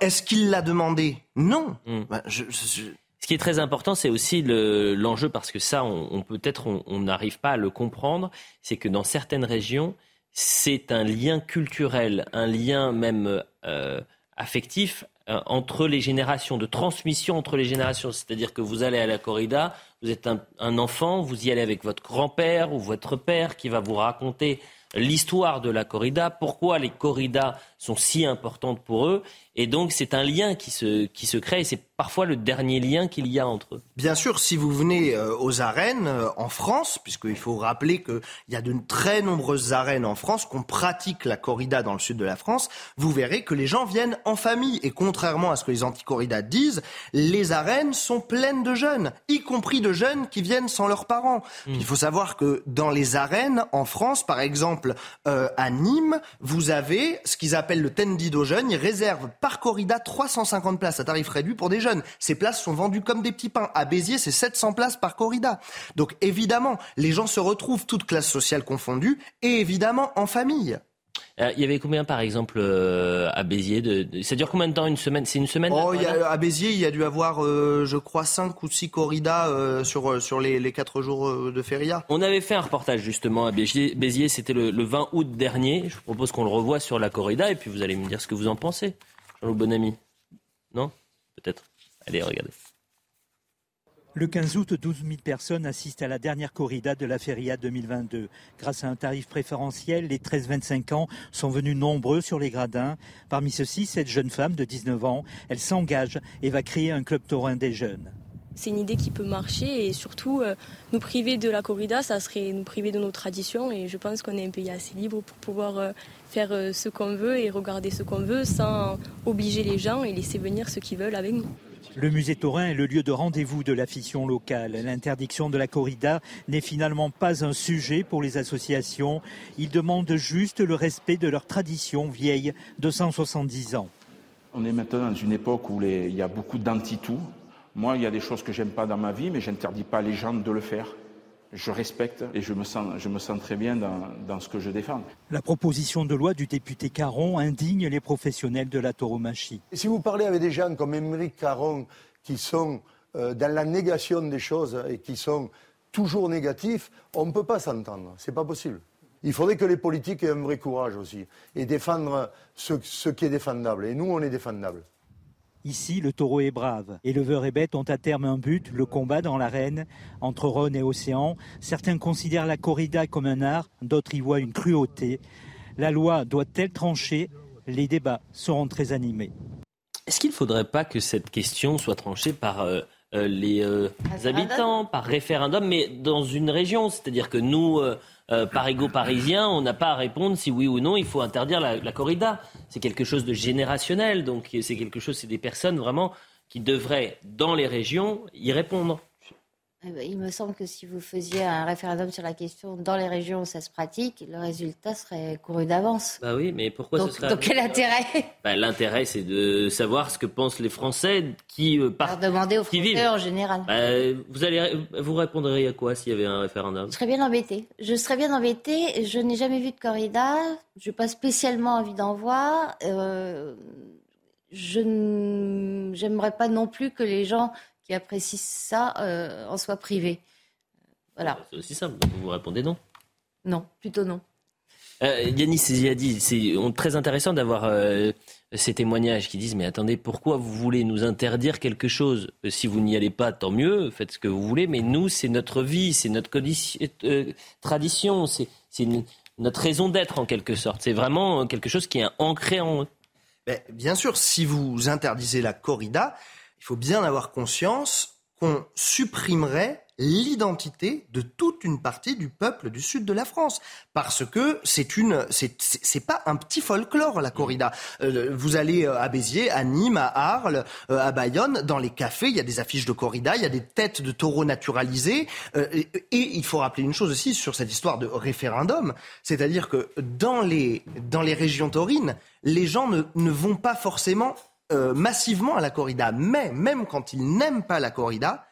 est-ce qu'il l'a demandé? Non. Je- je- Ce qui est très important, c'est aussi l'enjeu, parce que ça, on, peut-être on n'arrive pas à le comprendre, c'est que dans certaines régions, c'est un lien culturel, un lien même euh, affectif euh, entre les générations, de transmission entre les générations. C'est-à-dire que vous allez à la corrida, vous êtes un enfant, vous y allez avec votre grand-père ou votre père qui va vous raconter l'histoire de la corrida, pourquoi les corridas sont si importantes pour eux. Et donc, c'est un lien qui se, qui se crée et c'est parfois le dernier lien qu'il y a entre eux. Bien sûr, si vous venez euh, aux arènes euh, en France, puisqu'il faut rappeler qu'il y a de très nombreuses arènes en France, qu'on pratique la corrida dans le sud de la France, vous verrez que les gens viennent en famille. Et contrairement à ce que les anti-corridas disent, les arènes sont pleines de jeunes, y compris de jeunes qui viennent sans leurs parents. Hmm. Il faut savoir que dans les arènes en France, par exemple euh, à Nîmes, vous avez ce qu'ils appellent le tendido jeune. Ils réservent par corrida 350 places à tarif réduit pour des jeunes. Ces places sont vendues comme des petits pains. À Béziers, c'est 700 places par corrida. Donc évidemment, les gens se retrouvent toutes classes sociales confondues et évidemment en famille. Euh, il y avait combien, par exemple, euh, à Béziers de, Ça dure combien de temps Une semaine C'est une semaine oh, À Béziers, il y a dû avoir, euh, je crois, 5 ou 6 corridas sur, sur les, les 4 jours de feria. On avait fait un reportage justement à Béziers. Béziers C'était le, le, 20 août dernier. Je vous propose qu'on le revoie sur la corrida et puis vous allez me dire ce que vous en pensez. Jean-Loup Bonamy Non? Peut-être. Allez, regardez. Le 15 août, 12 000 personnes assistent à la dernière corrida de la Feria 2022. Grâce à un tarif préférentiel, les 13-25 ans sont venus nombreux sur les gradins. Parmi ceux-ci, cette jeune femme de 19 ans, elle s'engage et va créer un club taurin des jeunes. C'est une idée qui peut marcher et surtout euh, nous priver de la corrida, ça serait nous priver de nos traditions et je pense qu'on est un pays assez libre pour pouvoir euh, faire euh, ce qu'on veut et regarder ce qu'on veut sans obliger les gens et laisser venir ceux qui veulent avec nous. Le musée taurin est le lieu de rendez-vous de l'affection locale. L'interdiction de la corrida n'est finalement pas un sujet pour les associations. Ils demandent juste le respect de leur tradition vieille de 170 ans. On est maintenant dans une époque où il y a beaucoup d'anti-tout. Moi, il y a des choses que j'aime pas dans ma vie, mais je n'interdis pas les gens de le faire je respecte et je me sens, je me sens très bien dans, ce que je défends. La proposition de loi du député Caron indigne les professionnels de la tauromachie. Si vous parlez avec des gens comme Émeric Caron qui sont euh, dans la négation des choses et qui sont toujours négatifs, on ne peut pas s'entendre. C'est pas possible. Il faudrait que les politiques aient un vrai courage aussi et défendre ce qui est défendable. Et nous, on est défendable. Ici, le taureau est brave. Éleveurs et bêtes ont à terme un but, le combat dans l'arène. Entre Rhône et Océan, certains considèrent la corrida comme un art, d'autres y voient une cruauté. La loi doit-elle trancher? Les débats seront très animés. Est-ce qu'il ne faudrait pas que cette question soit tranchée par euh, euh, les euh, habitants, par référendum, mais dans une région? C'est-à-dire que nous euh, par ego parisien, on n'a pas à répondre si oui ou non il faut interdire la, corrida. C'est quelque chose de générationnel, donc c'est quelque chose, c'est des personnes vraiment qui devraient, dans les régions, y répondre. Eh ben, il me semble que si vous faisiez un référendum sur la question dans les régions où ça se pratique, le résultat serait couru d'avance. Bah oui, mais pourquoi donc, ce serait... Donc quel intérêt? Bah, L'intérêt, c'est de savoir ce que pensent les Français qui euh, partent. demander aux Français en général. Bah, vous allez, vous répondriez à quoi s'il y avait un référendum? Je serais bien embêtée. Je serais bien embêtée. Je n'ai jamais vu de corrida. Je n'ai pas spécialement envie d'en voir. Euh, je n'aimerais pas non plus que les gens qui apprécie ça euh, en soit privé. Voilà. C'est aussi simple, vous répondez non Non, plutôt non. Euh, Yannis Ziadi, c'est très intéressant d'avoir euh, ces témoignages qui disent mais attendez, pourquoi vous voulez nous interdire quelque chose? Si vous n'y allez pas, tant mieux, faites ce que vous voulez, mais nous, c'est notre vie, c'est notre tradition, c'est notre raison d'être en quelque sorte. C'est vraiment quelque chose qui est ancré en... Ben, bien sûr, si vous interdisez la corrida, il faut bien avoir conscience qu'on supprimerait l'identité de toute une partie du peuple du sud de la France. Parce que c'est une c'est pas un petit folklore la corrida. Euh, vous allez euh, à Béziers à Nîmes à Arles euh, à Bayonne dans les cafés il y a des affiches de corrida il y a des têtes de taureaux naturalisées. Et, il faut rappeler une chose aussi sur cette histoire de référendum. C'est-à-dire que dans les dans les régions taurines les gens ne, ne vont pas forcément euh, massivement à la corrida. Mais même quand ils n'aiment pas la corrida,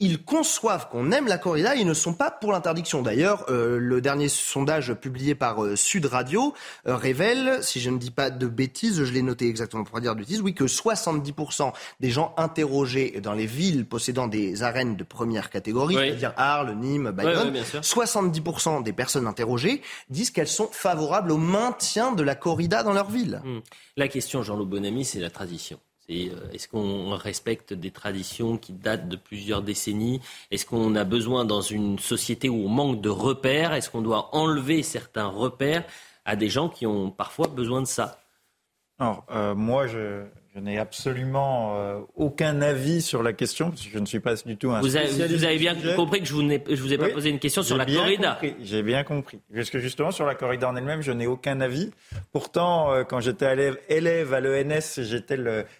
ils conçoivent qu'on aime la corrida, ils ne sont pas pour l'interdiction. D'ailleurs, euh, le dernier sondage publié par euh, Sud Radio euh, révèle, si je ne dis pas de bêtises, je l'ai noté exactement pour dire de bêtises, oui, que 70% des gens interrogés dans les villes possédant des arènes de première catégorie, c'est-à-dire Arles, Nîmes, Bayonne, 70% des personnes interrogées disent qu'elles sont favorables au maintien de la corrida dans leur ville. Hmm. La question, Jean-Loup Bonamy, c'est la tradition. Euh, est-ce qu'on respecte des traditions qui datent de plusieurs décennies? Est-ce qu'on a besoin dans une société où on manque de repères Est-ce qu'on doit enlever certains repères à des gens qui ont parfois besoin de ça? Alors, euh, moi, je, je n'ai absolument euh, aucun avis sur la question, parce que je ne suis pas du tout un Vous avez, vous avez bien compris que je vous, je vous ai pas posé une question sur la corrida. J'ai bien compris. Parce que justement, sur la corrida en elle-même, je n'ai aucun avis. Pourtant, euh, quand j'étais élève à l'ENS, j'étais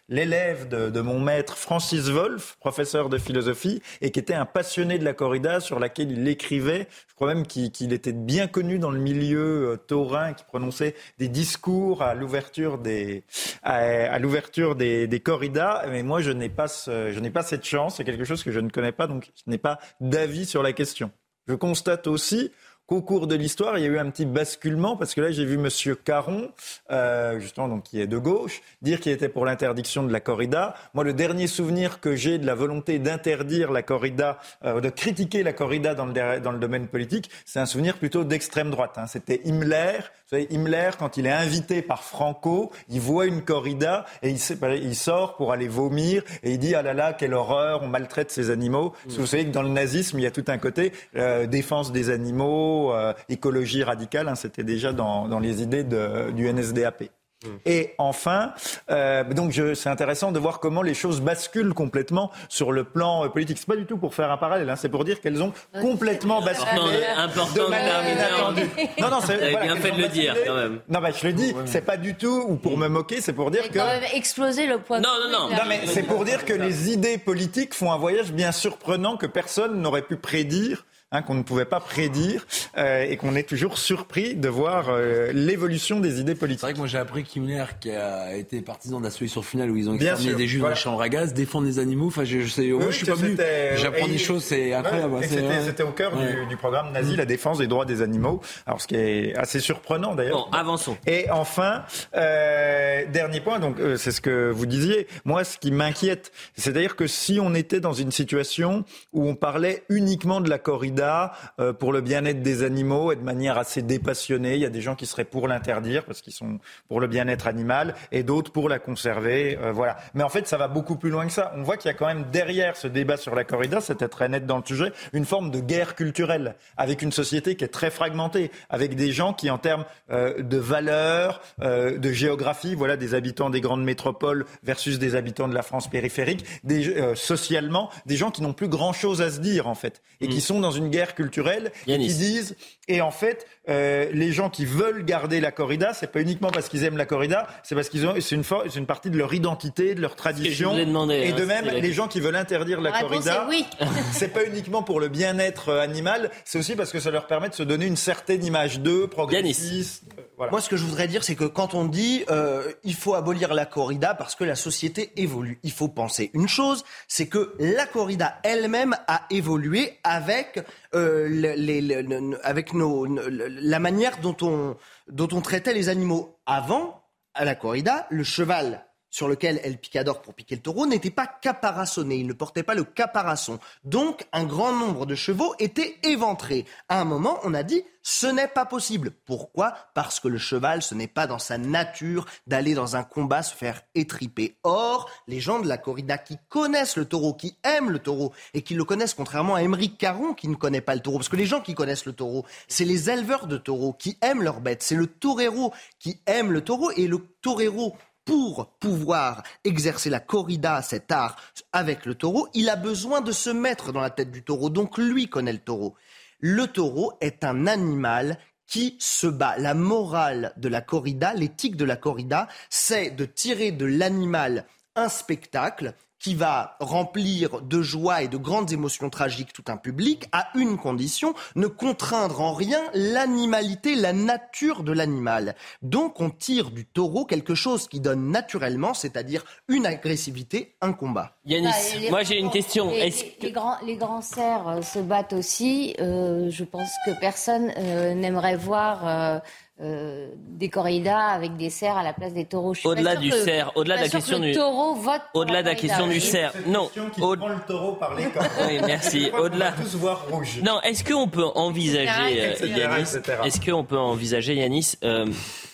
l'élève de, de, mon maître Francis Wolff, professeur de philosophie, et qui était un passionné de la corrida, sur laquelle il écrivait. Crois même qu'il était bien connu dans le milieu euh, taurin, qui prononçait des discours à l'ouverture des, à l'ouverture des, corridas, mais moi je n'ai pas, je n'ai pas cette chance, c'est quelque chose que je ne connais pas, donc je n'ai pas d'avis sur la question. Je constate aussi qu'au cours de l'histoire, il y a eu un petit basculement, parce que là, j'ai vu M. Caron, euh, justement, donc, qui est de gauche, dire qu'il était pour l'interdiction de la corrida. Moi, le dernier souvenir que j'ai de la volonté d'interdire la corrida, euh, de critiquer la corrida dans le, dans le domaine politique, c'est un souvenir plutôt d'extrême droite. Hein. C'était Himmler. Vous savez, Himmler, quand il est invité par Franco, il voit une corrida et il, sort pour aller vomir et il dit ah là là quelle horreur, on maltraite ces animaux. Vous savez que dans le nazisme, il y a tout un côté euh, défense des animaux, euh, écologie radicale, hein, c'était déjà dans, dans, les idées de, du NSDAP. Mm. Et enfin, euh, donc c'est intéressant de voir comment les choses basculent complètement sur le plan euh, politique. C'est pas du tout pour faire un parallèle, hein, c'est pour dire qu'elles ont complètement basculé important, de manière. Non, non, c'est bien fait de le dire quand même. Non, mais je le dis, c'est pas du tout ou pour me moquer, c'est pour dire que. Quand même exploser le point. Non, non, non. Non, mais c'est pour dire que les idées politiques font un voyage bien surprenant que personne n'aurait pu prédire Hein, qu'on ne pouvait pas prédire euh, et qu'on est toujours surpris de voir euh, l'évolution des idées politiques. C'est vrai que moi j'ai appris qu'Himmler, qui a été partisan de la solution finale où ils ont exterminé des juifs dans la chambre à gaz, défendre les animaux. Enfin, je, je sais, moi, je suis pas venu. J'apprends des choses, c'est incroyable. Hein, c'était au cœur du, du, programme nazi, la défense des droits des animaux. Alors, ce qui est assez surprenant d'ailleurs. Bon, avançons. Et enfin, euh, dernier point. Donc, euh, c'est ce que vous disiez. Moi, ce qui m'inquiète, c'est-à-dire que si on était dans une situation où on parlait uniquement de la corrida euh, pour le bien-être des animaux et de manière assez dépassionnée. Il y a des gens qui seraient pour l'interdire parce qu'ils sont pour le bien-être animal et d'autres pour la conserver. Euh, voilà. Mais en fait, ça va beaucoup plus loin que ça. On voit qu'il y a quand même derrière ce débat sur la corrida, c'était très net dans le sujet, une forme de guerre culturelle avec une société qui est très fragmentée, avec des gens qui, en termes euh, de valeurs, de géographie, voilà, des habitants des grandes métropoles versus des habitants de la France périphérique, des, socialement, des gens qui n'ont plus grand-chose à se dire en fait et qui mm. sont dans une guerre culturelle et qui disent et en fait euh, les gens qui veulent garder la corrida, c'est pas uniquement parce qu'ils aiment la corrida, c'est parce qu'ils ont c'est une c'est une partie de leur identité, de leur tradition. et hein, de même les gens qui veulent interdire la, corrida, oui. c'est pas uniquement pour le bien-être euh, animal, c'est aussi parce que ça leur permet de se donner une certaine image d'eux, progressiste. Voilà. Moi, ce que je voudrais dire, c'est que quand on dit euh, il faut abolir la corrida parce que la société évolue, il faut penser une chose, c'est que la corrida elle-même a évolué avec euh, les, les, avec nos, la manière dont on, dont on traitait les animaux. Avant, à la corrida, le cheval sur lequel El Picador, pour piquer le taureau, n'était pas caparaçonné, il ne portait pas le caparasson. Donc, un grand nombre de chevaux étaient éventrés. À un moment, on a dit, ce n'est pas possible. Pourquoi? Parce que le cheval, ce n'est pas dans sa nature d'aller dans un combat se faire étriper. Or, les gens de la corrida qui connaissent le taureau, qui aiment le taureau, et qui le connaissent contrairement à Émeric Caron qui ne connaît pas le taureau, parce que les gens qui connaissent le taureau, c'est les éleveurs de taureaux qui aiment leur bête, c'est le torero qui aime le taureau, et le torero pour pouvoir exercer la corrida, cet art, avec le taureau, il a besoin de se mettre dans la tête du taureau. Donc lui connaît le taureau. Le taureau est un animal qui se bat. La morale de la corrida, l'éthique de la corrida, c'est de tirer de l'animal un spectacle qui va remplir de joie et de grandes émotions tragiques tout un public, à une condition, ne contraindre en rien l'animalité, la nature de l'animal. Donc on tire du taureau quelque chose qui donne naturellement, c'est-à-dire une agressivité, un combat. Yanis, Bah, moi j'ai une question. Les, grands, les grands cerfs euh, se battent aussi. Euh, je pense que personne euh, n'aimerait voir euh, euh, des corridas avec des cerfs à la place des taureaux. Au-delà du que- cerf, au-delà de la question du- taureau vote. pour Au-delà de la question du cerf, non. Au- le taureau par les cornes. Oui, merci. Au-delà. tous voir rouge. Non, est-ce qu'on peut envisager, euh, etc., Yanis, etc. est-ce qu'on peut envisager, Yanis, euh,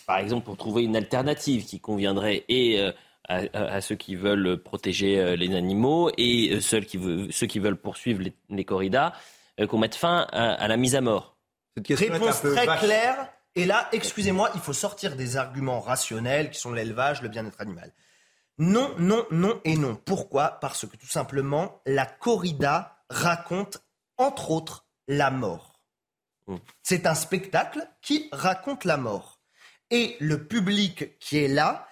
par exemple, pour trouver une alternative qui conviendrait et euh, à, ceux qui veulent protéger euh, les animaux et euh, ceux, qui veulent, ceux qui veulent poursuivre les, les corridas, euh, qu'on mette fin à, à la mise à mort? Réponse très claire. Et là, excusez-moi, il faut sortir des arguments rationnels qui sont l'élevage, le bien-être animal. Non, non, non et non. Pourquoi? Parce que tout simplement, la corrida raconte, entre autres, la mort. C'est un spectacle qui raconte la mort. Et le public qui est là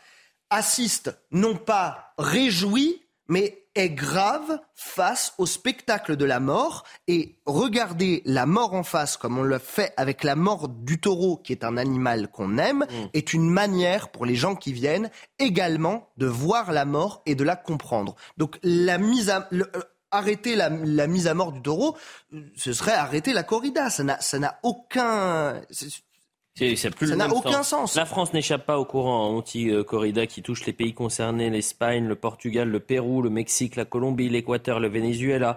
assiste non pas réjoui, mais est grave face au spectacle de la mort. Et regarder la mort en face, comme on le fait avec la mort du taureau, qui est un animal qu'on aime, est une manière pour les gens qui viennent également de voir la mort et de la comprendre. Donc la mise à... le- euh, arrêter la, la mise à mort du taureau, euh, ce serait arrêter la corrida. Ça n'a aucun... plus Ça n'a aucun sens. La France n'échappe pas au courant anti-corrida qui touche les pays concernés, l'Espagne, le Portugal, le Pérou, le Mexique, la Colombie, l'Équateur, le Venezuela.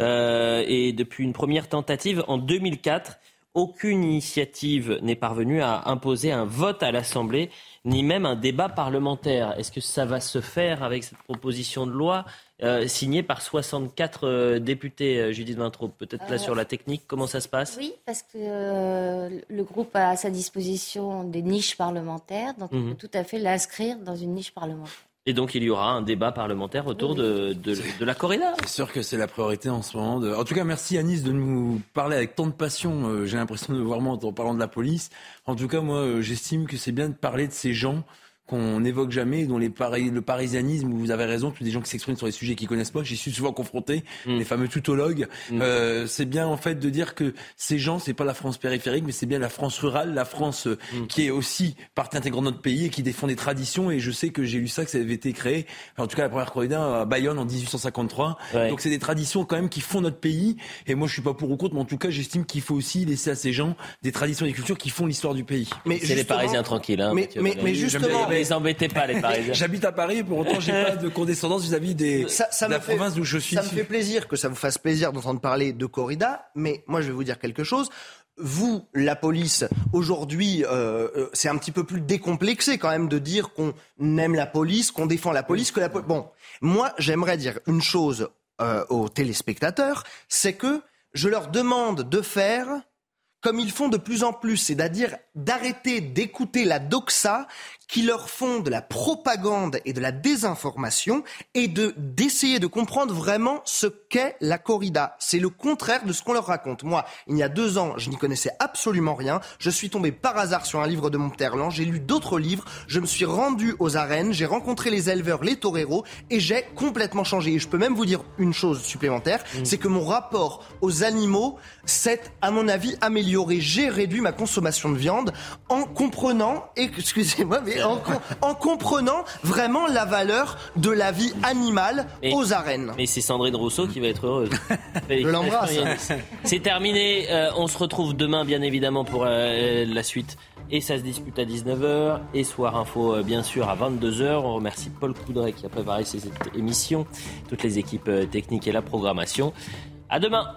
Euh, et depuis une première tentative en 2004, aucune initiative n'est parvenue à imposer un vote à l'Assemblée, ni même un débat parlementaire. Est-ce que ça va se faire avec cette proposition de loi? Euh, signée par 64 euh, députés, euh, Judith Vintraud Peut-être là Euh, sur la technique, comment ça se passe? Oui, parce que euh, le groupe a à sa disposition des niches parlementaires, donc on Mhm. peut tout à fait l'inscrire dans une niche parlementaire. Et donc il y aura un débat parlementaire autour de, de, de la corrida. C'est sûr que c'est la priorité en ce moment. De... En tout cas, merci Anis de nous parler avec tant de passion. Euh, J'ai l'impression de voir moi en parlant de la police. En tout cas, moi, j'estime que c'est bien de parler de ces gens qu'on n'évoque jamais, dont les pari- le parisianisme, où vous avez raison, tous des gens qui s'expriment sur des sujets qu'ils connaissent pas, j'y suis souvent confronté, les fameux tutologues. Euh, c'est bien en fait de dire que ces gens, c'est pas la France périphérique, mais c'est bien la France rurale, la France euh, qui est aussi partie intégrante de notre pays et qui défend des traditions. Et je sais que j'ai lu ça, que ça avait été créé, en tout cas la première corrida à Bayonne en 1853. Ouais. Donc c'est des traditions quand même qui font notre pays. Et moi je suis pas pour ou contre, mais en tout cas j'estime qu'il faut aussi laisser à ces gens des traditions et des cultures qui font l'histoire du pays. Mais C'est les Parisiens tranquilles. Hein, Mais- mais- mais justement- les embêtez pas, les Parisiens. J'habite à Paris, pour autant j'ai pas de condescendance vis-à-vis des ça, ça de la me fait- province d'où je suis. Ça me fait plaisir que ça vous fasse plaisir d'entendre parler de corrida, mais moi je vais vous dire quelque chose. Vous, la police, aujourd'hui, euh, euh, c'est un petit peu plus décomplexé quand même de dire qu'on aime la police, qu'on défend la police, que la police. Bon, moi j'aimerais dire une chose euh, aux téléspectateurs, c'est que je leur demande de faire comme ils font de plus en plus, c'est-à-dire d'arrêter d'écouter la doxa qui leur font de la propagande et de la désinformation et de d'essayer de comprendre vraiment ce qu'est la corrida. C'est le contraire de ce qu'on leur raconte. Moi, il y a deux ans, je n'y connaissais absolument rien. Je suis tombé par hasard sur un livre de Monterland. J'ai lu d'autres livres. Je me suis rendu aux arènes. J'ai rencontré les éleveurs, les toreros et j'ai complètement changé. Et je peux même vous dire une chose supplémentaire, c'est que mon rapport aux animaux s'est, à mon avis, amélioré. J'ai réduit ma consommation de viande en comprenant, excusez-moi, mais en, com- en comprenant vraiment la valeur de la vie animale Mais- aux arènes. Mais c'est Sandrine Rousseau qui va être heureuse. Je l'embrasse. C'est terminé. Euh, on se retrouve demain, bien évidemment, pour euh, la suite. Et ça se dispute à 19h. Et Soir Info, euh, bien sûr, à 22h. On remercie Paul Coudray qui a préparé cette émission, toutes les équipes techniques et la programmation. À demain.